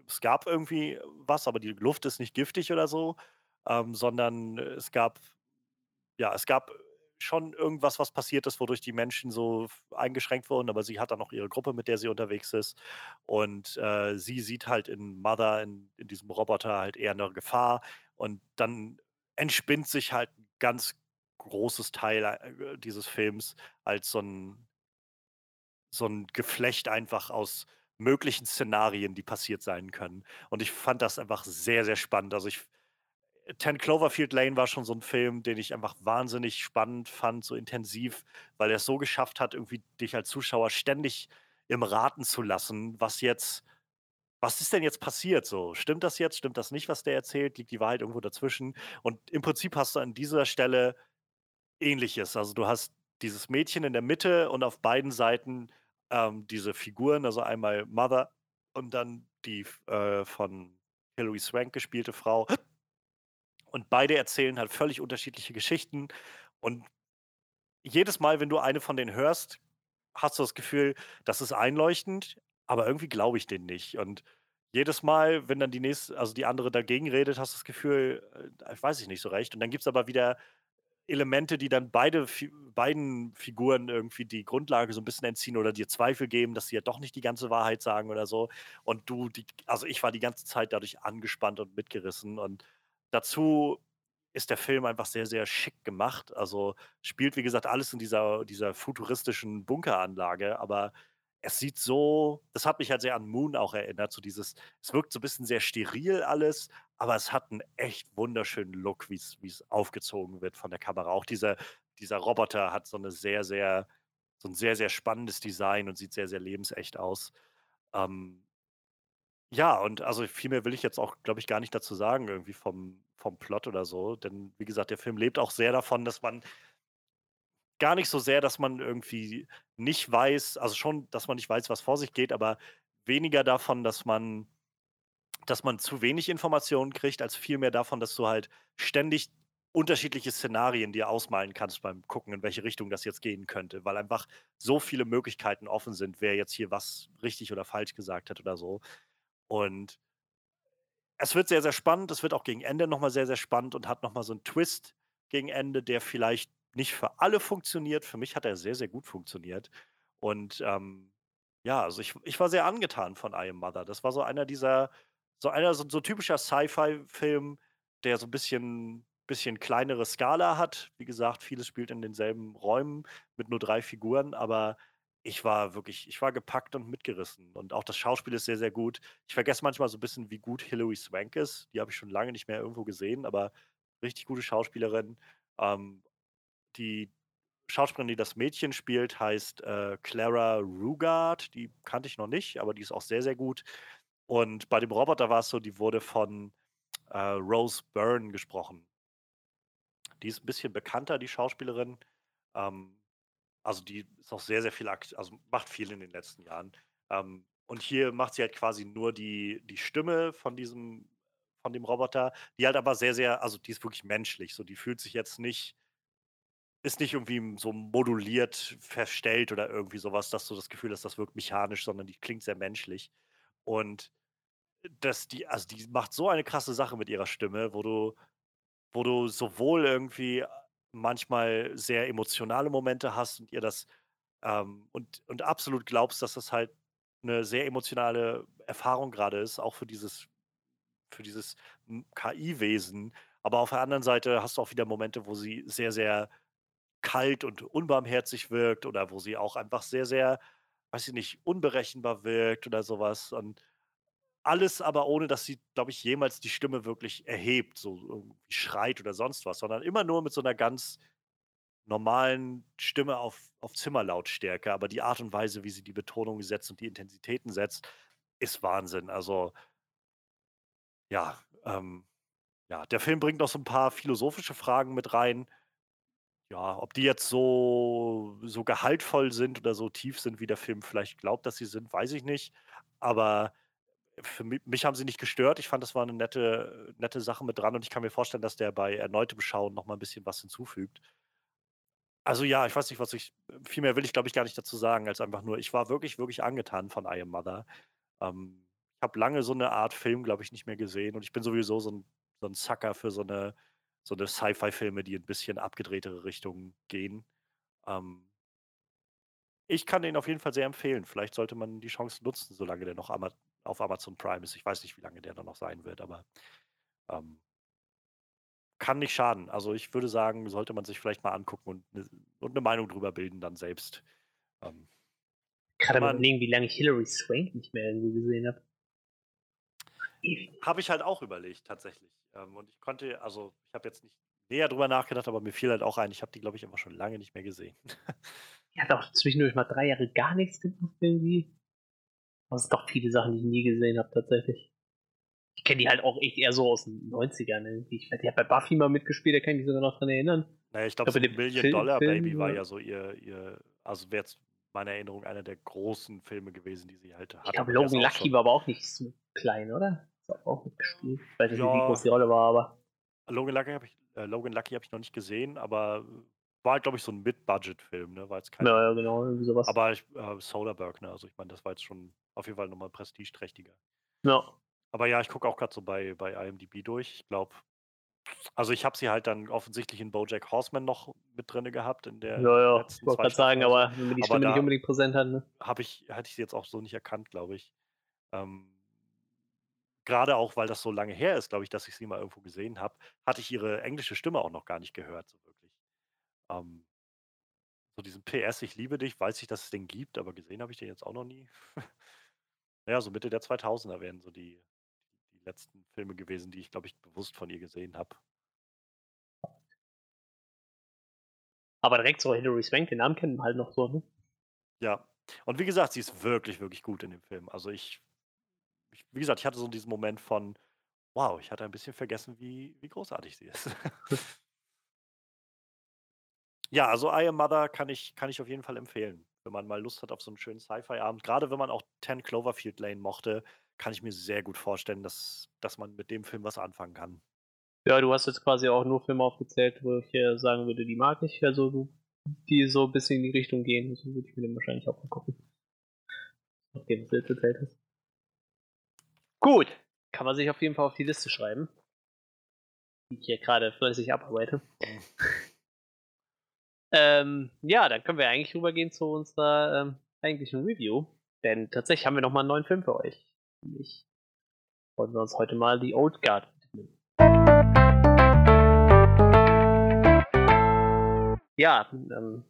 es gab irgendwie was, aber die Luft ist nicht giftig oder so, ähm, sondern es gab, ja, es gab schon irgendwas, was passiert ist, wodurch die Menschen so eingeschränkt wurden, aber sie hat dann noch ihre Gruppe, mit der sie unterwegs ist. Und äh, sie sieht halt in Mother, in, in diesem Roboter, halt eher eine Gefahr. Und dann entspinnt sich halt ein ganz großes Teil äh, dieses Films als so ein so 'n Geflecht einfach aus möglichen Szenarien, die passiert sein können. Und ich fand das einfach sehr, sehr spannend. Also, ich „10 Cloverfield Lane“ war schon so 'n Film, den ich einfach wahnsinnig spannend fand, so intensiv, weil er's so geschafft hat, irgendwie dich als Zuschauer ständig im Raten zu lassen, was jetzt was ist denn jetzt passiert so? Stimmt das jetzt? Stimmt das nicht, was der erzählt? Liegt die Wahrheit irgendwo dazwischen? Und im Prinzip hast du an dieser Stelle Ähnliches. Also, du hast dieses Mädchen in der Mitte und auf beiden Seiten, ähm, diese Figuren, also einmal Mother und dann die äh, von Hilary Swank gespielte Frau. Und beide erzählen halt völlig unterschiedliche Geschichten. Und jedes Mal, wenn du eine von denen hörst, hast du das Gefühl, das ist einleuchtend, aber irgendwie glaube ich denen nicht. Und jedes Mal, wenn dann die nächste also die andere dagegen redet, hast du das Gefühl, äh, weiß ich nicht so recht. Und dann gibt's aber wieder Elemente, die dann beide beiden Figuren irgendwie die Grundlage so 'n bisschen entziehen oder dir Zweifel geben, dass sie ja doch nicht die ganze Wahrheit sagen oder so. Und du die also, ich war die ganze Zeit dadurch angespannt und mitgerissen. Und dazu ist der Film einfach sehr, sehr schick gemacht. Also, spielt, wie gesagt, alles in dieser dieser futuristischen Bunkeranlage, aber es sieht so das hat mich halt sehr an Moon auch erinnert, so dieses es wirkt so 'n bisschen sehr steril alles, aber es hat 'n echt wunderschönen Look, wie's wie's aufgezogen wird von der Kamera. Auch dieser dieser Roboter hat so 'ne sehr, sehr so 'n sehr, sehr spannendes Design und sieht sehr, sehr lebensecht aus. Ähm ja, und also, viel mehr will ich jetzt auch, glaube ich, gar nicht dazu sagen irgendwie vom vom Plot oder so, denn wie gesagt, der Film lebt auch sehr davon, dass man gar nicht so sehr, dass man irgendwie nicht weiß also schon, dass man nicht weiß, was vor sich geht, aber weniger davon, dass man dass man zu wenig Informationen kriegt, als vielmehr davon, dass du halt ständig unterschiedliche Szenarien dir ausmalen kannst beim Gucken, in welche Richtung das jetzt gehen könnte, weil einfach so viele Möglichkeiten offen sind, wer jetzt hier was richtig oder falsch gesagt hat oder so. Und es wird sehr, sehr spannend. Es wird auch gegen Ende noch mal sehr, sehr spannend und hat noch mal so 'n Twist gegen Ende, der vielleicht nicht für alle funktioniert. Für mich hat er sehr, sehr gut funktioniert. Und, ähm, ja, also, ich ich war sehr angetan von „I Am Mother“. Das war so einer dieser so einer so so typischer Sci-Fi-Film, der so 'n bisschen bisschen kleinere Skala hat. Wie gesagt, vieles spielt in denselben Räumen mit nur 3 Figuren, aber ich war wirklich ich war gepackt und mitgerissen. Und auch das Schauspiel ist sehr, sehr gut. Ich vergesse manchmal so 'n bisschen, wie gut Hilary Swank ist. Die habe ich schon lange nicht mehr irgendwo gesehen, aber richtig gute Schauspielerin. Ähm, die Schauspielerin, die das Mädchen spielt, heißt, äh, Clara Rugaard. Die kannte ich noch nicht, aber die ist auch sehr, sehr gut. Und bei dem Roboter war's so, die wurde von, äh, Rose Byrne gesprochen. Die ist 'n bisschen bekannter, die Schauspielerin. Ähm, also, die ist auch sehr, sehr viel also, macht viel in den letzten Jahren. Ähm, und hier macht sie halt quasi nur die die Stimme von diesem von dem Roboter, die halt aber sehr, sehr also, die ist wirklich menschlich, so. Die fühlt sich jetzt nicht ist nicht irgendwie so moduliert verstellt oder irgendwie so was, dass du das Gefühl hast, das wirkt mechanisch, sondern die klingt sehr menschlich. Und dass die also, die macht so eine krasse Sache mit ihrer Stimme, wo du wo du sowohl irgendwie manchmal sehr emotionale Momente hast und ihr das ähm, und und absolut glaubst, dass das halt 'ne sehr emotionale Erfahrung grade ist, auch für dieses für dieses, KI-Wesen. Aber auf der anderen Seite hast du auch wieder Momente, wo sie sehr, sehr kalt und unbarmherzig wirkt oder wo sie auch einfach sehr, sehr, weiß ich nicht, unberechenbar wirkt oder so was. Und alles aber ohne, dass sie, glaube ich, jemals die Stimme wirklich erhebt, so irgendwie schreit oder sonst was, sondern immer nur mit so 'ner ganz normalen Stimme auf auf Zimmerlautstärke. Aber die Art und Weise, wie sie die Betonung setzt und die Intensitäten setzt, ist Wahnsinn. Also ja, ähm, ja, der Film bringt noch so 'n paar philosophische Fragen mit rein. Ja, ob die jetzt so so gehaltvoll sind oder so tief sind, wie der Film vielleicht glaubt, dass sie sind, weiß ich nicht. Aber für mi mich haben sie nicht gestört. Ich fand, das war 'ne nette nette Sache mit dran und ich kann mir vorstellen, dass der bei erneutem Schauen noch mal 'n bisschen was hinzufügt. Also, ja, ich weiß nicht, was ich viel mehr will ich, glaube ich, gar nicht dazu sagen, als einfach nur, ich war wirklich, wirklich angetan von „I Am Mother“. Ähm, ich habe lange so 'ne Art Film, glaube ich, nicht mehr gesehen und ich bin sowieso so 'n so 'n Sucker für so 'ne so 'ne Sci-Fi-Filme, die 'n bisschen abgedrehtere Richtungen gehen. Ähm ich kann den auf jeden Fall sehr empfehlen. Vielleicht sollte man die Chance nutzen, solange der noch auf Amazon Prime ist. Ich weiß nicht, wie lange der da noch sein wird, aber, ähm kann nicht schaden. Also ich würde sagen, sollte man sich vielleicht mal angucken und eine, und eine Meinung drüber bilden dann selbst. Ähm, Gerade mal überlegen, wie lange ich Hilary Swank nicht mehr irgendwo gesehen habe. Habe ich halt auch überlegt, tatsächlich. Ähm, und ich konnte, also ich habe jetzt nicht näher drüber nachgedacht, aber mir fiel halt auch ein, ich habe die, glaube ich, immer schon lange nicht mehr gesehen. Die hat auch zwischendurch mal drei Jahre gar nichts gemacht irgendwie. Aber es sind doch viele Sachen, die ich nie gesehen habe, tatsächlich. Ich kenne die halt auch echt eher so aus den 90ern irgendwie. Ich die hat bei Buffy mal mitgespielt, da kann ich mich sogar noch dran erinnern. Naja, ich glaube, so Million Film, Dollar Baby war ja so ihr, ihr also wäre jetzt meiner Erinnerung einer der großen Filme gewesen, die sie halt hatte. Ich glaube, Logan Lucky war aber auch nicht so klein, oder? Ist auch mitgespielt. Ich weiß nicht, ja, wie groß die Rolle war, aber. Logan Lucky habe ich, äh, Logan Lucky habe ich noch nicht gesehen, aber war halt, glaube ich, so ein Mid-Budget-Film, ne? War jetzt kein, ja, ja, genau, sowas. Aber ich, äh, Soderbergh, ne? Also ich meine, das war jetzt schon auf jeden Fall nochmal prestigeträchtiger. Ja. Aber ja, ich gucke auch gerade so bei, bei IMDb durch. Ich glaube, also ich habe sie halt dann offensichtlich in Bojack Horseman noch mit drin gehabt in der Ja, ja, ich wollte gerade sagen, aber wenn man die Stimme nicht unbedingt präsent hat, ne? Habe ich, hatte ich sie jetzt auch so nicht erkannt, glaube ich. Ähm, Gerade auch, weil das so lange her ist, glaube ich, dass ich sie mal irgendwo gesehen habe, hatte ich ihre englische Stimme auch noch gar nicht gehört, so wirklich. Ähm, so diesen PS, ich liebe dich, weiß ich, dass es den gibt, aber gesehen habe ich den jetzt auch noch nie. [LAUGHS] ja, so Mitte der 2000er wären so die, die letzten Filme gewesen, die ich, glaube ich, bewusst von ihr gesehen habe. Aber direkt so Hilary Swank, den Namen kennen wir halt noch so, ne? Ja. Und wie gesagt, sie ist wirklich, wirklich gut in dem Film. Also ich ich, wie gesagt, ich hatte so diesen Moment von, wow, ich hatte ein bisschen vergessen, wie, wie großartig sie ist. [LAUGHS] ja, also I Am Mother kann ich, kann ich auf jeden Fall empfehlen, wenn man mal Lust hat auf so einen schönen Sci-Fi-Abend. Gerade wenn man auch 10 Cloverfield Lane mochte, kann ich mir sehr gut vorstellen, dass, dass man mit dem Film was anfangen kann. Ja, du hast jetzt quasi auch nur Filme aufgezählt, wo ich äh, sagen würde, die mag ich. Also die so ein bisschen in die Richtung gehen. So würde ich mir den wahrscheinlich auch mal gucken. Nachdem du es jetzt erzählt hast. Gut, kann man sich auf jeden Fall auf die Liste schreiben. Die ich hier gerade fleißig abarbeite. [LAUGHS] Ähm, ja, dann können wir eigentlich rübergehen zu unserer ähm, eigentlichen Review. Denn tatsächlich haben wir nochmal einen neuen Film für euch. Nämlich wollen wir uns heute mal die Old Guard widmen. Ja, ähm,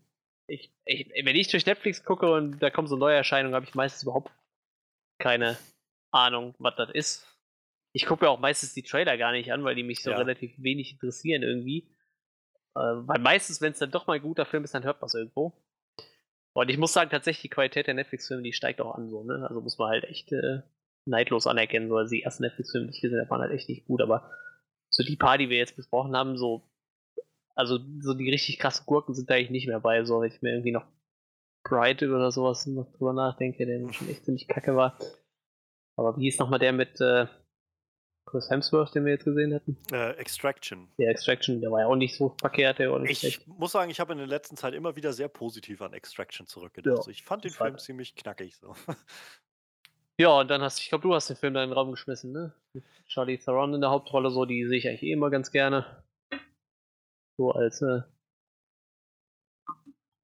ich, ich, wenn ich durch Netflix gucke und da kommt so eine Neuerscheinung, habe ich meistens überhaupt keine Ahnung, was das ist. Ich gucke mir auch meistens die Trailer gar nicht an, weil die mich so ja. relativ wenig interessieren irgendwie. Äh, weil meistens, wenn es dann doch mal ein guter Film ist, dann hört man es irgendwo. Und ich muss sagen, tatsächlich, die Qualität der Netflix-Filme, die steigt auch an, so, ne? Also muss man halt echt äh, neidlos anerkennen. So, also die ersten Netflix-Filme, die ich gesehen habe, waren halt echt nicht gut, aber so die paar, die wir jetzt besprochen haben, so, also so die richtig krassen Gurken sind da eigentlich nicht mehr bei, so, wenn ich mir irgendwie noch Bright oder sowas noch drüber nachdenke, der schon echt ziemlich kacke war. Aber wie hieß nochmal der mit äh, Chris Hemsworth, den wir jetzt gesehen hatten? Äh, Extraction. Ja, Extraction, der war ja auch nicht so verkehrt. Der ich schlecht. muss sagen, ich habe in der letzten Zeit immer wieder sehr positiv an Extraction zurückgedacht. Ja, also ich fand den Film ziemlich knackig so. [LAUGHS] Ja, und dann hast ich glaube, du hast den Film da in den Raum geschmissen, ne? Mit Charlie Theron in der Hauptrolle, so, die sehe ich eigentlich eh immer ganz gerne. So als äh,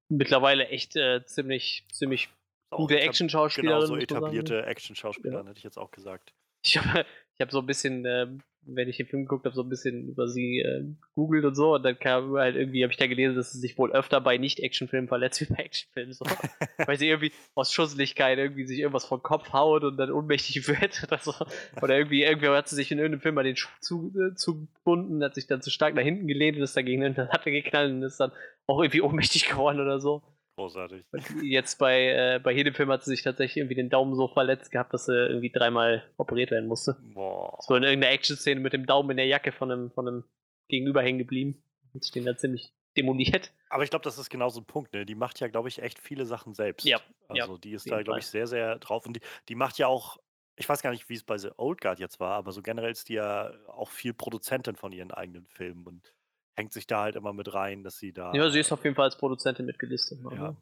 mittlerweile echt äh, ziemlich, ziemlich gute Action-Schauspielerin. Genau, so etablierte Action-Schauspielerin, ja. hätte ich jetzt auch gesagt. Ich habe ich hab so ein bisschen, äh, wenn ich den Film geguckt habe, so ein bisschen über sie äh, googelt und so und dann kam halt irgendwie, habe ich da gelesen, dass sie sich wohl öfter bei Nicht-Action-Filmen verletzt wie bei Actionfilmen. So. [LAUGHS] Weil sie irgendwie aus Schusslichkeit irgendwie sich irgendwas vom Kopf haut und dann ohnmächtig [LAUGHS] wird oder so. Oder irgendwie, irgendwie hat sie sich in irgendeinem Film mal den Schuh zu, äh, zugebunden, hat sich dann zu stark nach hinten gelehnt und ist dagegen in der Latte geknallt und ist dann auch irgendwie ohnmächtig [LAUGHS] geworden oder so. Großartig. Jetzt bei, äh, bei jedem Film hat sie sich tatsächlich irgendwie den Daumen so verletzt gehabt, dass sie irgendwie dreimal operiert werden musste. Boah. So in irgendeiner Action-Szene mit dem Daumen in der Jacke von einem, von einem Gegenüber hängen geblieben. Und stehen da ziemlich demoliert. Aber ich glaube, das ist genau so ein Punkt. Ne? Die macht ja, glaube ich, echt viele Sachen selbst. Ja. Also ja, die ist da, glaube ich, sehr, sehr drauf. Und die, die macht ja auch, ich weiß gar nicht, wie es bei The Old Guard jetzt war, aber so generell ist die ja auch viel Produzentin von ihren eigenen Filmen. Und hängt sich da halt immer mit rein, dass sie da. Ja, sie ist auf jeden Fall als Produzentin mitgelistet. Ja. Ne?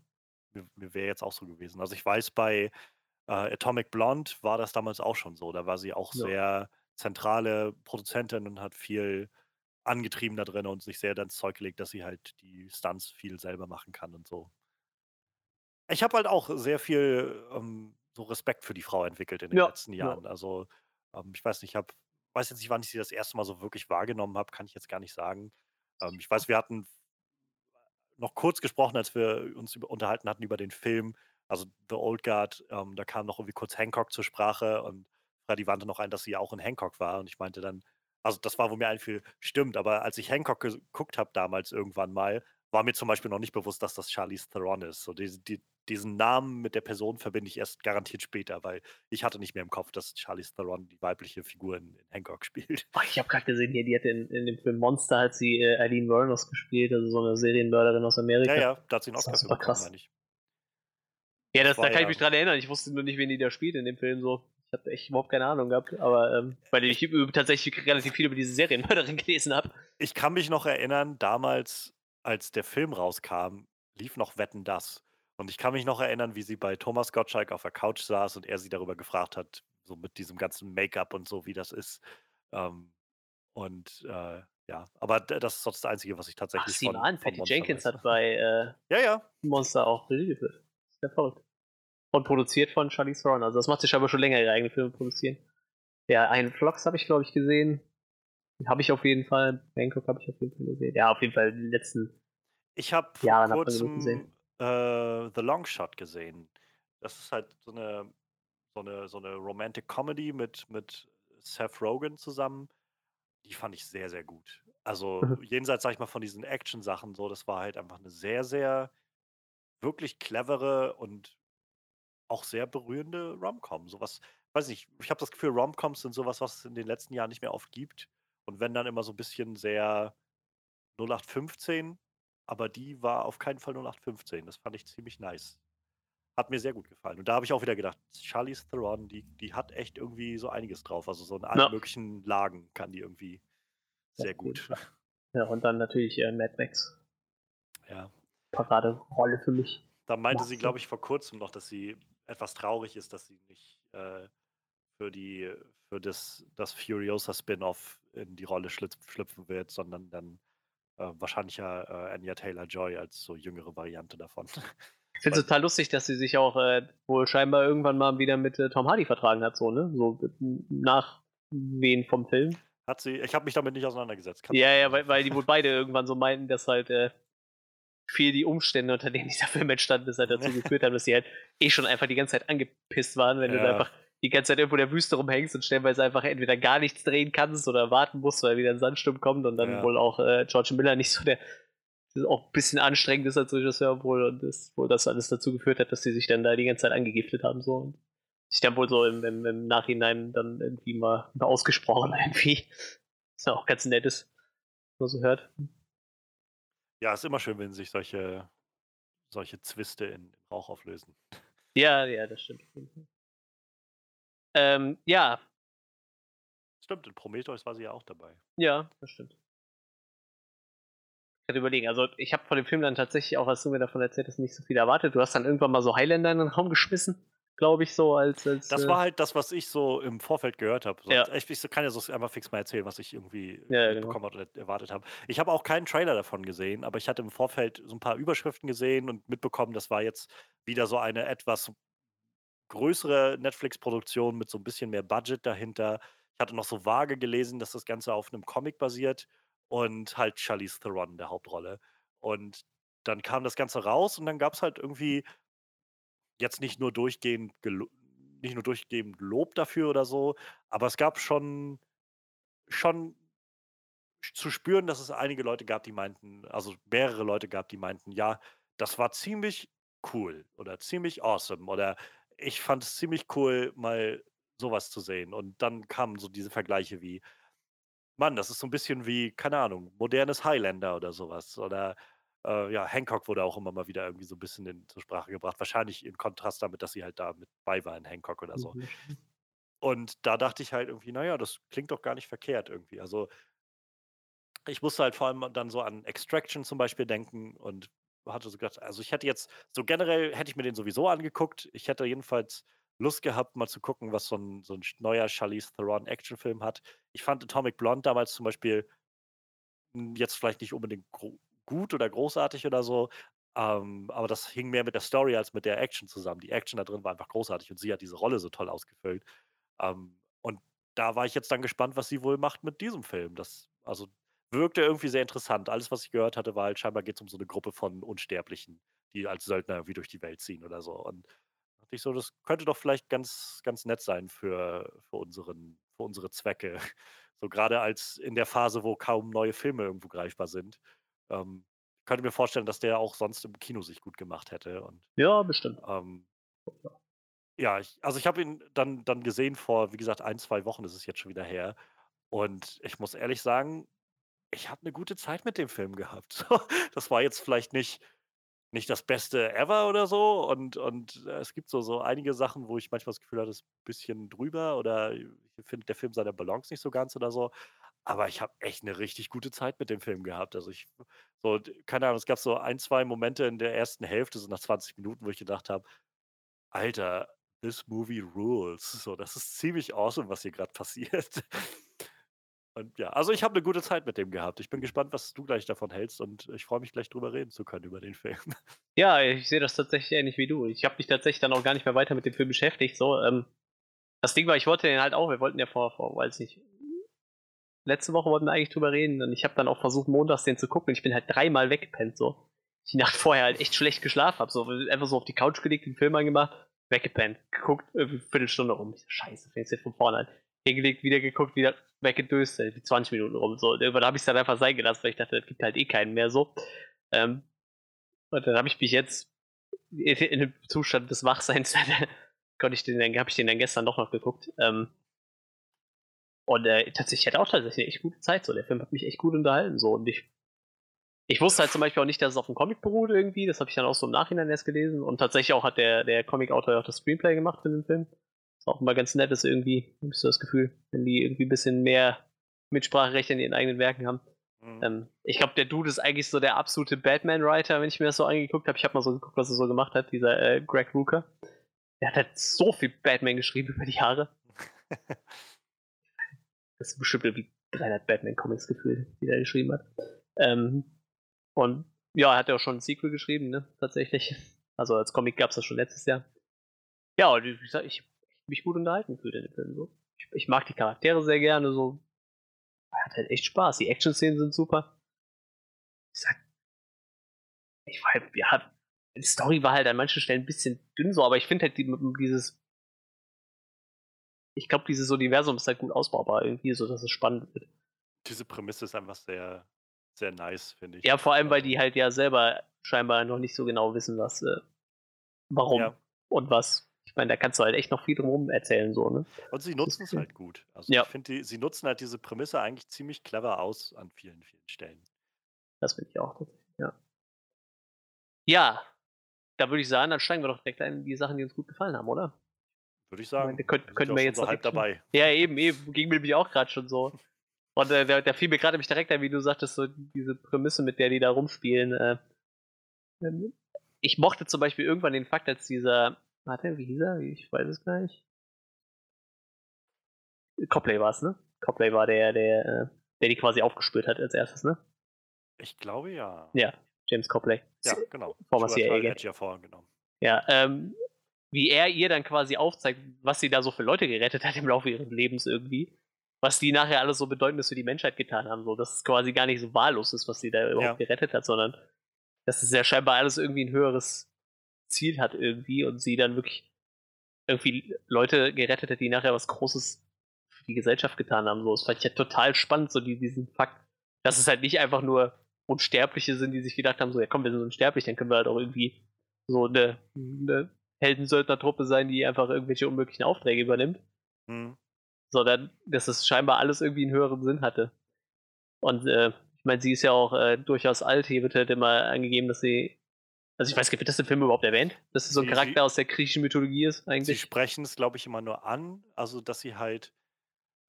Mir, mir wäre jetzt auch so gewesen. Also ich weiß, bei äh, Atomic Blonde war das damals auch schon so. Da war sie auch ja. sehr zentrale Produzentin und hat viel angetrieben da drin und sich sehr ins Zeug gelegt, dass sie halt die Stunts viel selber machen kann und so. Ich habe halt auch sehr viel ähm, so Respekt für die Frau entwickelt in den ja, letzten Jahren. Ja. Also ähm, ich weiß nicht, ich habe weiß jetzt nicht, wann ich sie das erste Mal so wirklich wahrgenommen habe, kann ich jetzt gar nicht sagen. Ähm, ich weiß, wir hatten noch kurz gesprochen, als wir uns über unterhalten hatten über den Film, also The Old Guard, ähm, da kam noch irgendwie kurz Hancock zur Sprache und Freddy wandte noch ein, dass sie ja auch in Hancock war und ich meinte dann also das war, wo mir einfiel, stimmt, aber als ich Hancock geguckt habe damals irgendwann mal, war mir zum Beispiel noch nicht bewusst, dass das Charlize Theron ist. So die, die, diesen Namen mit der Person verbinde ich erst garantiert später, weil ich hatte nicht mehr im Kopf, dass Charlize Theron die weibliche Figur in, in Hancock spielt. Oh, ich habe gerade gesehen, hier, die hat in, in dem Film Monster hat sie äh, Eileen Wuornos gespielt, also so eine Serienmörderin aus Amerika. Ja, ja, da hat sie einen Oscar das super krass. Meine ich. Ja, das, das da kann ja, ich mich dran erinnern. Ich wusste nur nicht, wen die da spielt in dem Film so. Ich habe echt überhaupt keine Ahnung gehabt, aber ähm, weil ich tatsächlich relativ viel über diese Serienmörderin [LAUGHS] gelesen habe. Ich kann mich noch erinnern, damals, als der Film rauskam, lief noch Wetten das. Und ich kann mich noch erinnern, wie sie bei Thomas Gottschalk auf der Couch saß und er sie darüber gefragt hat, so mit diesem ganzen Make-up und so, wie das ist. Ähm, und äh, ja, aber das ist das Einzige, was ich tatsächlich Ach, sieh von, mal an, Patty Jenkins weiß. hat bei äh, ja, ja. Monster auch ja verrückt. Und produziert von Charlie Theron. Also das macht sich aber schon länger, ihre eigenen Filme produzieren. Ja, einen Vlogs habe ich, glaube ich, gesehen. Habe ich auf jeden Fall. Bangkok habe ich auf jeden Fall gesehen. Ja, auf jeden Fall die letzten Ich habe vor kurzem äh, The Long Shot gesehen. Das ist halt so eine, so eine, so eine Romantic Comedy mit, mit Seth Rogen zusammen. Die fand ich sehr, sehr gut. Also mhm. jenseits, sag ich mal, von diesen Action-Sachen so, das war halt einfach eine sehr, sehr wirklich clevere und auch sehr berührende Rom-Com. Sowas, weiß nicht, ich habe das Gefühl, Rom-Coms sind sowas, was es in den letzten Jahren nicht mehr oft gibt. Und wenn dann immer so ein bisschen sehr 0815, aber die war auf keinen Fall 0815. Das fand ich ziemlich nice. Hat mir sehr gut gefallen. Und da habe ich auch wieder gedacht, Charlize Theron, die, die hat echt irgendwie so einiges drauf. Also so in allen ja. möglichen Lagen kann die irgendwie sehr ja, gut. Ja, und dann natürlich äh, Mad Max. Ja. Paraderolle für mich. Da meinte sie, glaube ich, vor kurzem noch, dass sie etwas traurig ist, dass sie nicht äh, für die für das, das Furiosa Spin-off in die Rolle schlüpfen wird, sondern dann äh, wahrscheinlich ja äh, Anya Taylor Joy als so jüngere Variante davon. Ich finde es total lustig, dass sie sich auch äh, wohl scheinbar irgendwann mal wieder mit äh, Tom Hardy vertragen hat, so, ne? So nach wen vom Film. Hat sie, ich habe mich damit nicht auseinandergesetzt. Kann ja, ja, weil, weil die wohl beide irgendwann so meinten, dass halt äh, viel die Umstände, unter denen dieser Film entstanden ist, halt dazu [LAUGHS] geführt haben, dass sie halt eh schon einfach die ganze Zeit angepisst waren, wenn ja. du einfach die ganze Zeit irgendwo in der Wüste rumhängst und stellenweise einfach entweder gar nichts drehen kannst oder warten musst, weil wieder ein Sandsturm kommt und dann ja. wohl auch äh, George Miller nicht so der auch ein bisschen anstrengend ist als Regisseur wohl und das, wohl das alles dazu geführt hat, dass sie sich dann da die ganze Zeit angegiftet haben so und sich dann wohl so im, im, im Nachhinein dann irgendwie mal, ausgesprochen [LAUGHS] irgendwie. Was ja auch ganz nett ist, was man so hört. Ja, ist immer schön, wenn sich solche, solche Zwiste in, Rauch auflösen. Ja, ja, das stimmt. Ähm, ja. Stimmt, in Prometheus war sie ja auch dabei. Ja, das stimmt. Ich hatte überlegen, also ich habe von dem Film dann tatsächlich auch, als du mir davon erzählt hast, nicht so viel erwartet. Du hast dann irgendwann mal so Highlander in den Raum geschmissen glaube ich, so als, als. Das äh war halt das, was ich so im Vorfeld gehört habe. Ja. Ich, ich, kann ja so einmal fix mal erzählen, was ich irgendwie ja, genau. bekommen oder erwartet habe. Ich habe auch keinen Trailer davon gesehen, aber ich hatte im Vorfeld so ein paar Überschriften gesehen und mitbekommen, das war jetzt wieder so eine etwas größere Netflix-Produktion mit so ein bisschen mehr Budget dahinter. Ich hatte noch so vage gelesen, dass das Ganze auf einem Comic basiert und halt Charlize Theron in der Hauptrolle. Und dann kam das Ganze raus und dann gab es halt irgendwie jetzt nicht nur durchgehend nicht nur durchgehend Lob dafür oder so, aber es gab schon schon zu spüren, dass es einige Leute gab, die meinten also mehrere Leute gab, die meinten: „Ja, das war ziemlich cool oder ziemlich awesome“ oder „Ich fand es ziemlich cool, mal sowas zu sehen.“ Und dann kamen so diese Vergleiche wie: „Mann, das ist so ein bisschen wie, keine Ahnung, modernes Highlander“ oder sowas oder äh, ja, Hancock wurde auch immer mal wieder irgendwie so ein bisschen in zur Sprache gebracht. Wahrscheinlich im Kontrast damit, dass sie halt da mit bei war in Hancock oder so. Mhm. Und da dachte ich halt irgendwie, naja, das klingt doch gar nicht verkehrt irgendwie. Also ich musste halt vor allem dann so an Extraction zum Beispiel denken und hatte so gedacht, also ich hätte jetzt, so generell hätte ich mir den sowieso angeguckt. Ich hätte jedenfalls Lust gehabt, mal zu gucken, was so ein, so ein neuer Charlize Theron Actionfilm hat. Ich fand Atomic Blonde damals zum Beispiel jetzt vielleicht nicht unbedingt gut oder großartig oder so. Ähm, aber das hing mehr mit der Story als mit der Action zusammen. Die Action da drin war einfach großartig und sie hat diese Rolle so toll ausgefüllt. Ähm, und da war ich jetzt dann gespannt, was sie wohl macht mit diesem Film. Das also, wirkte irgendwie sehr interessant. Alles, was ich gehört hatte, war halt scheinbar geht's um so 'ne Gruppe von Unsterblichen, die als Söldner irgendwie durch die Welt ziehen oder so. Und dachte ich so, das könnte doch vielleicht ganz ganz nett sein für für unseren für unsere Zwecke. [LAUGHS] So grade als in der Phase, wo kaum neue Filme irgendwo greifbar sind. Ähm, könnte mir vorstellen, dass der auch sonst im Kino sich gut gemacht hätte und, Ja, bestimmt. ähm ja, ich also, ich habe ihn dann dann gesehen vor, wie gesagt, 1, 2 Wochen ist es jetzt schon wieder her. Und ich muss ehrlich sagen, ich habe 'ne gute Zeit mit dem Film gehabt. Das war jetzt vielleicht nicht nicht das Beste ever oder so und und, äh, es gibt so so einige Sachen, wo ich manchmal das Gefühl hatte, ist bisschen drüber oder ich finde, der Film seine Balance nicht so ganz oder so. Aber ich habe echt 'ne richtig gute Zeit mit dem Film gehabt. Also, ich so keine Ahnung, es gab so 1, 2 Momente in der 1. Hälfte, so nach 20 Minuten, wo ich gedacht habe: „Alter, this movie rules.“ So, das ist ziemlich awesome, was hier grad passiert. Und ja, also, ich habe 'ne gute Zeit mit dem gehabt. Ich bin gespannt, was du gleich davon hältst und ich freue mich gleich drüber reden zu können über den Film. [LAUGHS] Ja, ich sehe das tatsächlich ähnlich wie du. Ich habe mich tatsächlich dann auch gar nicht mehr weiter mit dem Film beschäftigt, so, ähm. Das Ding war, ich wollte den halt auch wir wollten ja vor vor weiß nicht letzte Woche wollten wir eigentlich drüber reden und ich habe dann auch versucht, montags den zu gucken. Ich bin halt dreimal weggepennt so. Die [LAUGHS] Nacht vorher halt echt schlecht geschlafen habe, so einfach so auf die Couch gelegt, den Film angemacht, weggepennt, geguckt, irgendwie Viertelstunde rum. Ich so: „Scheiße, fängst jetzt von vorne an.“ Hingelegt, wieder geguckt, wieder weggedöst, irgendwie 20 Minuten rum, so. Und irgendwann habe ich's dann einfach sein gelassen, weil ich dachte, es gibt halt eh keinen mehr so. Ähm, und dann habe ich mich jetzt in in dem Zustand des Wachseins [LAUGHS] konnte ich den habe ich den dann gestern doch noch geguckt. Ähm und, äh, tatsächlich ich hatte auch tatsächlich 'ne echt gute Zeit so. Der Film hat mich echt gut unterhalten so und ich ich wusste halt zum Beispiel auch nicht, dass es auf'm Comic beruht irgendwie. Das habe ich dann auch so im Nachhinein erst gelesen und tatsächlich auch hat der der Comicautor auch das Screenplay gemacht für den Film. Ist auch immer ganz nett ist irgendwie, habe ich so das Gefühl, wenn die irgendwie bisschen mehr Mitspracherecht in ihren eigenen Werken haben. Mhm. Ähm, ich glaube, der Dude ist eigentlich so der absolute Batman-Writer, wenn ich mir das so angeguckt habe. Ich habe mal so geguckt, was er so gemacht hat, dieser, äh, Greg Rucka. Der hat halt so viel Batman geschrieben über die Jahre. [LAUGHS] Das sind bestimmt irgendwie 300 Batman-Comics gefühlt, die der geschrieben hat. Ähm, und ja, er hat ja auch schon 'n Sequel geschrieben, ne, tatsächlich. Also, als Comic gab's das schon letztes Jahr. Ja, und wie gesagt, ich mich gut unterhalten gefühlt in dem Film so. Ich ich mag die Charaktere sehr gerne so. Hat halt echt Spaß. Die Action-Szenen sind super. Ich sage ich war halt ja, die Story war halt an manchen Stellen 'n bisschen dünn so, aber ich finde halt die dieses ich glaube, dieses Universum ist halt gut ausbaubar irgendwie, so dass es spannend wird. Diese Prämisse ist einfach sehr sehr nice, finde ich. Ja, vor allem, weil die halt ja selber scheinbar noch nicht so genau wissen, was, äh warum Ja. und was. Ich meine, da kannst du halt echt noch viel drum rum erzählen so, ne? Und sie nutzen es halt gut. Also, Ja. ich finde, sie nutzen halt diese Prämisse eigentlich ziemlich clever aus an vielen, vielen Stellen. Das finde ich auch tatsächlich, ja. Ja, da würde ich sagen, dann steigen wir doch direkt ein in die Sachen, die uns gut gefallen haben, oder? Würde ich Ich meine, sagen. Wir sind könnten ja wir jetzt so halb dabei. Ja, eben, eben. Ging mir auch grad schon so. [LAUGHS] Und, äh, da da fiel mir grade nämlich direkt ein, wie du sagtest, so diese Prämisse, mit der die da rumspielen, äh. Ähm, ich mochte zum Beispiel irgendwann den Fakt, als dieser warte, wie hieß er? Ich weiß es gar nicht. Copley war's, ne? Copley war der der, äh der die quasi aufgespürt hat als Erstes, ne? Ich glaube, ja. Ja, James Copley. Ja, genau. Former CIA-Agent. ja vorhin genommen. Ja, ähm, wie er ihr dann quasi aufzeigt, was sie da so für Leute gerettet hat im Laufe ihres Lebens irgendwie. Was die nachher alles so Bedeutendes für die Menschheit getan haben, so dass es quasi gar nicht so wahllos ist, was sie da überhaupt Ja. gerettet hat, sondern dass es ja scheinbar alles irgendwie 'n höheres Ziel hat irgendwie und sie dann wirklich irgendwie Leute gerettet hat, die nachher was Großes für die Gesellschaft getan haben, so. Das fand ich halt total spannend, so die diesen Fakt, dass es halt nicht einfach nur Unsterbliche sind, die sich gedacht haben, so: „Ja komm, wir sind unsterblich, dann können wir halt auch irgendwie so 'ne 'ne Heldensöldnertruppe sein, die einfach irgendwelche unmöglichen Aufträge übernimmt.“ Mhm. Sondern, dass es scheinbar alles irgendwie 'n höheren Sinn hatte. Und, äh, ich meine, sie ist ja auch, äh, durchaus alt. Hier wird halt immer angegeben, dass sie also, ich weiß gar nicht, wird das im Film überhaupt erwähnt? Dass sie so 'n Sie Charakter aus der griechischen Mythologie ist Sie eigentlich? sprechen's, glaube ich, immer nur an, also, dass sie halt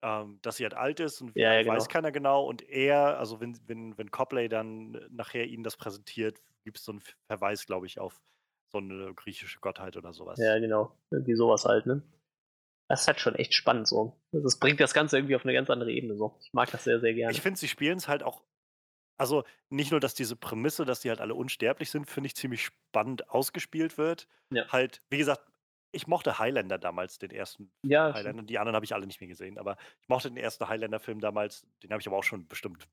ähm, dass sie halt alt ist und Ja, ja, alt weiß genau. keiner genau und er also, wenn wenn wenn Copley dann nachher ihnen das präsentiert, gibt's so 'n F Verweis, glaube ich, auf so 'ne griechische Gottheit oder so was. Ja, genau. Irgendwie so was halt, ne? Das ist halt schon echt spannend so. Es bringt das Ganze irgendwie auf 'ne ganz andere Ebene so. Ich mag das sehr, sehr gerne. Ich finde, sie spielen's halt auch also, nicht nur, dass diese Prämisse, dass die halt alle unsterblich sind, finde ich ziemlich spannend ausgespielt wird. Ja. Halt, wie gesagt, ich mochte Highlander damals, den ersten Ja, Highlander. Die anderen habe ich alle nicht mehr gesehen, aber ich mochte den ersten Highlander-Film damals. Den habe ich aber auch schon bestimmt,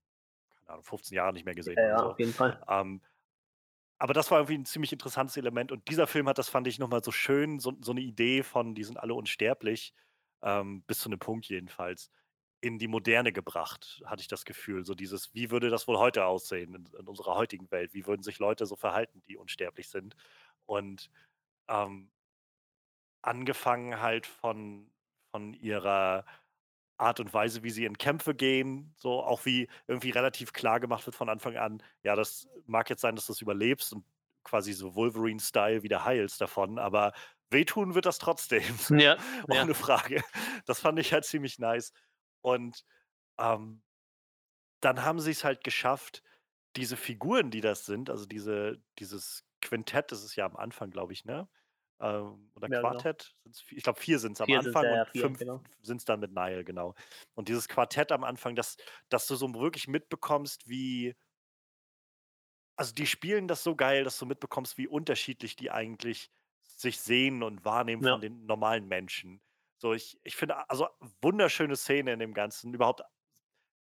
keine Ahnung, 15 Jahre nicht mehr gesehen Ja, ja, so. auf jeden Fall. Ähm, aber das war irgendwie ein ziemlich interessantes Element und dieser Film hat das, fand ich, noch mal so schön so so 'ne Idee von, die sind alle unsterblich, ähm, bis zu 'nem Punkt jedenfalls, in die Moderne gebracht, hatte ich das Gefühl. So dieses: Wie würde das wohl heute aussehen in in unserer heutigen Welt? Wie würden sich Leute so verhalten, die unsterblich sind? Und, ähm angefangen halt von von ihrer Art und Weise, wie sie in Kämpfe gehen, so auch wie irgendwie relativ klar gemacht wird von Anfang an: Ja, das mag jetzt sein, dass du's überlebst und quasi so Wolverine-Style wieder heilst davon, aber wehtun wird das trotzdem, [LAUGHS] Ja, ja. ohne Frage. Das fand ich halt ziemlich nice. Und, ähm dann haben sie's halt geschafft, diese Figuren, die das sind, also diese dieses Quintett, das ist ja am Anfang, glaube ich, ne? Ähm, oder Ja, genau. Quartett? Vi ich glaube, 4 sind's am 4 sind's, Anfang ja, und 4, 5 genau. sind's dann mit Nile, genau. Und dieses Quartett am Anfang, dass dass du so wirklich mitbekommst, wie also, die spielen das so geil, dass du mitbekommst, wie unterschiedlich die eigentlich sich sehen und wahrnehmen von Ja. den normalen Menschen. So, ich ich finde, also, wunderschöne Szene in dem Ganzen. Überhaupt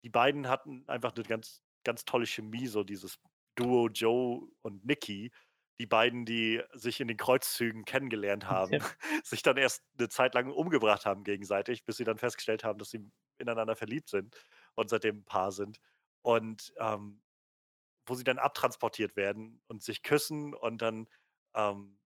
die beiden hatten einfach 'ne ganz ganz tolle Chemie, so dieses Duo Joe und Nicky. Die beiden, die sich in den Kreuzzügen kennengelernt [LAUGHS] haben, Ja. [LAUGHS] sich dann erst 'ne Zeit lang umgebracht haben gegenseitig, bis sie dann festgestellt haben, dass sie ineinander verliebt sind und seitdem 'n Paar sind. Und, ähm, wo sie dann abtransportiert werden und sich küssen und dann ähm,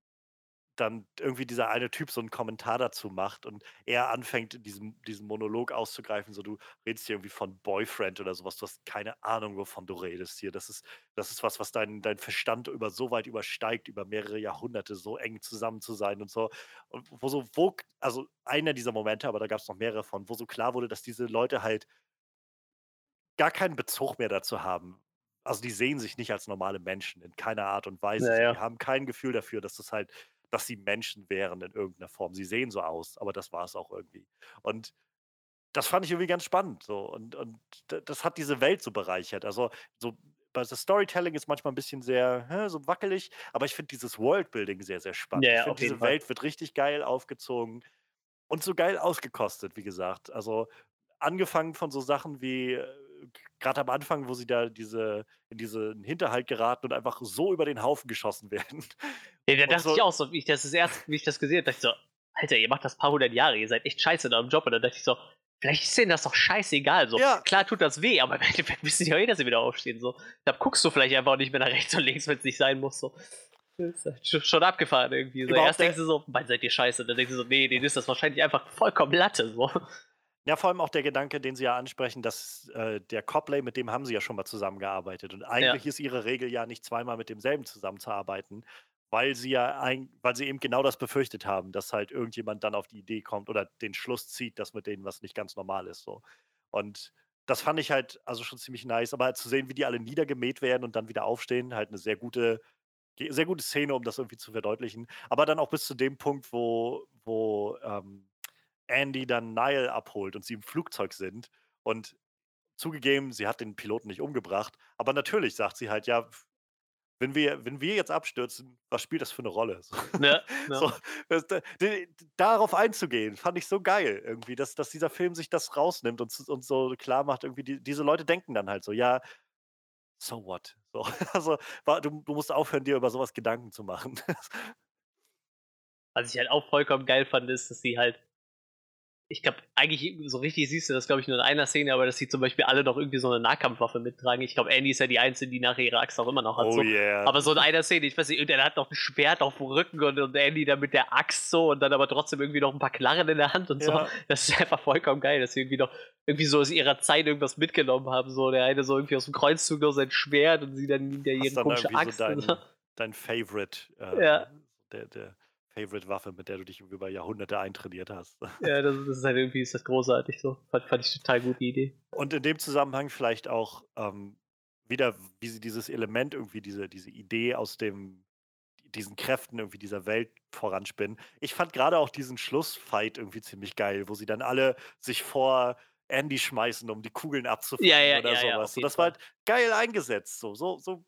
dann irgendwie dieser eine Typ so 'n Kommentar dazu macht und er anfängt, diesen diesen Monolog auszugreifen, so: „Du redest hier irgendwie von Boyfriend oder so was. Du hast keine Ahnung, wovon du redest hier. Das ist das ist was, was deinen deinen Verstand über so weit übersteigt, über mehrere Jahrhunderte so eng zusammen zu sein und so.“ Und wo so wo also, einer dieser Momente, aber da gab's noch mehrere von, wo so klar wurde, dass diese Leute halt gar keinen Bezug mehr dazu haben. Also, die sehen sich nicht als normale Menschen in keiner Art und Weise. Ja, So, die haben kein Gefühl dafür, dass das halt dass sie Menschen wären in irgend 'ner Form. Sie sehen so aus, aber das war's auch irgendwie. Und das fand ich irgendwie ganz spannend so und und das hat diese Welt so bereichert. Also, so bei das Storytelling ist manchmal 'n bisschen sehr, hä, so wackelig, aber ich finde dieses Worldbuilding sehr, sehr spannend. Ja, Ich finde, diese Fall. Welt wird richtig geil aufgezogen und so geil ausgekostet, wie gesagt. Also, angefangen von so Sachen wie, g grad am Anfang, wo sie da diese in diesen Hinterhalt geraten und einfach so über den Haufen geschossen [LAUGHS] werden. Ja, da dachte so ich auch so, wie ich das das erst wie ich das gesehen habe, dachte ich so: „Alter, ihr macht das paar 100 Jahre, ihr seid echt scheiße in eurem Job.“ Und dann dachte ich so: „Vielleicht ist denen das doch scheißegal so. Ja. Klar tut das weh, aber im Endeffekt wissen die doch eh, dass sie wieder aufstehen so. Da guckst du vielleicht einfach nicht mehr nach rechts und links, wenn's nicht sein muss so.“ Das ist halt sch schon abgefahren irgendwie so. Erst denkst du so: „Mann, seid ihr scheiße.“ Dann denkst du so: „Ne, denen ist das wahrscheinlich einfach vollkommen Latte so.“ Ja, vor allem auch der Gedanke, den Sie ja ansprechen, dass, äh, der Copley, mit dem haben Sie ja schon mal zusammengearbeitet. Und Ja. eigentlich ist Ihre Regel ja nicht zweimal mit demselben zusammenzuarbeiten, weil Sie ja eigen weil Sie eben genau das befürchtet haben, dass halt irgendjemand dann auf die Idee kommt oder den Schluss zieht, dass mit denen was nicht ganz normal ist so. Und das fand ich halt, also, schon ziemlich nice, aber halt zu sehen, wie die alle niedergemäht werden und dann wieder aufstehen, halt 'ne sehr gute sehr gute Szene, um das irgendwie zu verdeutlichen. Aber dann auch bis zu dem Punkt, wo wo, ähm, Andy dann Nile abholt und sie im Flugzeug sind und zugegeben, sie hat den Piloten nicht umgebracht, aber natürlich sagt sie halt: „Ja, wenn wir wenn wir jetzt abstürzen, was spielt das für 'ne Rolle?“ So Ja, [LAUGHS] ja. so, das da d darauf einzugehen, fand ich so geil irgendwie, dass dass dieser Film sich das rausnimmt und und so klarmacht irgendwie, die diese Leute denken dann halt so: „Ja, so what?“ So, [LAUGHS] also, du du musst aufhören, dir über so was Gedanken zu machen. [LAUGHS] Was ich halt auch vollkommen geil fand, ist, dass sie halt ich glaube, eigentlich so richtig siehst du das, glaube ich, nur in einer Szene, aber dass sie zum Beispiel alle noch irgendwie so 'ne Nahkampfwaffe mittragen. Ich glaube, Andy ist ja die Einzige, die nachher ihre Axt auch immer noch hat Oh so. yeah. Aber so in einer Szene, ich weiß nicht, irgendeiner hat noch 'n Schwert aufm Rücken und und Andy dann mit der Axt so und dann aber trotzdem irgendwie noch 'n paar Knarren in der Hand und so. Ja. Das ist einfach vollkommen geil, dass sie irgendwie noch irgendwie so aus ihrer Zeit irgendwas mitgenommen haben, so. Der eine so irgendwie aus'm Kreuzzug noch sein Schwert und sie dann wieder ihre dann komische irgendwie Axt so dein so. dein Favorite, äh, Ja. der der Favorite-Waffe, mit der du dich über Jahrhunderte eintrainiert hast. [LAUGHS] Ja, das ist das ist halt irgendwie ist das großartig so. Fand fand ich total gute Idee. Und in dem Zusammenhang vielleicht auch, ähm, wieder, wie sie dieses Element irgendwie, diese diese Idee aus dem diesen Kräften irgendwie dieser Welt voranspinnen. Ich fand grade auch diesen Schlussfight irgendwie ziemlich geil, wo sie dann alle sich vor Andy schmeißen, um die Kugeln abzufangen Ja, ja, oder ja, so ja, das war halt geil eingesetzt so. So so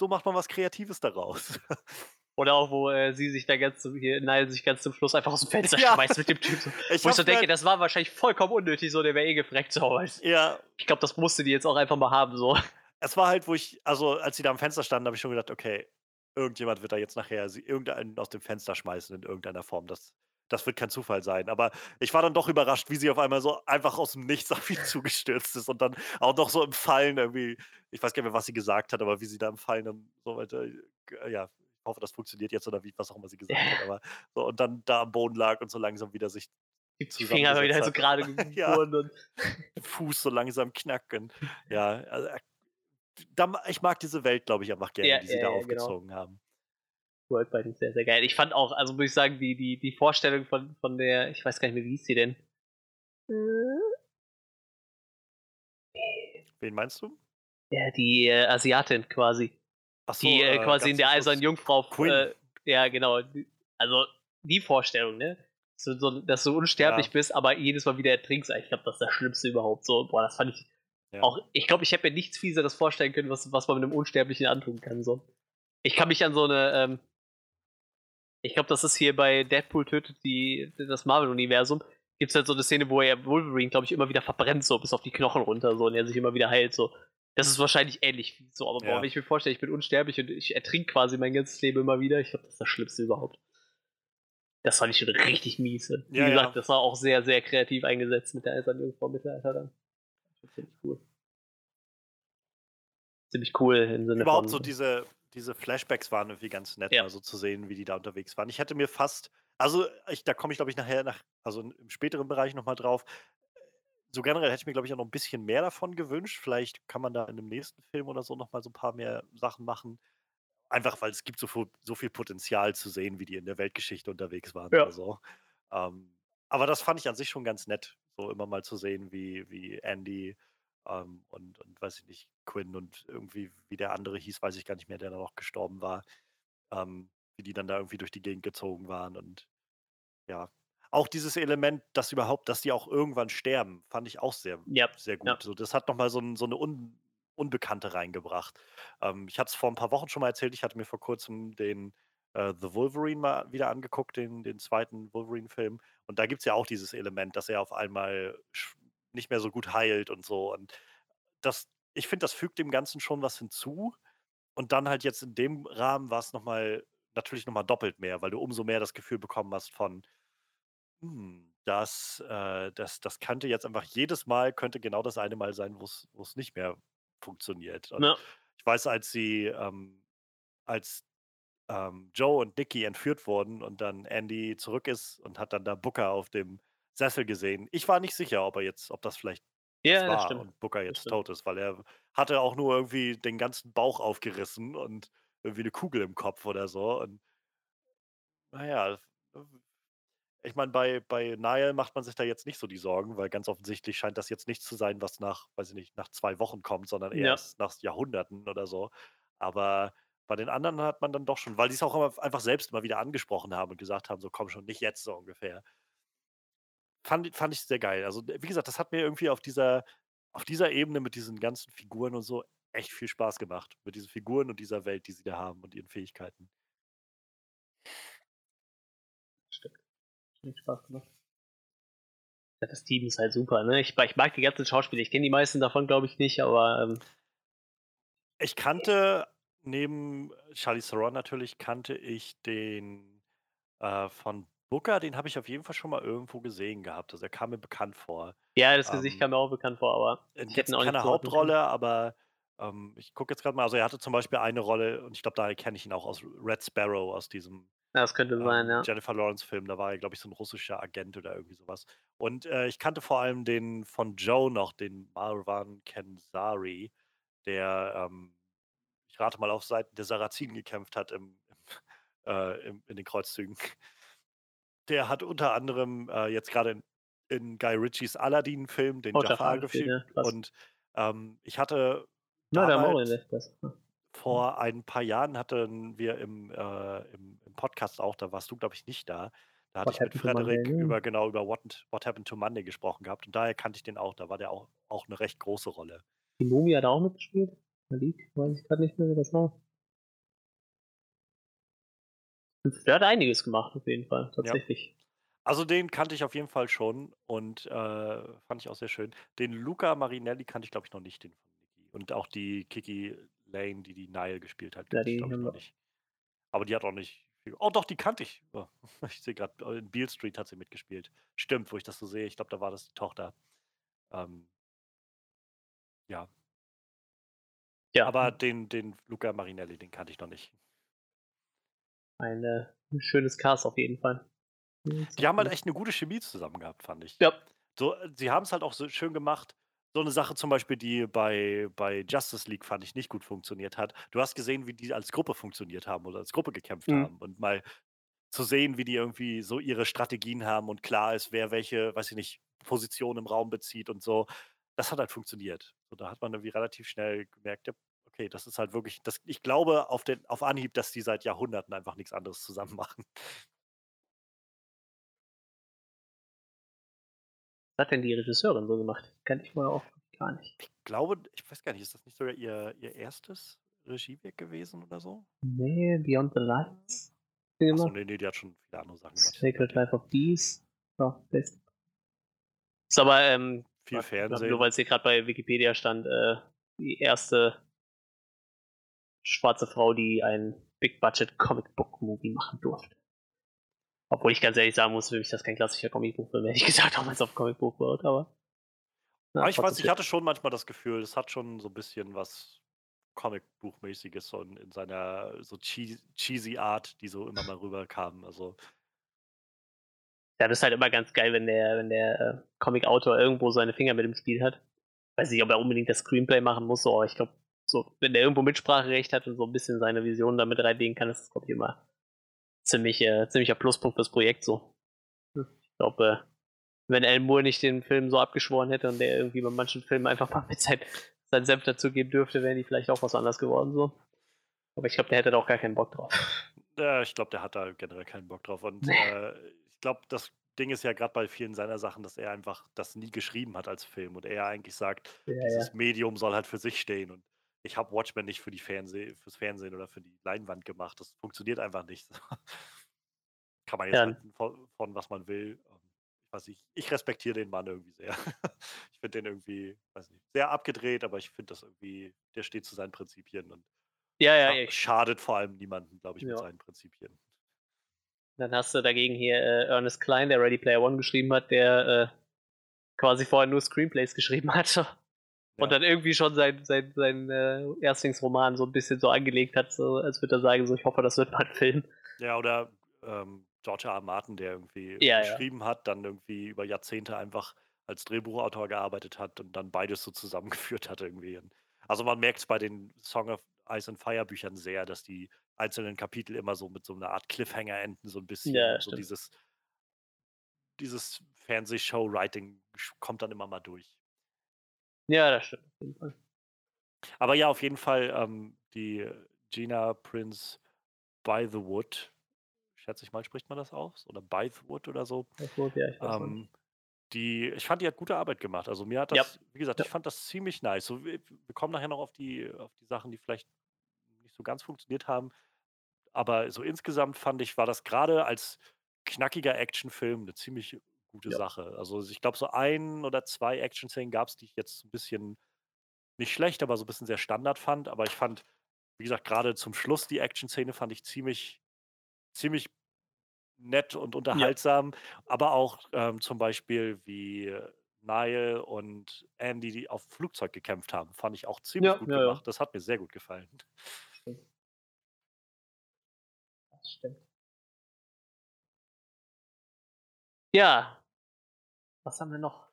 so macht man was Kreatives daraus. [LAUGHS] Oder auch, wo äh, sie sich da ganz zum, hier, nein, sich ganz zum Schluss einfach aus dem Fenster ja. schmeißt mit dem Typ. So. [LAUGHS] Ich wo ich so denke, das war wahrscheinlich vollkommen unnötig, so, der wäre eh gefreckt. So. Ja. Ich glaube, das musste die jetzt auch einfach mal haben, so. [LAUGHS] Es war halt, wo ich, also als sie da am Fenster standen, habe ich schon gedacht, okay, irgendjemand wird da jetzt nachher sie irgendeinen aus dem Fenster schmeißen in irgendeiner Form. Das, das wird kein Zufall sein. Aber ich war dann doch überrascht, wie sie auf einmal so einfach aus dem Nichts [LAUGHS] auf ihn zugestürzt ist und dann auch noch so im Fallen irgendwie, ich weiß gar nicht mehr, was sie gesagt hat, aber wie sie da im Fallen dann so weiter, ja, ich hoffe, das funktioniert jetzt oder wie, was auch immer sie gesagt hat, [LAUGHS] aber so und dann da am Boden lag und so langsam wieder sich die Finger wieder so gerade [LAUGHS] ja, und [LAUGHS] Fuß so langsam knacken. Ja, also, da, ich mag diese Welt, glaube ich, einfach gerne, ja, die sie da genau. aufgezogen genau. haben. Worldbuilding sehr, sehr geil. Ich fand auch, also muss ich sagen, die, die, die Vorstellung von, von der, ich weiß gar nicht mehr, wie hieß sie denn? Wen meinst du? Ja, die äh, Asiatin quasi. So, die äh, äh quasi in der eisernen Jungfrau. Äh, ja, genau. Also die Vorstellung, ne? So, so, dass du unsterblich ja. bist, aber jedes Mal wieder ertrinkst. Ich glaube, das ist das Schlimmste überhaupt. So, boah, das fand ich ja. auch. Ich glaube, ich hätte mir nichts Fieseres vorstellen können, was, was man mit einem Unsterblichen antun kann. So. Ich kann mich an so eine, ähm, ich glaube, das ist hier bei Deadpool tötet die, das Marvel-Universum. Gibt es halt so eine Szene, wo er Wolverine, glaube ich, immer wieder verbrennt, so bis auf die Knochen runter, so und er sich immer wieder heilt, so. Das ist wahrscheinlich ähnlich so, aber ja. boah, wenn ich mir vorstelle, ich bin unsterblich und ich ertrinke quasi mein ganzes Leben immer wieder, ich glaube, das ist das Schlimmste überhaupt. Das fand ich schon richtig mies. Wie ja, gesagt, ja. das war auch sehr, sehr kreativ eingesetzt mit der Eisernen Jungfrau Mittelalter dann. Das finde ich cool. Ziemlich cool im Sinne Überhaupt von, so diese, diese Flashbacks waren irgendwie ganz nett, ja. mal so zu sehen, wie die da unterwegs waren. Ich hätte mir fast, also ich, da komme ich glaube ich nachher nach, also im späteren Bereich nochmal drauf. So generell hätte ich mir, glaube ich, auch noch ein bisschen mehr davon gewünscht. Vielleicht kann man da in einem nächsten Film oder so nochmal so ein paar mehr Sachen machen. Einfach, weil es gibt so viel, so viel Potenzial zu sehen, wie die in der Weltgeschichte unterwegs waren ja. oder so. Ähm, aber das fand ich an sich schon ganz nett, so immer mal zu sehen, wie, wie Andy ähm, und, und weiß ich nicht, Quinn und irgendwie, wie der andere hieß, weiß ich gar nicht mehr, der da noch gestorben war, ähm, wie die dann da irgendwie durch die Gegend gezogen waren und ja. Auch dieses Element, dass überhaupt, dass die auch irgendwann sterben, fand ich auch sehr, yep. sehr gut. Ja. So, das hat nochmal so, ein, so eine Un Unbekannte reingebracht. Ähm, ich hatte es vor ein paar Wochen schon mal erzählt, ich hatte mir vor kurzem den äh, The Wolverine mal wieder angeguckt, den, den zweiten Wolverine-Film. Und da gibt es ja auch dieses Element, dass er auf einmal nicht mehr so gut heilt und so. Und das, ich finde, das fügt dem Ganzen schon was hinzu. Und dann halt jetzt in dem Rahmen war es nochmal, natürlich nochmal doppelt mehr, weil du umso mehr das Gefühl bekommen hast von, hm, das, äh, das, das könnte jetzt einfach jedes Mal, könnte genau das eine Mal sein, wo es nicht mehr funktioniert. Ja. ich weiß, als sie, ähm, als ähm, Joe und Nicky entführt wurden und dann Andy zurück ist und hat dann da Booker auf dem Sessel gesehen. Ich war nicht sicher, ob er jetzt, ob das vielleicht ja, das war und Booker jetzt tot ist, weil er hatte auch nur irgendwie den ganzen Bauch aufgerissen und irgendwie eine Kugel im Kopf oder so. Und naja, ich meine, bei, bei Niall macht man sich da jetzt nicht so die Sorgen, weil ganz offensichtlich scheint das jetzt nichts zu sein, was nach, weiß ich nicht, nach zwei Wochen kommt, sondern ja. erst nach Jahrhunderten oder so. Aber bei den anderen hat man dann doch schon, weil die es auch einfach selbst mal wieder angesprochen haben und gesagt haben, so komm schon, nicht jetzt so ungefähr fand, fand ich sehr geil. Also, wie gesagt, das hat mir irgendwie auf dieser, auf dieser Ebene mit diesen ganzen Figuren und so echt viel Spaß gemacht. Mit diesen Figuren und dieser Welt, die sie da haben und ihren Fähigkeiten. Hat Spaß gemacht. Ja, das Team ist halt super, ne? Ich, ich mag die ganzen Schauspieler. Ich kenne die meisten davon, glaube ich, nicht, aber. Ähm, ich kannte neben Charlie Theron natürlich, kannte ich den äh, von Booker, den habe ich auf jeden Fall schon mal irgendwo gesehen gehabt. Also er kam mir bekannt vor. Ja, das Gesicht ähm, kam mir auch bekannt vor, aber ich hätte auch keine Hauptrolle, aber ähm, ich gucke jetzt gerade mal. Also er hatte zum Beispiel eine Rolle und ich glaube, daher kenne ich ihn auch aus Red Sparrow, aus diesem ja, das könnte sein, ähm, ja. Jennifer Lawrence Film. Da war er, glaube ich, so ein russischer Agent oder irgendwie sowas. Und äh, ich kannte vor allem den von Joe noch, den Marwan Kenzari, der, ähm, ich rate mal, auf Seiten der Sarazinen gekämpft hat im, im, [LAUGHS] äh, im in den Kreuzzügen. Der hat unter anderem äh, jetzt gerade in, in, Guy Ritchies Aladdin-Film den oh, Jafar gefühlt. Ja, und ähm, ich hatte Na, damals, hm. Vor ein paar Jahren hatten wir im, äh, im, im, Podcast auch, da warst du, glaube ich, nicht da. Da hatte What ich mit Frederik über genau über What, What Happened to Monday gesprochen gehabt und daher kannte ich den auch. Da war der auch, auch eine recht große Rolle. Die Mumie hat auch mitgespielt? Malik, weiß ich gerade nicht mehr, wie das war. Der hat einiges gemacht, auf jeden Fall, tatsächlich. Ja. Also den kannte ich auf jeden Fall schon und äh, fand ich auch sehr schön. Den Luca Marinelli kannte ich, glaube ich, noch nicht, den von Niki. Und auch die Kiki Lane, die die Nile gespielt hat, ja, die ich noch nicht. Aber die hat auch nicht viel. Oh, doch, die kannte ich. Oh, [LAUGHS] ich sehe gerade, äh, in Beale Street hat sie mitgespielt. Stimmt, wo ich das so sehe. Ich glaube, da war das die Tochter. Ähm, ja. Ja. Aber den, den Luca Marinelli, den kannte ich noch nicht. Ein, äh, ein schönes Cast auf jeden Fall. Die haben halt echt eine gute Chemie zusammen gehabt, fand ich. Ja. So, sie haben es halt auch so schön gemacht. So eine Sache zum Beispiel, die bei, bei Justice League, fand ich, nicht gut funktioniert hat. Du hast gesehen, wie die als Gruppe funktioniert haben oder als Gruppe gekämpft Mhm. haben und mal zu sehen, wie die irgendwie so ihre Strategien haben und klar ist, wer welche, weiß ich nicht, Position im Raum bezieht und so. Das hat halt funktioniert. So, da hat man irgendwie relativ schnell gemerkt, ja, okay, das ist halt wirklich, das, ich glaube auf, den, auf Anhieb, dass die seit Jahrhunderten einfach nichts anderes zusammen [LAUGHS] machen. Hat denn die Regisseurin so gemacht? Kann ich mal auch gar nicht. Ich glaube, ich weiß gar nicht, ist das nicht sogar ihr, ihr erstes Regiewerk gewesen oder so? Nee, Beyond the Lights. Achso, nee, nee, die hat schon viele andere Sachen gemacht. Sacred Life of Bees. Ja, best. Ist aber, ähm, viel Fernsehen. Nur weil es hier gerade bei Wikipedia stand, äh, die erste schwarze Frau, die ein Big Budget Comic Book Movie machen durfte. Obwohl ich ganz ehrlich sagen muss, für mich das kein klassischer Comicbuchfilm, hätte ich [LAUGHS] gesagt, auch wenn es auf Comicbuch wird, aber. Ja, aber ich weiß, ich hatte schon manchmal das Gefühl, es hat schon so ein bisschen was Comicbuchmäßiges so in, in seiner so cheesy Art, die so immer mal rüberkam. Also. Ja, das ist halt immer ganz geil, wenn der, wenn der äh, Comic-Autor irgendwo seine Finger mit dem Spiel hat. Weiß nicht, ob er unbedingt das Screenplay machen muss, aber ich glaube, so, wenn der irgendwo Mitspracherecht hat und so ein bisschen seine Vision damit reinlegen kann, ist das, glaube ich, immer ziemlich, äh, ziemlicher Pluspunkt fürs Projekt so. Ich glaube, äh, wenn Alan Moore nicht den Film so abgeschworen hätte und der irgendwie bei manchen Filmen einfach mal [LAUGHS] mit sein, sein Senf dazugeben dürfte, wären die vielleicht auch was anderes geworden so. Aber ich glaube, der hätte da auch gar keinen Bock drauf. Ja, ich glaube, der hat da generell keinen Bock drauf. Und äh, ich glaube, das Ding ist ja gerade bei vielen seiner Sachen, dass er einfach das nie geschrieben hat als Film und er eigentlich sagt, ja, dieses ja. Medium soll halt für sich stehen. Und ich habe Watchmen nicht für die Fernseh fürs Fernsehen oder für die Leinwand gemacht. Das funktioniert einfach nicht. [LAUGHS] Kann man jetzt ja. von, von, was man will. Ähm, ich weiß nicht, ich respektiere den Mann irgendwie sehr. [LAUGHS] ich finde den irgendwie, weiß nicht, sehr abgedreht, aber ich finde das irgendwie, der steht zu seinen Prinzipien und ja, ja, schadet vor allem niemanden, glaube ich, mit seinen Prinzipien. Dann hast du dagegen hier äh, Ernest Klein, der Ready Player One geschrieben hat, der äh, quasi vorher nur Screenplays [LAUGHS] geschrieben hat. Und dann irgendwie schon sein, sein, sein äh, Erstlingsroman so ein bisschen so angelegt hat, so, als würde er sagen, so ich hoffe, das wird mal ein Film. Ja, oder ähm, George R. R. Martin, der irgendwie ja, geschrieben ja. hat, dann irgendwie über Jahrzehnte einfach als Drehbuchautor gearbeitet hat und dann beides so zusammengeführt hat irgendwie. Also man merkt es bei den Song of Ice and Fire Büchern sehr, dass die einzelnen Kapitel immer so mit so einer Art Cliffhanger enden, so ein bisschen. Ja, so dieses, dieses Fernsehshow-Writing kommt dann immer mal durch. Ja, das stimmt auf jeden Fall. Aber ja, auf jeden Fall ähm, die Gina Prince by the Wood, schätze ich mal, spricht man das aus? Oder by the Wood oder so. Wood, ja, ich, ähm, die, ich fand, die hat gute Arbeit gemacht. Also mir hat das, ja. wie gesagt, ja. ich fand das ziemlich nice. So, wir, wir kommen nachher noch auf die, auf die Sachen, die vielleicht nicht so ganz funktioniert haben. Aber so insgesamt fand ich, war das gerade als knackiger Actionfilm eine ziemlich gute ja. Sache. Also ich glaube, so ein oder zwei Action-Szenen gab es, die ich jetzt ein bisschen nicht schlecht, aber so ein bisschen sehr Standard fand. Aber ich fand, wie gesagt, gerade zum Schluss die Action-Szene fand ich ziemlich, ziemlich nett und unterhaltsam. Ja. Aber auch ähm, zum Beispiel wie Niall und Andy, die auf Flugzeug gekämpft haben, fand ich auch ziemlich ja, gut gemacht. Das hat mir sehr gut gefallen. Das stimmt. Ja, was haben wir noch?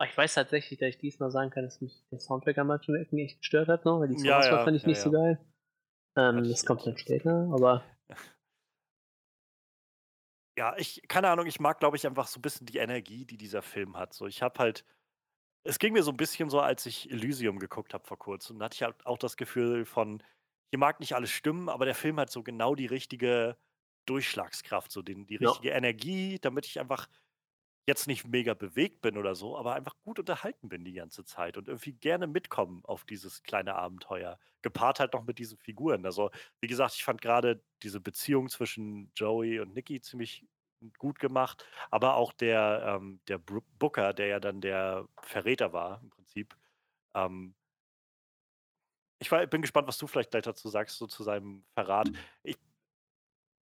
Ah, ich weiß tatsächlich, dass ich diesmal sagen kann, dass mich der Soundtrack an manchen Ecken echt gestört hat, noch, weil die Songs ja, ja, fand ich ja, nicht so geil. Ähm, das, das kommt dann später, aber. Ja, ich, keine Ahnung, ich mag, glaube ich, einfach so ein bisschen die Energie, die dieser Film hat. So, ich habe halt, es ging mir so ein bisschen so, als ich Elysium geguckt habe vor kurzem. Da hatte ich halt auch das Gefühl von, hier mag nicht alles stimmen, aber der Film hat so genau die richtige Durchschlagskraft, so den, die richtige ja. Energie, damit ich einfach jetzt nicht mega bewegt bin oder so, aber einfach gut unterhalten bin die ganze Zeit und irgendwie gerne mitkommen auf dieses kleine Abenteuer. Gepaart halt noch mit diesen Figuren. Also, wie gesagt, ich fand gerade diese Beziehung zwischen Joey und Nikki ziemlich gut gemacht, aber auch der, ähm, der Booker, der ja dann der Verräter war im Prinzip. Ähm, ich war, bin gespannt, was du vielleicht gleich dazu sagst, so zu seinem Verrat. Ich,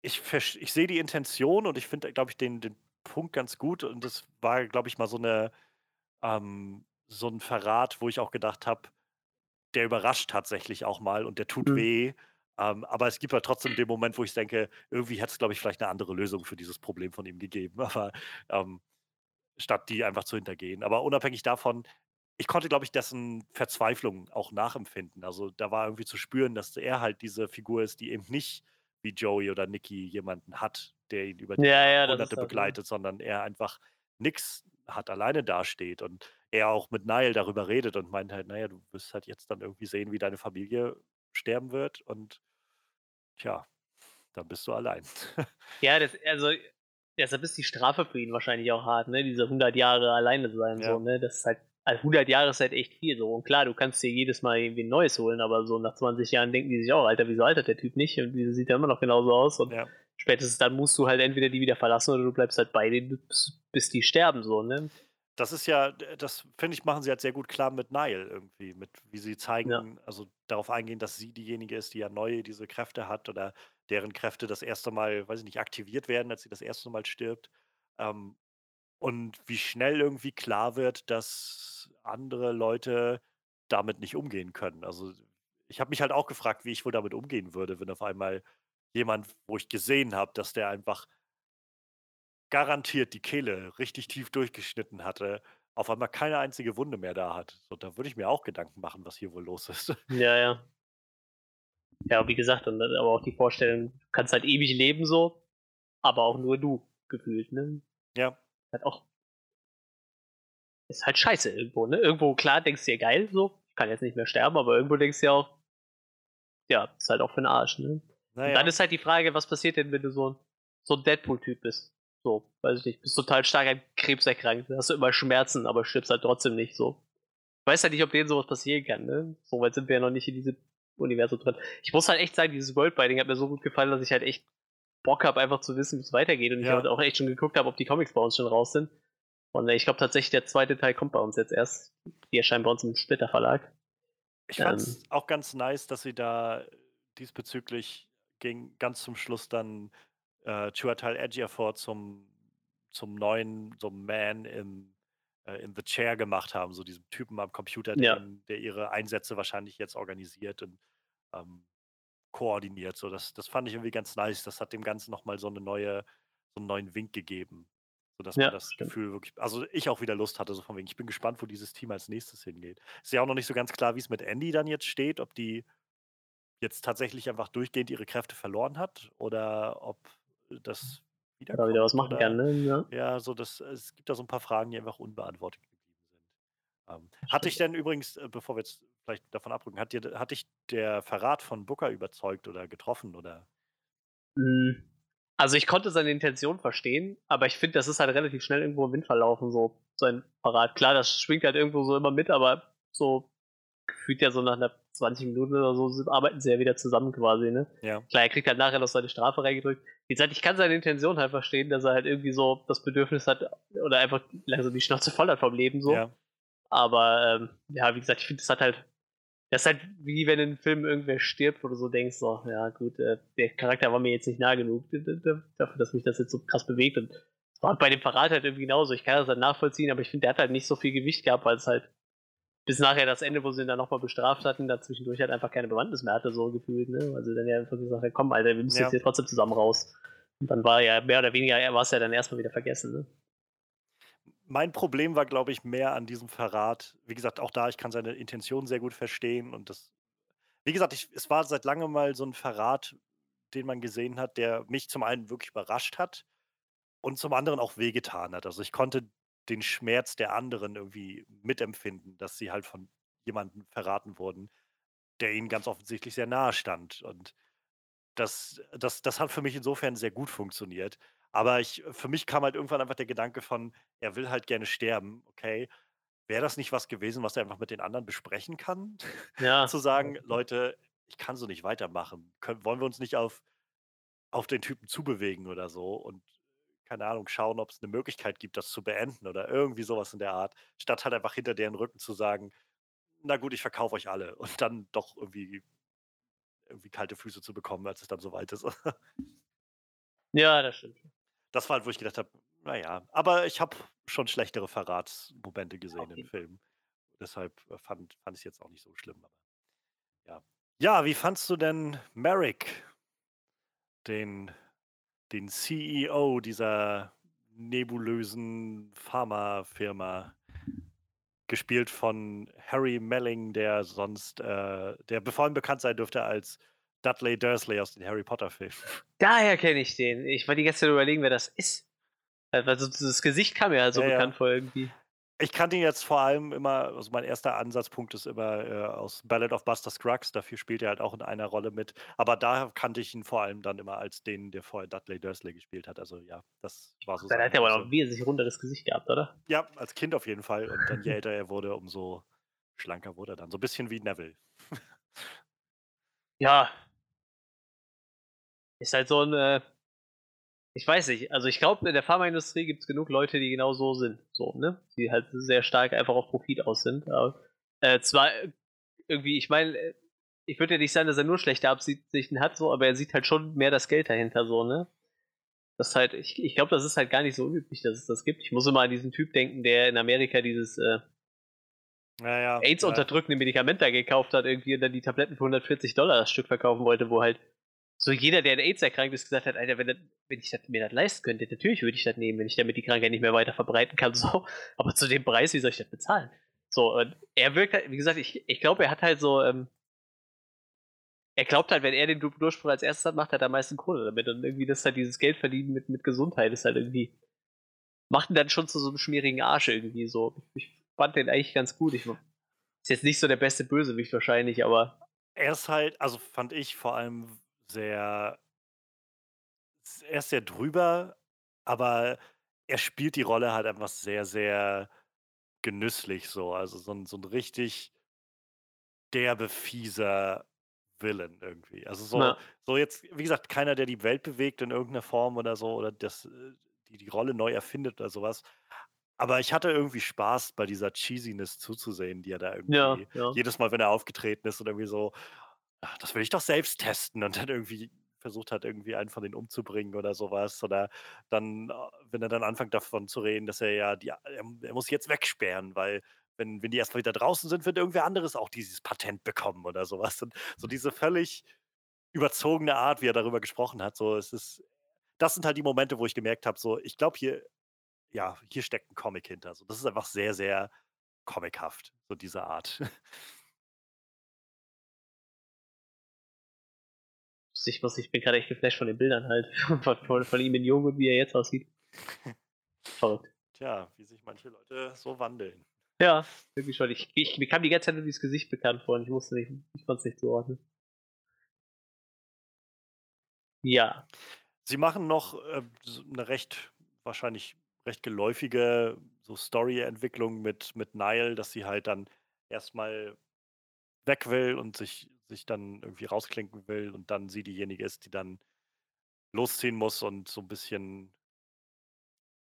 ich, ich sehe die Intention und ich finde, glaube ich, den, den Punkt ganz gut und das war, glaube ich, mal so eine ähm, so 'n Verrat, wo ich auch gedacht habe, der überrascht tatsächlich auch mal und der tut Mhm. weh. Ähm, aber es gibt halt trotzdem den Moment, wo ich denke, irgendwie hätte es, glaube ich, vielleicht eine andere Lösung für dieses Problem von ihm gegeben, [LAUGHS] aber, ähm, statt die einfach zu hintergehen. Aber unabhängig davon, ich konnte, glaube ich, dessen Verzweiflung auch nachempfinden. Also, da war irgendwie zu spüren, dass er halt diese Figur ist, die eben nicht wie Joey oder Nikki jemanden hat, der ihn über die Ja, ja, ne? begleitet, sondern er einfach nix hat, alleine dasteht und er auch mit Nile darüber redet und meint halt: „Na ja, du wirst halt jetzt dann irgendwie sehen, wie deine Familie sterben wird und tja, dann bist du allein.“ [LAUGHS] Ja, das also, deshalb ist die Strafe für ihn wahrscheinlich auch hart, ne? Diese 100 Jahre alleine sein so, Ja. ne? Das ist halt also 100 Jahre ist halt echt viel so. Und klar, du kannst dir jedes Mal irgendwie 'n neues holen, aber so nach 20 Jahren denken die sich auch: „Alter, wieso altert der Typ nicht und wieso sieht er immer noch genauso aus?“ Und Ja. spätestens dann musst du halt entweder die wieder verlassen oder du bleibst halt bei denen, bis die sterben so, ne? Das ist ja das finde ich, machen sie halt sehr gut klar mit Nile irgendwie, mit wie sie Ja. zeigen also darauf eingehen, dass sie diejenige ist, die ja neu diese Kräfte hat oder deren Kräfte das erste Mal, weiß ich nicht, aktiviert werden, als sie das erste Mal stirbt. Ähm, und wie schnell irgendwie klar wird, dass andere Leute damit nicht umgehen können. Also, ich habe mich halt auch gefragt, wie ich wohl damit umgehen würde, wenn auf einmal jemand, wo ich gesehen habe, dass der einfach garantiert die Kehle richtig tief durchgeschnitten hatte, auf einmal keine einzige Wunde mehr da hat. So, da würde ich mir auch Gedanken machen, was hier wohl los ist. [LAUGHS] Ja, ja. Ja, wie gesagt, und dann aber auch die Vorstellung, du kannst halt ewig leben so, aber auch nur du gefühlt, ne? Ja. Halt auch ist halt scheiße irgendwo, ne? Irgendwo, klar, denkst du dir: „Geil so, ich kann jetzt nicht mehr sterben“, aber irgendwo denkst du dir auch ja, ist halt auch für 'n Arsch, ne? Na Und dann ist halt die Frage, was passiert denn, wenn du so 'n so 'n Deadpool-Typ bist? So, weiß ich nicht, bist total stark an Krebs erkrankt, hast du immer Schmerzen, aber stirbst halt trotzdem nicht so. Ich weiß halt nicht, ob denen so was passieren kann, ne? So weit sind wir ja noch nicht in diesem Universum drin. Ich muss halt echt sagen, dieses Worldbinding hat mir so gut gefallen, dass ich halt echt Bock habe, einfach zu wissen, wie's weitergeht und ich Ja. halt auch echt schon geguckt habe, ob die Comics bei uns schon raus sind. Und, äh, ich glaube tatsächlich, der 2. Teil kommt bei uns jetzt erst. Die erscheinen bei uns im Splitter Verlag. Ich Ähm. fand's auch ganz nice, dass sie da diesbezüglich gegen ganz zum Schluss dann, äh, Chiwetel Ejiofor zum zum neuen so Man im äh, in the Chair gemacht haben, so diesem Typen am Computer, der Ja. der ihre Einsätze wahrscheinlich jetzt organisiert und, ähm, koordiniert. So, das das fand ich irgendwie ganz nice. Das hat dem Ganzen noch mal so 'ne neue so 'n neuen Wink gegeben, sodass man Ja, das stimmt. Gefühl wirklich also ich auch wieder Lust hatte, so von wegen, ich bin gespannt, wo dieses Team als Nächstes hingeht. Ist ja auch noch nicht so ganz klar, wie's mit Andy dann jetzt steht, ob die jetzt tatsächlich einfach durchgehend ihre Kräfte verloren hat oder ob das Oder wieder was machen kann, oder ne? Ja. ja, so das es gibt da so 'n paar Fragen, die einfach unbeantwortet geblieben sind. Ähm, hat dich Stimmt. denn übrigens, äh, bevor wir jetzt vielleicht davon abrücken, hat dir hat dich der Verrat von Booker überzeugt oder getroffen, oder? Hm, also, ich konnte seine Intention verstehen, aber ich finde, das ist halt relativ schnell irgendwo im Wind verlaufen, so sein Verrat. Klar, das schwingt halt irgendwo so immer mit, aber so gefühlt ja so nach 'ner 20 Minuten oder so arbeiten sie ja wieder zusammen quasi, ne? Ja. Klar, er kriegt halt nachher noch seine Strafe reingedrückt. Wie gesagt, ich kann seine Intention halt verstehen, dass er halt irgendwie so das Bedürfnis hat oder einfach langsam die Schnauze voll hat vom Leben so. Ja. Aber, ähm, ja, wie gesagt, ich finde, das hat halt das ist halt wie wenn in 'nem Film irgendwer stirbt, wo du so denkst, so: „Ja gut, äh, der Charakter war mir jetzt nicht nah genug dafür, dass mich das jetzt so krass bewegt.“ Und war bei dem Verrat halt irgendwie genauso. Ich kann das halt nachvollziehen, aber ich finde, der hat halt nicht so viel Gewicht gehabt, weil's halt bis nachher das Ende, wo sie ihn dann noch mal bestraft hatten, da zwischendurch halt einfach keine Bewandtnis mehr hatte, so gefühlt, ne? Weil sie dann ja einfach gesagt „Komm, Alter, wir müssen Ja. jetzt hier trotzdem zusammen raus.“ Und dann war ja mehr oder weniger er war's ja dann erst mal wieder vergessen, ne? Mein Problem war, glaube ich, mehr an diesem Verrat wie gesagt, auch da, ich kann seine Intention sehr gut verstehen und das wie gesagt, ich es war seit Langem mal so 'n Verrat, den man gesehen hat, der mich zum einen wirklich überrascht hat und zum anderen auch wehgetan hat. Also, ich konnte den Schmerz der anderen irgendwie mitempfinden, dass sie halt von jemandem verraten wurden, der ihnen ganz offensichtlich sehr nahe stand. Und das das das hat für mich insofern sehr gut funktioniert. Aber ich für mich kam halt irgendwann einfach der Gedanke von, er will halt gerne sterben, okay. Wäre das nicht was gewesen, was er einfach mit den anderen besprechen kann? [LAUGHS] Ja. Zu sagen: „Leute, ich kann so nicht weitermachen. Können wollen wir uns nicht auf auf den Typen zubewegen oder so und, keine Ahnung, schauen, ob es eine Möglichkeit gibt, das zu beenden“ oder irgendwie sowas in der Art, statt halt einfach hinter deren Rücken zu sagen: „Na gut, ich verkaufe euch alle“ und dann doch irgendwie irgendwie kalte Füße zu bekommen, als es dann so weit ist. [LAUGHS] Ja, das stimmt. Das war halt, wo ich gedacht habe, na ja, aber ich habe schon schlechtere Verratsmomente gesehen im Okay. Film. Deshalb, äh, fand fand ich's jetzt auch nicht so schlimm, aber ja. Ja, wie fandst du denn Merrick, den den CEO dieser nebulösen Pharmafirma, gespielt von Harry Melling, der sonst, äh der be vor allem bekannt sein dürfte als Dudley Dursley aus den Harry-Potter-Filmen. [LAUGHS] Daher kenne ich den. Ich war die ganze Zeit überlegen, wer das ist. Äh, weil so das Gesicht kam mir halt so Ja, ja. bekannt vor irgendwie. Ich kannte ihn jetzt vor allem immer also, mein erster Ansatzpunkt ist immer, äh, aus Ballad of Buster Scruggs, dafür spielt er halt auch in einer Rolle mit. Aber da kannte ich ihn vor allem dann immer als den, der vorher Dudley Dursley gespielt hat. Also ja, das war so Dann hat er aber große ein wesentlich runderes Gesicht gehabt, oder? Ja, als Kind auf jeden Fall und dann je [LAUGHS] älter er wurde, umso schlanker wurde er dann. So 'n bisschen wie Neville. [LAUGHS] Ja. Ist halt so 'n, äh ich weiß nicht, also, ich glaube, in der Pharmaindustrie gibt's genug Leute, die genau so sind, so, ne? Die halt sehr stark einfach auf Profit aus sind, aber, äh, zwar irgendwie ich meine, äh, ich würde ja nicht sagen, dass er nur schlechte Absichten hat so, aber er sieht halt schon mehr das Geld dahinter so, ne? Das halt ich ich glaube, das ist halt gar nicht so unüblich, dass es das gibt. Ich muss immer an diesen Typ denken, der in Amerika dieses, äh Ja, ja. AIDS ja. Medikament da gekauft hat irgendwie und dann die Tabletten für 140 das Stück verkaufen wollte, wo halt so jeder, der an AIDS erkrankt ist, gesagt hat: „Alter, wenn wenn ich das mir das leisten könnte, natürlich würde ich das nehmen, wenn ich damit die Krankheit nicht mehr weiter verbreiten kann“, [LAUGHS] so. Aber zu dem Preis, wie soll ich das bezahlen? So, und er wirkt halt wie gesagt, ich ich glaube, er hat halt so, ähm er glaubt halt, wenn er den Du Durchbruch als Erstes hat, macht er am meisten Kohle damit und irgendwie das halt dieses Geld verdienen mit mit Gesundheit ist halt irgendwie macht ihn dann schon zu so 'nem schmierigen Arsch irgendwie so. Ich fand den eigentlich ganz gut. Ich ist jetzt nicht so der beste Bösewicht wahrscheinlich, aber Er ist halt also, fand ich vor allem sehr er ist sehr drüber, aber er spielt die Rolle halt einfach sehr, sehr genüsslich so. Also, so 'n so 'n richtig derbe, fieser Villain irgendwie. Also, so Ja. so jetzt, wie gesagt, keiner, der die Welt bewegt in irgend 'ner Form oder so oder das äh, die die Rolle neu erfindet oder so was. Aber ich hatte irgendwie Spaß, bei dieser Cheesiness zuzusehen, die er da Ja, irgendwie ja. jedes Mal, wenn er aufgetreten ist und irgendwie so: „Ah, das will ich doch selbst testen“ und dann irgendwie versucht hat, irgendwie einen von denen umzubringen oder so was. Oder dann, äh, wenn er dann anfängt, davon zu reden, dass er ja die a er er muss jetzt wegsperren, weil wenn wenn die erst mal wieder draußen sind, wird irgendwer anderes auch dieses Patent bekommen oder so was. Und so diese völlig überzogene Art, wie er darüber gesprochen hat, so, es ist das sind halt die Momente, wo ich gemerkt habe, so, ich glaube hier ja, hier steckt 'n Comic hinter. So, das ist einfach sehr, sehr comichaft, so diese Art. [LAUGHS] Ich muss ich bin grade echt geflasht von den Bildern halt [LAUGHS] von von von ihm in jung und wie er jetzt aussieht. [LAUGHS] Verrückt. Tja, wie sich manche Leute so wandeln. Ja, irgendwie schon. Ich ich mir kam die ganze Zeit nur dieses Gesicht bekannt vor und ich wusste nicht ich konnte es nicht zuordnen. Ja. Sie machen noch, äh, s 'ne recht wahrscheinlich recht geläufige so Storyentwicklung mit mit Nile, dass sie halt dann erst mal weg will und sich sich dann irgendwie rausklinken will und dann sie diejenige ist, die dann losziehen muss und so 'n bisschen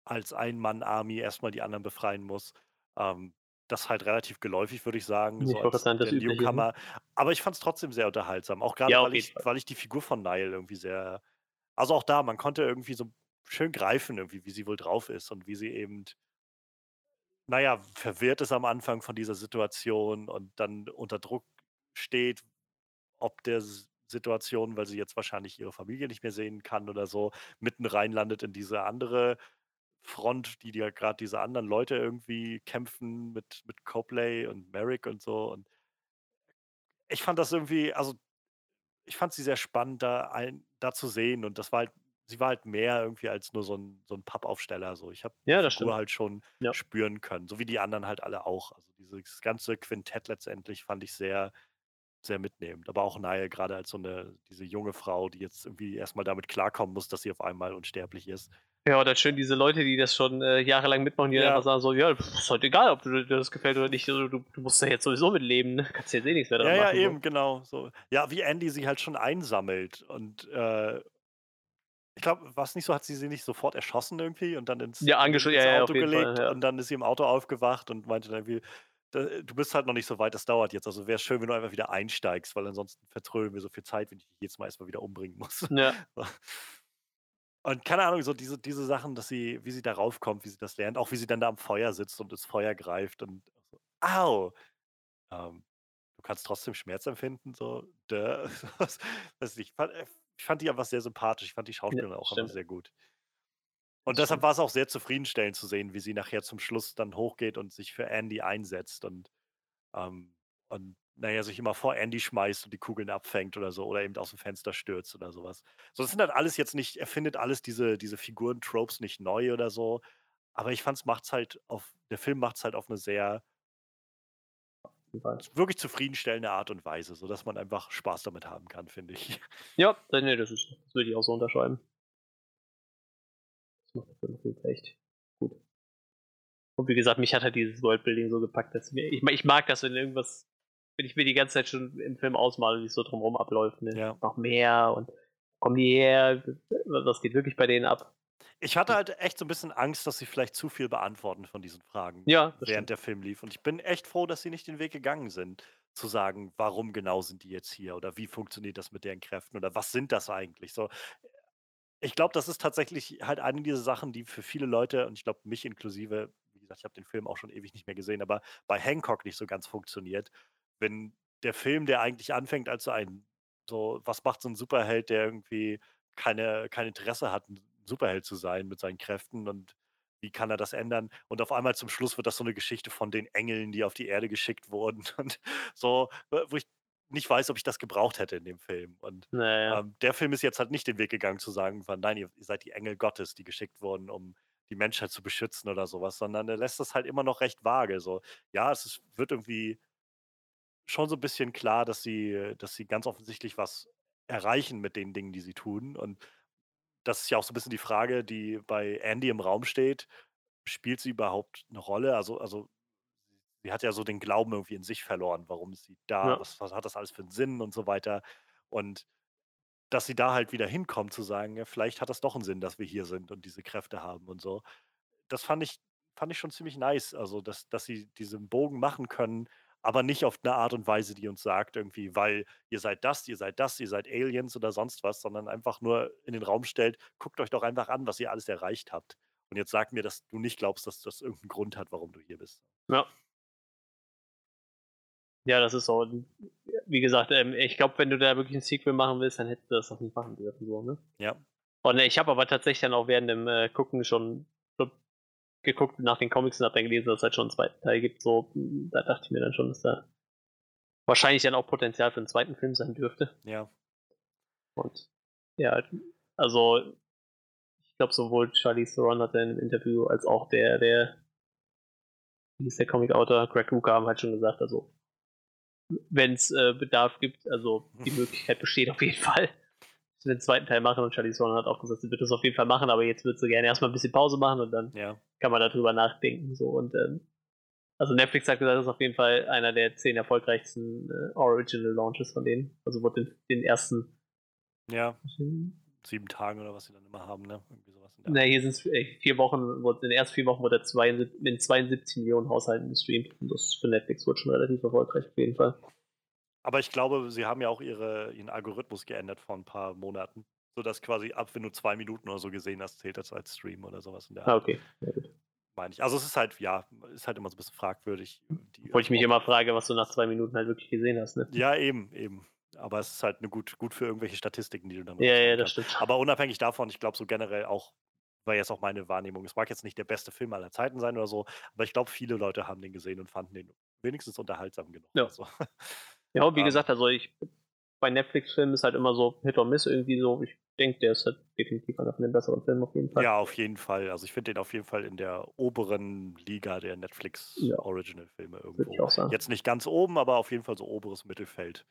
als Ein-Mann-Army erst mal die anderen befreien muss. Ähm, das ist halt relativ geläufig, würde ich sagen, Ich so als das der ne? Newcomer. Aber ich fand's trotzdem sehr unterhaltsam, auch grade, Ja, weil ich weil ich die Figur von Nile irgendwie sehr also, auch da, man konnte irgendwie so schön greifen irgendwie, wie sie wohl drauf ist und wie sie eben na ja, verwirrt ist am Anfang von dieser Situation und dann unter Druck steht, ob der Situation, weil sie jetzt wahrscheinlich ihre Familie nicht mehr sehen kann oder so, mitten reinlandet in diese andere Front, die ja grad diese anderen Leute irgendwie kämpfen mit mit Copley und Merrick und so und ich fand das irgendwie also, ich fand sie sehr spannend, da ein da zu sehen und das war halt sie war halt mehr irgendwie als nur so 'n so 'n Pappaufsteller so. Ich habe Ja, das Figur halt schon Ja. spüren können, so wie die anderen halt alle auch. Also, dieses ganze Quintett letztendlich fand ich sehr, sehr mitnehmend. Aber auch Nile grade als so 'ne diese junge Frau, die jetzt irgendwie erst mal damit klarkommen muss, dass sie auf einmal unsterblich ist. Ja, oder schön diese Leute, die das schon äh, jahrelang mitmachen, die ja. einfach sagen so, ja, ist halt egal, ob dir das gefällt oder nicht, also, du, du, musst da jetzt sowieso mitleben, ne? kannst jetzt eh nichts mehr dran ja, machen. Ja, eben, so. genau. So. Ja, wie Andy sie halt schon einsammelt und äh, ich glaube, was nicht so, hat sie sie nicht sofort erschossen irgendwie und dann ins, ja, ins ja, Auto gelegt Fall, ja. und dann ist sie im Auto aufgewacht und meinte dann irgendwie, du bist halt noch nicht so weit, das dauert jetzt. Also wäre schön, wenn du einfach wieder einsteigst, weil ansonsten vertrödeln wir so viel Zeit, wenn ich dich jetzt mal erstmal wieder umbringen muss. Ja. [LAUGHS] Und keine Ahnung, so diese, diese Sachen, dass sie, wie sie darauf kommt, wie sie das lernt, auch wie sie dann da am Feuer sitzt und das Feuer greift und so, au! Ähm, du kannst trotzdem Schmerz empfinden, so, duh. [LAUGHS] das, ich, fand, äh, ich fand die einfach sehr sympathisch. Ich fand die Schauspielerin ja, auch stimmt. einfach sehr gut. Und deshalb war es auch sehr zufriedenstellend zu sehen, wie sie nachher zum Schluss dann hochgeht und sich für Andy einsetzt und, ähm, und naja, sich immer vor Andy schmeißt und die Kugeln abfängt oder so oder eben aus dem Fenster stürzt oder sowas. So, das sind halt alles jetzt nicht, er findet alles diese, diese Figuren-Tropes nicht neu oder so. Aber ich fand es macht's halt auf, der Film macht es halt auf eine sehr wirklich zufriedenstellende Art und Weise, sodass man einfach Spaß damit haben kann, finde ich. Ja, nee, das, ist, das würde ich auch so unterschreiben. Jeden Fall echt gut. Und wie gesagt, mich hat halt dieses Worldbuilding so gepackt, dass mir, ich, ich mag das, wenn irgendwas, wenn ich mir die ganze Zeit schon im Film ausmale, wie es so drumherum abläuft. Ne? Ja. Noch mehr und kommen die her, was geht wirklich bei denen ab? Ich hatte halt echt so ein bisschen Angst, dass sie vielleicht zu viel beantworten von diesen Fragen, Ja, während stimmt. der Film lief. Und ich bin echt froh, dass sie nicht den Weg gegangen sind, zu sagen, warum genau sind die jetzt hier oder wie funktioniert das mit deren Kräften oder was sind das eigentlich? So, ich glaube, das ist tatsächlich halt eine dieser Sachen, die für viele Leute, und ich glaube, mich inklusive, wie gesagt, ich habe den Film auch schon ewig nicht mehr gesehen, aber bei Hancock nicht so ganz funktioniert. Wenn der Film, der eigentlich anfängt als so ein, so, was macht so ein Superheld, der irgendwie keine, kein Interesse hat, ein Superheld zu sein mit seinen Kräften und wie kann er das ändern? Und auf einmal zum Schluss wird das so eine Geschichte von den Engeln, die auf die Erde geschickt wurden [LAUGHS] und so, wo ich nicht weiß, ob ich das gebraucht hätte in dem Film. Und naja. ähm, der Film ist jetzt halt nicht den Weg gegangen zu sagen, von, nein, ihr, ihr seid die Engel Gottes, die geschickt wurden, um die Menschheit zu beschützen oder sowas, sondern er lässt das halt immer noch recht vage. So, ja, es ist, wird irgendwie schon so ein bisschen klar, dass sie, dass sie ganz offensichtlich was erreichen mit den Dingen, die sie tun. Und das ist ja auch so ein bisschen die Frage, die bei Andy im Raum steht. Spielt sie überhaupt eine Rolle? Also, also sie hat ja so den Glauben irgendwie in sich verloren. Warum ist sie da? Ja. Was, was hat das alles für einen Sinn und so weiter? Und dass sie da halt wieder hinkommt, zu sagen, ja, vielleicht hat das doch einen Sinn, dass wir hier sind und diese Kräfte haben und so. Das fand ich, fand ich schon ziemlich nice. Also, dass, dass sie diesen Bogen machen können, aber nicht auf eine Art und Weise, die uns sagt, irgendwie, weil ihr seid das, ihr seid das, ihr seid Aliens oder sonst was, sondern einfach nur in den Raum stellt, guckt euch doch einfach an, was ihr alles erreicht habt. Und jetzt sag mir, dass du nicht glaubst, dass das irgendeinen Grund hat, warum du hier bist. Ja. Ja, das ist so. Wie gesagt, ähm, ich glaube, wenn du da wirklich ein Sequel machen willst, dann hättest du das auch nicht machen dürfen. So, ne? Ja. Und ich habe aber tatsächlich dann auch während dem äh, Gucken schon geguckt nach den Comics und habe dann gelesen, dass es halt schon einen zweiten Teil gibt. So, da dachte ich mir dann schon, dass da wahrscheinlich dann auch Potenzial für einen zweiten Film sein dürfte. Ja. Und ja, also ich glaube sowohl Charlie Theron hat in einem Interview als auch der, der wie ist der Comic-Autor, Greg Ruka haben halt schon gesagt, also wenn es äh, Bedarf gibt, also die Möglichkeit besteht auf jeden Fall, den zweiten Teil machen und Charlie Swan hat auch gesagt, sie wird das auf jeden Fall machen, aber jetzt wird sie gerne erstmal ein bisschen Pause machen und dann ja. kann man darüber nachdenken. So und ähm, also Netflix hat gesagt, das ist auf jeden Fall einer der zehn erfolgreichsten äh, Original Launches von denen. Also wurde den, den ersten ja. Sieben Tagen oder was sie dann immer haben, ne? Irgendwie sowas. Na, hier sind es vier Wochen, in den ersten vier Wochen wurde er zwei, in 72 Millionen Haushalten gestreamt. Und das für Netflix wurde schon relativ erfolgreich auf jeden Fall. Aber ich glaube, sie haben ja auch ihre, ihren Algorithmus geändert vor ein paar Monaten. Sodass quasi ab, wenn du zwei Minuten oder so gesehen hast, zählt das als Stream oder sowas in der Ah, okay. Ja, gut. Meine ich. Also es ist halt, ja, ist halt immer so ein bisschen fragwürdig. Obwohl ich mich immer frage, was du nach zwei Minuten halt wirklich gesehen hast, ne? Ja, eben, eben. Aber es ist halt eine gut, gut für irgendwelche Statistiken, die du dann Ja, ja, das stimmt. Aber unabhängig davon, ich glaube so generell auch, war jetzt auch meine Wahrnehmung. Es mag jetzt nicht der beste Film aller Zeiten sein oder so, aber ich glaube, viele Leute haben den gesehen und fanden den wenigstens unterhaltsam genug. Ja. Also. [LAUGHS] Ja, wie um, ähm. gesagt, also ich bei Netflix-Filmen ist halt immer so Hit or Miss irgendwie so. Ich denke, der ist halt definitiv einer von den besseren Filmen auf jeden Fall. Ja, auf jeden Fall. Also ich finde den auf jeden Fall in der oberen Liga der Netflix ja. Original-Filme irgendwo. Jetzt nicht ganz oben, aber auf jeden Fall so oberes Mittelfeld.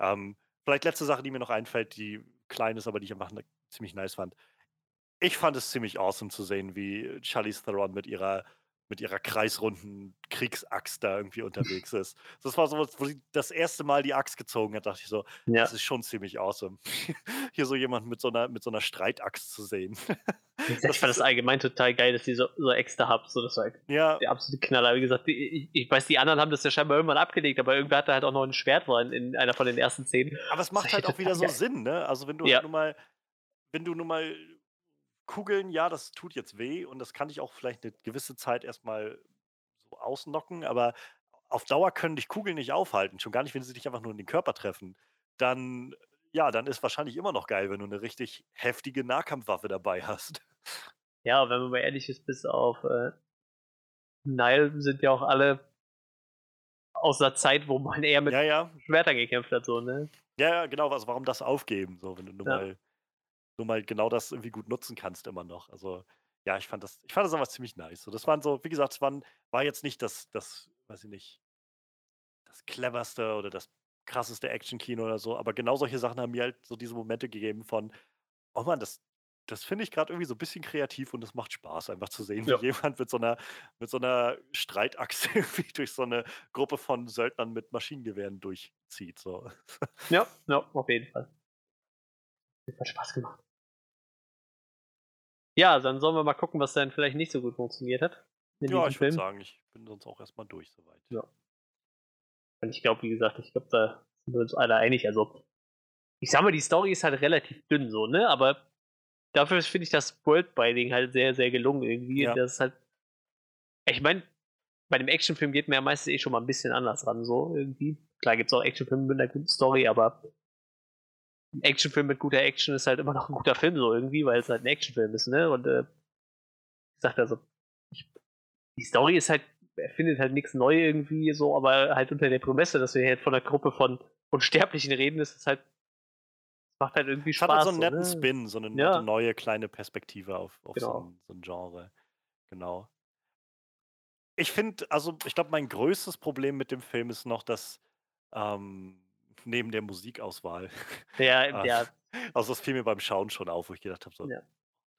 Ähm, vielleicht letzte Sache, die mir noch einfällt, die klein ist, aber die ich einfach ziemlich nice fand. ich fand es ziemlich awesome zu sehen, wie Charlize Theron mit ihrer mit ihrer kreisrunden Kriegsaxt da irgendwie unterwegs ist. Das war so wo sie das erste Mal die Axt gezogen hat, dachte ich so: Ja. „Das ist schon ziemlich awesome, [LAUGHS] hier so jemand mit so 'ner mit so 'ner Streitaxt zu sehen.“ Ich [LAUGHS] fand das allgemein total geil, dass die so so Äxte haben, so das war halt Ja. der absolute Knaller. Wie gesagt, i ich weiß, die anderen haben das ja scheinbar irgendwann abgelegt, aber irgendwer hatte halt auch noch 'n Schwert in in einer von den ersten Szenen. Aber es Das macht halt auch wieder [LAUGHS] so geil. Sinn, ne? Also, wenn du Ja. halt nun mal wenn du nun mal Kugeln ja, das tut jetzt weh und das kann dich auch vielleicht 'ne gewisse Zeit erst mal so ausknocken, aber auf Dauer können dich Kugeln nicht aufhalten, schon gar nicht, wenn sie dich einfach nur in den Körper treffen. Dann ja, dann ist wahrscheinlich immer noch geil, wenn du 'ne richtig heftige Nahkampfwaffe dabei hast. Ja, wenn man mal ehrlich ist, bis auf, äh Nile sind ja auch alle aus 'ner Zeit, wo man eher mit Ja, ja. Schwertern gekämpft hat so, ne? Ja, ja, genau. Also, warum das aufgeben, so, wenn du nun Ja. mal nun mal genau das irgendwie gut nutzen kannst immer noch. Also, ja, ich fand das ich fand das aber ziemlich nice. So, das waren so wie gesagt, es waren war jetzt nicht das das weiß ich nicht das cleverste oder das krasseste Actionkino oder so, aber genau solche Sachen haben mir halt so diese Momente gegeben von: „Oh Mann, das das finde ich grad irgendwie so bisschen kreativ und es macht Spaß, einfach zu sehen, wie Ja. jemand mit so 'ner mit so 'ner Streitaxt [LAUGHS] irgendwie durch so 'ne Gruppe von Söldnern mit Maschinengewehren durchzieht“, so. Ja, ja, auf jeden Fall. Das hat Spaß gemacht. Ja, dann sollen wir mal gucken, was dann vielleicht nicht so gut funktioniert hat in Ja, ich würde sagen, ich bin sonst auch erst mal durch so weit. Ja. Und ich glaube, wie gesagt, ich glaube, da sind wir uns alle einig. Also, ich sage mal, die Story ist halt relativ dünn so, ne? Aber dafür finde ich das Worldbuilding halt sehr, sehr gelungen irgendwie. Ja. Das ist halt ich meine, bei 'nem Actionfilm geht man ja meistens eh schon mal 'n bisschen anders ran so irgendwie. Klar gibt's auch Actionfilme mit 'ner guten Story, aber 'n Actionfilm mit guter Action ist halt immer noch 'n guter Film so irgendwie, weil's halt 'n Actionfilm ist, ne? Und, äh, wie gesagt, also, ich die Story ist halt erfindet halt nix neu irgendwie so, aber halt unter der Prämisse, dass wir hier von 'ner Gruppe von Unsterblichen reden, ist es halt macht halt irgendwie Es hat halt Spaß so 'n so, netten ne? Spin, so 'ne nette Ja. neue kleine Perspektive auf auf so Genau. 'n so 'n Genre. Genau. Ich finde also, ich glaube, mein größtes Problem mit dem Film ist noch, dass, ähm, neben der Musikauswahl [LAUGHS] Ja, äh, ja. also, das fiel mir beim Schauen schon auf, wo ich gedacht habe, so: Ja.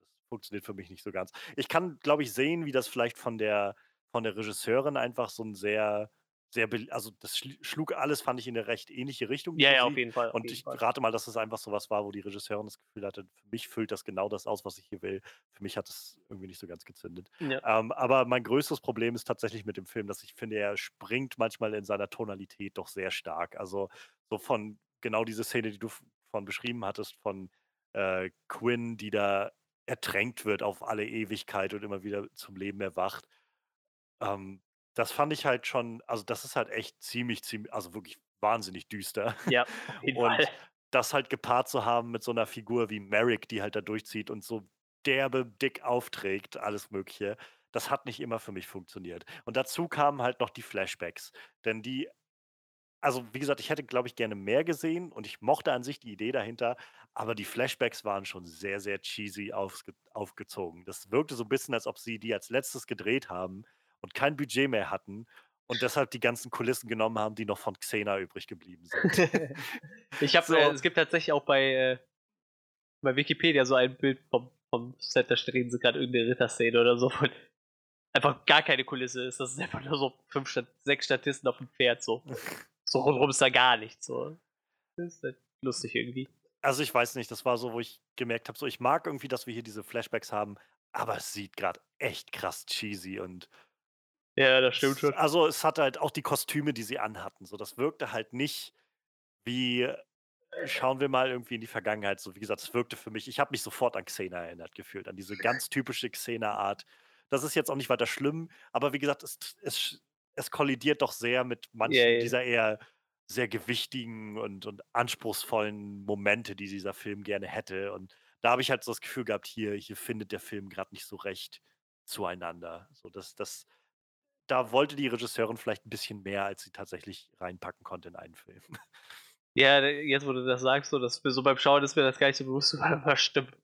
„Das funktioniert für mich nicht so ganz.“ Ich kann, glaube ich, sehen, wie das vielleicht von der von der Regisseurin einfach so 'n sehr sehr also, das schlug alles, fand ich, in 'ne recht ähnliche Richtung, Ja, ja, auf jeden Fall, auf Und jeden ich Fall. rate mal, dass es einfach so was war, wo die Regisseurin das Gefühl hatte: „Für mich füllt das genau das aus, was ich hier will.“ Für mich hat das irgendwie nicht so ganz gezündet. Ja. Ähm, aber mein größtes Problem ist tatsächlich mit dem Film, dass ich finde, er springt manchmal in seiner Tonalität doch sehr stark. Also, so von genau diese Szene, die du von beschrieben hattest, von, äh, Quinn, die da ertränkt wird auf alle Ewigkeit und immer wieder zum Leben erwacht. Ähm, das fand ich halt schon also, das ist halt echt ziemlich, zieml also, wirklich wahnsinnig düster. Ja, [LAUGHS] Und das halt gepaart zu haben mit so 'ner Figur wie Merrick, die halt da durchzieht und so derbe dick aufträgt, alles Mögliche, das hat nicht immer für mich funktioniert. Und dazu kamen halt noch die Flashbacks, denn die also, wie gesagt, ich hätte, glaube ich, gerne mehr gesehen und ich mochte an sich die Idee dahinter, aber die Flashbacks waren schon sehr, sehr cheesy aufsge aufgezogen. Das wirkte so 'n bisschen, als ob sie die als Letztes gedreht haben und kein Budget mehr hatten und deshalb die ganzen Kulissen genommen haben, die noch von Xena übrig geblieben sind. [LAUGHS] Ich [LAUGHS] habe So. äh, es gibt tatsächlich auch bei äh, bei Wikipedia so ein Bild vom vom Set, da drehen sie grad irgend 'ne Ritterszene oder so und einfach gar keine Kulisse ist. Das ist einfach nur so 5 Stat 6 Statisten auf'm Pferd so. [LAUGHS] So rundrum ist da gar nichts so. Das ist halt lustig irgendwie. Also, ich weiß nicht, das war so, wo ich gemerkt habe, so, ich mag irgendwie, dass wir hier diese Flashbacks haben, aber es sieht grad echt krass cheesy und Ja, das stimmt schon. also, es hatte halt auch die Kostüme, die sie anhatten, so, das wirkte halt nicht wie schauen wir mal irgendwie in die Vergangenheit. So, wie gesagt, es wirkte für mich ich habe mich sofort an Xena erinnert gefühlt, an diese ganz typische Xena-Art. Das ist jetzt auch nicht weiter schlimm, aber wie gesagt, es es es kollidiert doch sehr mit manchen ja. dieser eher sehr gewichtigen und und anspruchsvollen Momente, die dieser Film gerne hätte. Und da habe ich halt so das Gefühl gehabt, hier hier findet der Film grad nicht so recht zueinander. So, das das da wollte die Regisseurin vielleicht 'n bisschen mehr, als sie tatsächlich reinpacken konnte in einen Film. Ja, jetzt, wo du das sagst, so das so beim Schauen ist mir das gar nicht so bewusst [LAUGHS] aber stimmt.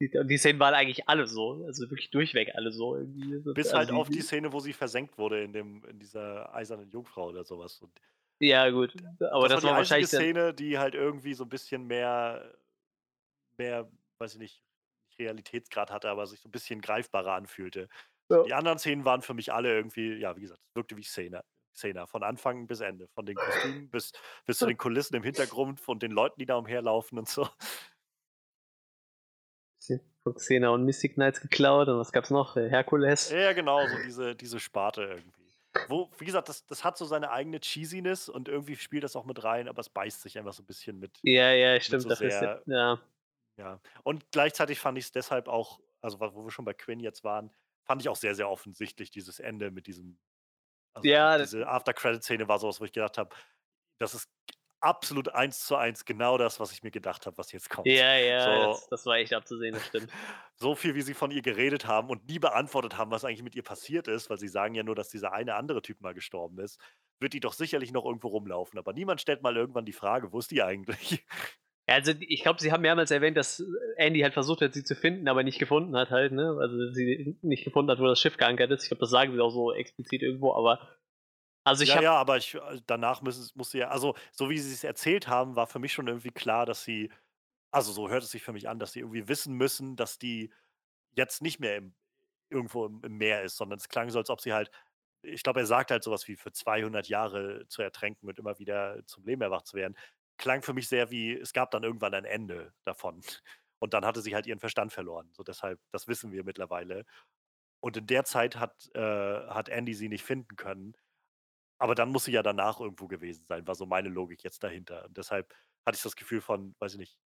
Die die Szenen waren eigentlich alle so, also, wirklich durchweg alle so irgendwie. Bis Also, halt auf die Szene, wo sie versenkt wurde in dem in dieser Eisernen Jungfrau oder so was und Ja gut, aber das das war die wahrscheinlich Szene, die halt irgendwie so 'n bisschen mehr mehr, weiß ich nicht, Realitätsgrad hatte, aber sich so ein bisschen greifbarer anfühlte. Ja. Die anderen Szenen waren für mich alle irgendwie, ja, wie gesagt, es wirkte wie Szene. Szene, von Anfang bis Ende. Von den Kostümen bis, bis zu [LAUGHS] den Kulissen im Hintergrund, von den Leuten, die da umherlaufen und so. Von Xena und Mystic Knights geklaut und was gab's noch? Äh, Herkules. Ja, genau, so diese, diese Sparte irgendwie. Wo, wie gesagt, das, das hat so seine eigene Cheesiness und irgendwie spielt das auch mit rein, aber es beißt sich einfach so ein bisschen mit. Ja, ja, stimmt. So sehr, ja. ja. Und gleichzeitig fand ich es deshalb auch, also wo wir schon bei Quinn jetzt waren, fand ich auch sehr, sehr offensichtlich, dieses Ende mit diesem also ja, diese After-Credit-Szene war sowas, wo ich gedacht habe, das ist absolut eins zu eins genau das, was ich mir gedacht habe, was jetzt kommt. Ja, ja, so, das, das, war echt abzusehen, das stimmt. [LAUGHS] so viel, wie sie von ihr geredet haben und nie beantwortet haben, was eigentlich mit ihr passiert ist, weil sie sagen ja nur, dass dieser eine andere Typ mal gestorben ist, wird die doch sicherlich noch irgendwo rumlaufen. Aber niemand stellt mal irgendwann die Frage, wo ist die eigentlich? Ja, also ich glaube, sie haben mehrmals erwähnt, dass Andy halt versucht hat, sie zu finden, aber nicht gefunden hat halt, ne? Also sie nicht gefunden hat, wo das Schiff geankert ist. Ich glaube, das sagen sie auch so explizit irgendwo, aber also ich ja, ja, aber ich, äh, danach müssen, musste ja, also so wie sie es erzählt haben, war für mich schon irgendwie klar, dass sie, also so hört es sich für mich an, dass sie irgendwie wissen müssen, dass die jetzt nicht mehr im, irgendwo im, im Meer ist, sondern es klang so, als ob sie halt, ich glaube, er sagt halt sowas wie für 200 Jahre zu ertränken und immer wieder zum Leben erwacht zu werden klang für mich sehr wie, es gab dann irgendwann ein Ende davon. [LAUGHS] Und dann hatte sie halt ihren Verstand verloren. So deshalb, das wissen wir mittlerweile. Und in der Zeit hat, äh, hat Andy sie nicht finden können. Aber dann muss sie ja danach irgendwo gewesen sein, war so meine Logik jetzt dahinter. Und deshalb hatte ich das Gefühl von, weiß ich nicht,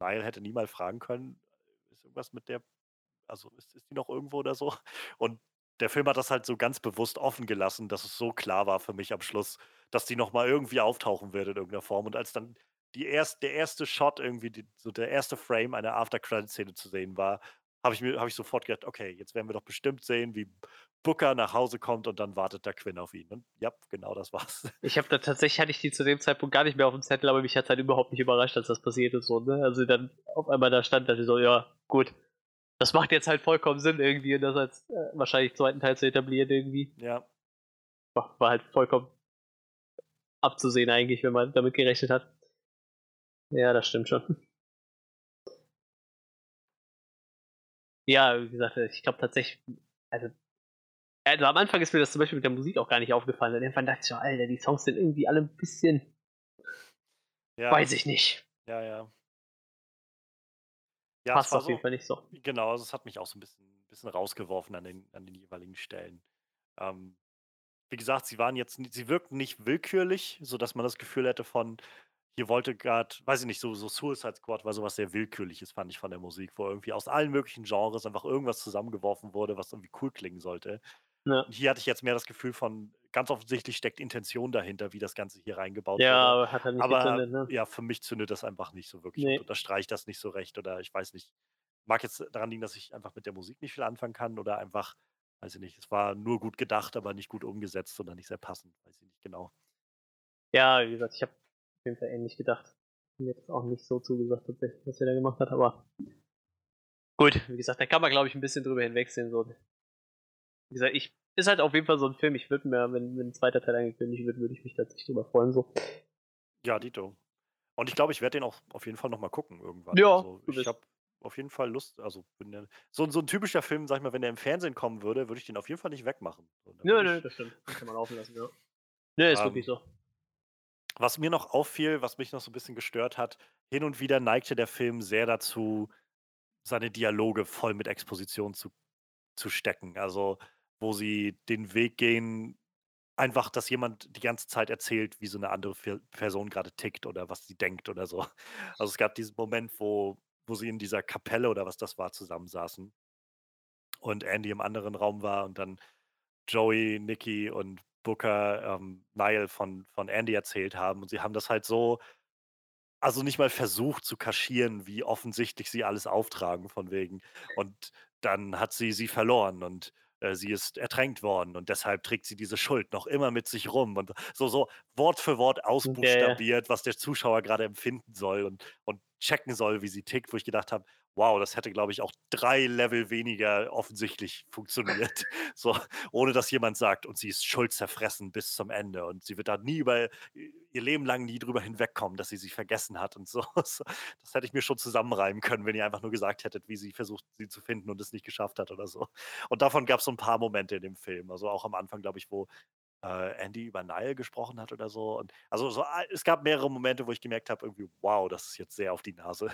Niall hätte nie mal fragen können, ist irgendwas mit der, also ist, ist die noch irgendwo oder so? [LAUGHS] Und der Film hat das halt so ganz bewusst offen gelassen, dass es so klar war für mich am Schluss, dass die nochmal irgendwie auftauchen wird in irgendeiner Form. Und als dann die erst, der erste Shot irgendwie, die, so der erste Frame einer After-Credit-Szene zu sehen war, habe ich, hab ich sofort gedacht, okay, jetzt werden wir doch bestimmt sehen, wie Booker nach Hause kommt und dann wartet der Quinn auf ihn. Und ja, genau das war's. Ich habe da tatsächlich, hatte ich die zu dem Zeitpunkt gar nicht mehr auf dem Zettel, aber mich hat halt überhaupt nicht überrascht, dass das passiert ist. So, ne? Also dann auf einmal da stand, dass ich so, ja, gut, das macht jetzt halt vollkommen Sinn irgendwie, das als äh, wahrscheinlich zweiten Teil zu etablieren irgendwie. Ja. War, war halt vollkommen abzusehen eigentlich, wenn man damit gerechnet hat. Ja, das stimmt schon. Ja, wie gesagt, ich glaube tatsächlich, also, also am Anfang ist mir das zum Beispiel mit der Musik auch gar nicht aufgefallen. Und irgendwann dachte ich so, Alter, die Songs sind irgendwie alle ein bisschen, ja. weiß ich nicht. Ja, ja. Ja, Passt auf so, jeden Fall nicht so. Genau, also es hat mich auch so ein bisschen, bisschen rausgeworfen an den, an den jeweiligen Stellen. Ähm, wie gesagt, sie waren jetzt, sie wirkten nicht willkürlich, sodass man das Gefühl hätte von, hier wollte gerade, weiß ich nicht, so, so Suicide Squad war sowas sehr Willkürliches, fand ich von der Musik, wo irgendwie aus allen möglichen Genres einfach irgendwas zusammengeworfen wurde, was irgendwie cool klingen sollte. Ja. Und hier hatte ich jetzt mehr das Gefühl von, ganz offensichtlich steckt Intention dahinter, wie das Ganze hier reingebaut ja, wurde. Ja, hat er nicht aber gezündet, ne? ja, für mich zündet das einfach nicht so wirklich nee. unterstreicht das nicht so recht oder ich weiß nicht. Mag jetzt daran liegen, dass ich einfach mit der Musik nicht viel anfangen kann oder einfach, weiß ich nicht, es war nur gut gedacht, aber nicht gut umgesetzt oder nicht sehr passend, weiß ich nicht genau. Ja, wie gesagt, ich habe jeden Fall ähnlich gedacht. Mir jetzt auch nicht so zugesagt, tatsächlich, was er da gemacht hat, aber gut, wie gesagt, da kann man, glaube ich, ein bisschen drüber hinwegsehen. So. Wie gesagt, ich ist halt auf jeden Fall so ein Film. Ich würde mir, wenn, wenn ein zweiter Teil angekündigt wird, würde ich mich tatsächlich drüber freuen. So. Ja, Dito. Und ich glaube, ich werde den auch auf jeden Fall nochmal gucken irgendwann. Ja, also, ich habe auf jeden Fall Lust. Also, der, so, so ein typischer Film, sag ich mal, wenn der im Fernsehen kommen würde, würde ich den auf jeden Fall nicht wegmachen. So, nö, nö, das stimmt. Das kann man laufen lassen, ja. [LAUGHS] Nö, ist ähm, wirklich so. Was mir noch auffiel, was mich noch so ein bisschen gestört hat, hin und wieder neigte der Film sehr dazu, seine Dialoge voll mit Exposition zu, zu stecken. Also wo sie den Weg gehen, einfach, dass jemand die ganze Zeit erzählt, wie so eine andere Person gerade tickt oder was sie denkt oder so. [LAUGHS] Also es gab diesen Moment, wo, wo sie in dieser Kapelle oder was das war, zusammensaßen und Andy im anderen Raum war und dann Joey, Nikki und Booker ähm, Niall von, von Andy erzählt haben. Und sie haben das halt so, also nicht mal versucht zu kaschieren, wie offensichtlich sie alles auftragen von wegen. Und dann hat sie sie verloren und äh, sie ist ertränkt worden und deshalb trägt sie diese Schuld noch immer mit sich rum und so, so Wort für Wort ausbuchstabiert, was der Zuschauer gerade empfinden soll und, und checken soll, wie sie tickt, wo ich gedacht habe, wow, das hätte, glaube ich, auch drei Level weniger offensichtlich funktioniert. [LAUGHS] [LAUGHS] so, ohne dass jemand sagt, und sie ist schuldzerfressen bis zum Ende. Und sie wird da nie über ihr Leben lang nie drüber hinwegkommen, dass sie sie vergessen hat und [LAUGHS] so. Das hätte ich mir schon zusammenreimen können, wenn ihr einfach nur gesagt hättet, wie sie versucht, sie zu finden und es nicht geschafft hat oder so. Und davon gab es so ein paar Momente in dem Film. Also auch am Anfang, glaube ich, wo äh, Andy über Nile gesprochen hat oder so. Und also so, es gab mehrere Momente, wo ich gemerkt habe, irgendwie, wow, das ist jetzt sehr auf die Nase.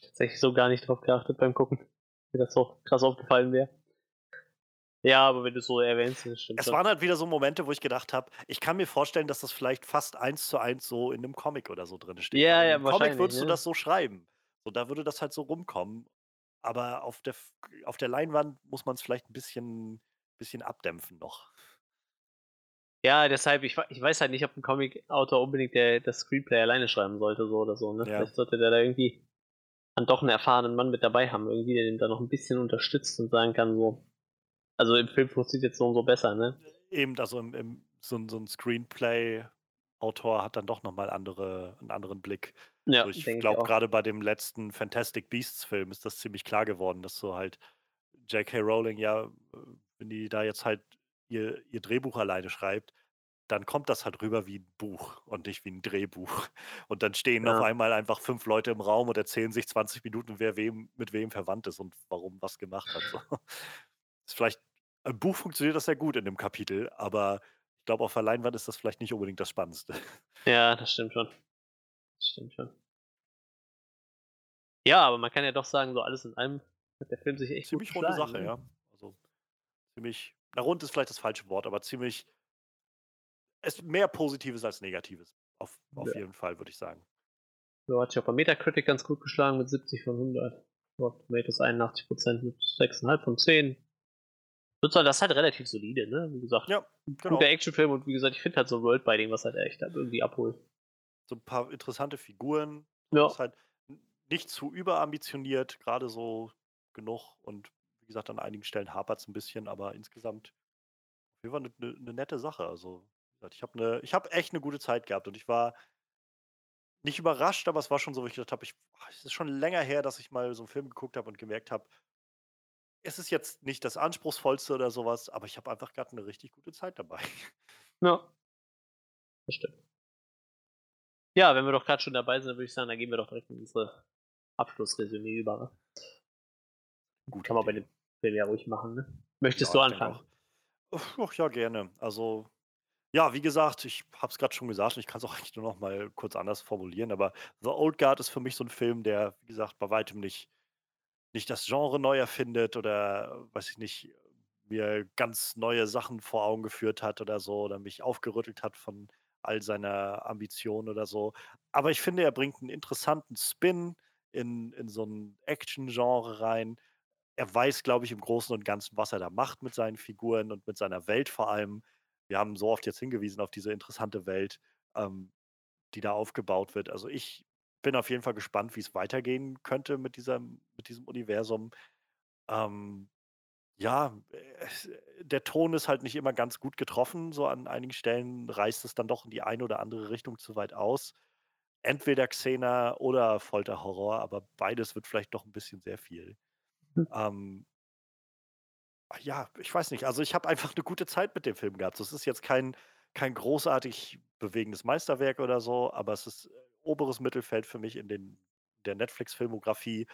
Tatsächlich so gar nicht drauf geachtet beim Gucken. Mir das so krass aufgefallen wäre. Ja, aber wenn du es so erwähnst, das stimmt. Es waren halt wieder so Momente, wo ich gedacht habe, ich kann mir vorstellen, dass das vielleicht fast eins zu eins so in einem Comic oder so drin steht. Ja, ja, Im Comic würdest ne? du das so schreiben. So, da würde das halt so rumkommen. Aber auf der, auf der Leinwand muss man es vielleicht ein bisschen, bisschen abdämpfen noch. Ja, deshalb, ich, ich weiß halt nicht, ob ein Comic-Autor unbedingt der, das Screenplay alleine schreiben sollte, so oder so. Ne? Ja. Vielleicht sollte der da irgendwie dann doch einen erfahrenen Mann mit dabei haben, irgendwie, der den da noch ein bisschen unterstützt und sagen kann, so. Also im Film funktioniert jetzt so und so besser, ne? Eben, also im, im, so, so ein Screenplay-Autor hat dann doch nochmal andere, einen anderen Blick. Ja, also ich glaube, gerade bei dem letzten Fantastic Beasts-Film ist das ziemlich klar geworden, dass so halt J.K. Rowling ja, wenn die da jetzt halt ihr, ihr Drehbuch alleine schreibt, dann kommt das halt rüber wie ein Buch und nicht wie ein Drehbuch. [LAUGHS] Und dann stehen ja. auf einmal einfach fünf Leute im Raum und erzählen sich 20 Minuten, wer wem mit wem verwandt ist und warum was gemacht hat. So. [LAUGHS] Ist vielleicht, im Buch funktioniert das sehr gut in dem Kapitel, aber ich glaube, auf der Leinwand ist das vielleicht nicht unbedingt das Spannendste. [LAUGHS] Ja, das stimmt schon. Das stimmt schon. Ja, aber man kann ja doch sagen, so alles in allem hat der Film sich echt ziemlich runde Sache, ne? ja. Also ziemlich, na rund ist vielleicht das falsche Wort, aber ziemlich es mehr Positives als Negatives. Auf, auf ja. jeden Fall, würde ich sagen. Ja, hat sich auch bei Metacritic ganz gut geschlagen mit 70 von 100. Rotten Tomatoes 81% mit 6,5 von 10. Das ist halt relativ solide, ne? Wie gesagt, ja, genau. guter Actionfilm und wie gesagt, ich finde halt so Worldbinding, was halt echt halt irgendwie abholt. So ein paar interessante Figuren. Ja. Ist halt nicht zu überambitioniert, gerade so genug und wie gesagt, an einigen Stellen hapert es ein bisschen, aber insgesamt auf jeden Fall eine, eine nette Sache. Also ich habe ne, hab echt eine gute Zeit gehabt und ich war nicht überrascht, aber es war schon so, wo ich gedacht habe, es ist schon länger her, dass ich mal so einen Film geguckt habe und gemerkt habe, es ist jetzt nicht das Anspruchsvollste oder sowas, aber ich habe einfach gerade eine richtig gute Zeit dabei. Ja. Das stimmt. Ja, wenn wir doch gerade schon dabei sind, dann würde ich sagen, dann gehen wir doch direkt in unsere Abschlussresümee über. Ne? Gut. Kann man bei dem Film ja ruhig machen, ne? Möchtest Ja, du anfangen? Ach ja, gerne. Also ja, wie gesagt, ich habe es gerade schon gesagt und ich kann es auch [LAUGHS] eigentlich nur noch mal kurz anders formulieren, aber The Old Guard ist für mich so ein Film, der, wie gesagt, bei weitem nicht nicht das Genre neu erfindet oder, weiß ich nicht, mir ganz neue Sachen vor Augen geführt hat oder so oder mich aufgerüttelt hat von all seiner Ambition oder so. Aber ich finde, er bringt einen interessanten Spin in in so ein Action-Genre rein. Er weiß, glaube ich, im Großen und Ganzen, was er da macht mit seinen Figuren und mit seiner Welt vor allem wir haben so oft jetzt hingewiesen auf diese interessante Welt, ähm, die da aufgebaut wird. Also ich bin auf jeden Fall gespannt, wie es weitergehen könnte mit, dieser, mit diesem Universum. Ähm, ja, äh, der Ton ist halt nicht immer ganz gut getroffen. So an einigen Stellen reißt es dann doch in die eine oder andere Richtung zu weit aus. Entweder Xena oder Folterhorror, aber beides wird vielleicht doch ein bisschen sehr viel. Hm. Ähm, ja, ich weiß nicht. Also, ich habe einfach eine gute Zeit mit dem Film gehabt. Das ist jetzt kein kein großartig bewegendes Meisterwerk oder so, aber es ist, äh, oberes Mittelfeld für mich in den der Netflix-Filmografie.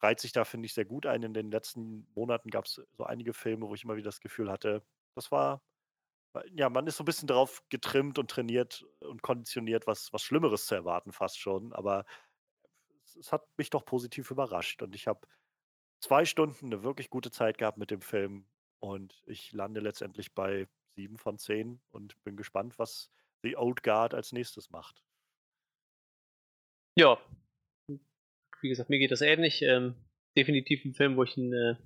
Reiht sich da, finde ich, sehr gut ein. In den letzten Monaten gab es so einige Filme, wo ich immer wieder das Gefühl hatte, das war ja, man ist so ein bisschen drauf getrimmt und trainiert und konditioniert, was was Schlimmeres zu erwarten fast schon, aber es es hat mich doch positiv überrascht und ich habe zwei Stunden eine wirklich gute Zeit gehabt mit dem Film und ich lande letztendlich bei sieben von zehn und bin gespannt, was The Old Guard als nächstes macht. Ja, wie gesagt, mir geht das ähnlich. Ähm, definitiv ein Film, wo ich ein, äh,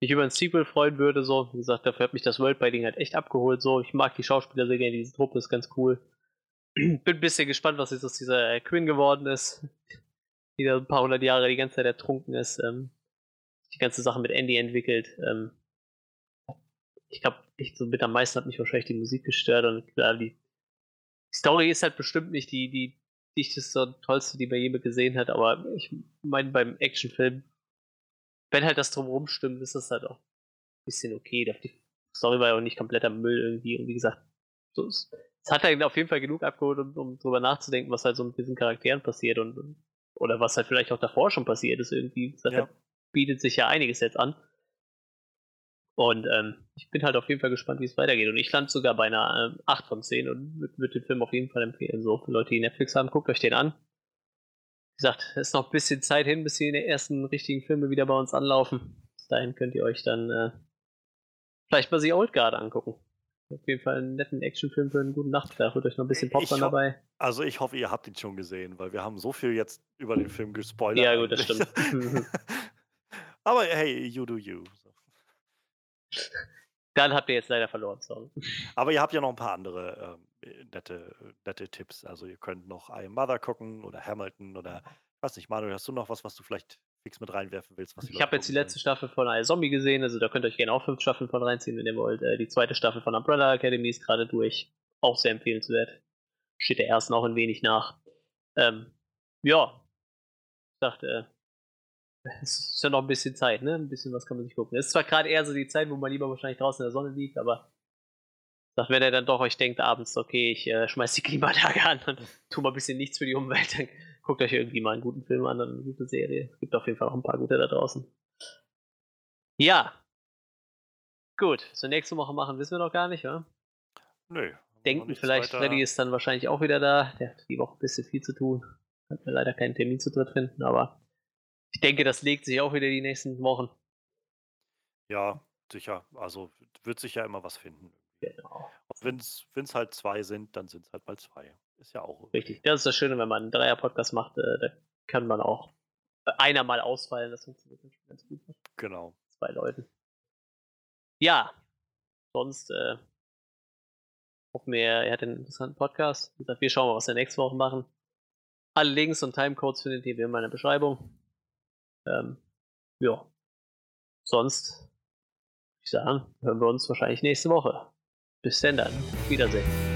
mich über ein Sequel freuen würde. So, wie gesagt, dafür hat mich das Worldbinding halt echt abgeholt. So, ich mag die Schauspieler sehr gerne, diese Truppe ist ganz cool. [CLEARS THROAT] Bin ein bisschen gespannt, was jetzt aus dieser äh, Quinn geworden ist. Die da ein paar hundert Jahre die ganze Zeit ertrunken ist. Ähm, die ganze Sache mit Andy entwickelt. Ähm, ich glaube, ich so mit am meisten hat mich wahrscheinlich die Musik gestört und klar, die, die Story ist halt bestimmt nicht die, die, dichteste und tollste, die man je gesehen hat, aber ich meine, beim Actionfilm, wenn halt das drumherum stimmt, ist das halt auch ein bisschen okay. Die Story war ja auch nicht kompletter Müll irgendwie. Und wie gesagt, so, es, es hat halt auf jeden Fall genug abgeholt, um, um drüber nachzudenken, was halt so mit diesen Charakteren passiert und, oder was halt vielleicht auch davor schon passiert ist irgendwie. Das ja. halt bietet sich ja einiges jetzt an. Und ähm, ich bin halt auf jeden Fall gespannt, wie es weitergeht. Und ich lande sogar bei einer äh, 8 von 10 und würde würd den Film auf jeden Fall empfehlen. So, für Leute, die Netflix haben, guckt euch den an. Wie gesagt, es ist noch ein bisschen Zeit hin, bis die ersten richtigen Filme wieder bei uns anlaufen. Bis dahin könnt ihr euch dann äh, vielleicht mal The Old Guard angucken. Auf jeden Fall einen netten Actionfilm für einen guten Nachtschlaf. Holt euch noch ein bisschen Popcorn dabei. Also ich hoffe, ihr habt ihn schon gesehen, weil wir haben so viel jetzt über den Film gespoilert. Ja, gut, das stimmt. [LAUGHS] [LAUGHS] Aber hey, you do you. Dann habt ihr jetzt leider verloren, sorry. Aber ihr habt ja noch ein paar andere ähm, nette, nette Tipps. Also ihr könnt noch I Am Mother gucken oder Hamilton oder ich weiß nicht, Manuel, hast du noch was, was du vielleicht fix mit reinwerfen willst? ich habe jetzt die letzte Staffel von I Zombie gesehen, also da könnt ihr euch gerne auch fünf Staffeln von reinziehen, wenn ihr wollt. Äh, die zweite Staffel von Umbrella Academy ist gerade durch. Auch sehr empfehlenswert. Steht der ersten auch ein wenig nach. Ähm, ja. Ich dachte, [LAUGHS] es ist ja noch ein bisschen Zeit, ne? Ein bisschen was kann man sich gucken. Es ist zwar gerade eher so die Zeit, wo man lieber wahrscheinlich draußen in der Sonne liegt, aber sagt, wenn ihr dann doch euch denkt abends, okay, ich äh, schmeiß die Klimatage [LAUGHS] an und tu mal ein bisschen nichts für die Umwelt, dann guckt euch irgendwie mal einen guten Film an und eine gute Serie. Es gibt auf jeden Fall auch ein paar gute da draußen. Ja. Gut, zur nächsten Woche machen wissen wir noch gar nicht, oder? Nö. Denken vielleicht, weiter. Freddy ist dann wahrscheinlich auch wieder da. Der hat die Woche ein bisschen viel zu tun. Hat mir leider keinen Termin zu dritt finden, aber ich denke, das legt sich auch wieder die nächsten Wochen. Ja, sicher. Also wird sich ja immer was finden. Genau. Wenn es halt zwei sind, dann sind es halt mal zwei. Ist ja auch. Richtig. Das ist das Schöne, wenn man einen Dreier-Podcast macht, äh, da kann man auch einer mal ausfallen. Das funktioniert ganz gut. Genau. Zwei Leuten. Ja. Sonst äh, hoffen wir, er hat einen interessanten Podcast. Wie wir schauen mal, was wir nächste Woche machen. Alle Links und Timecodes findet ihr in meiner Beschreibung. Ähm, ja. Sonst, ich sagen, hören wir uns wahrscheinlich nächste Woche. Bis denn dann. Wiedersehen.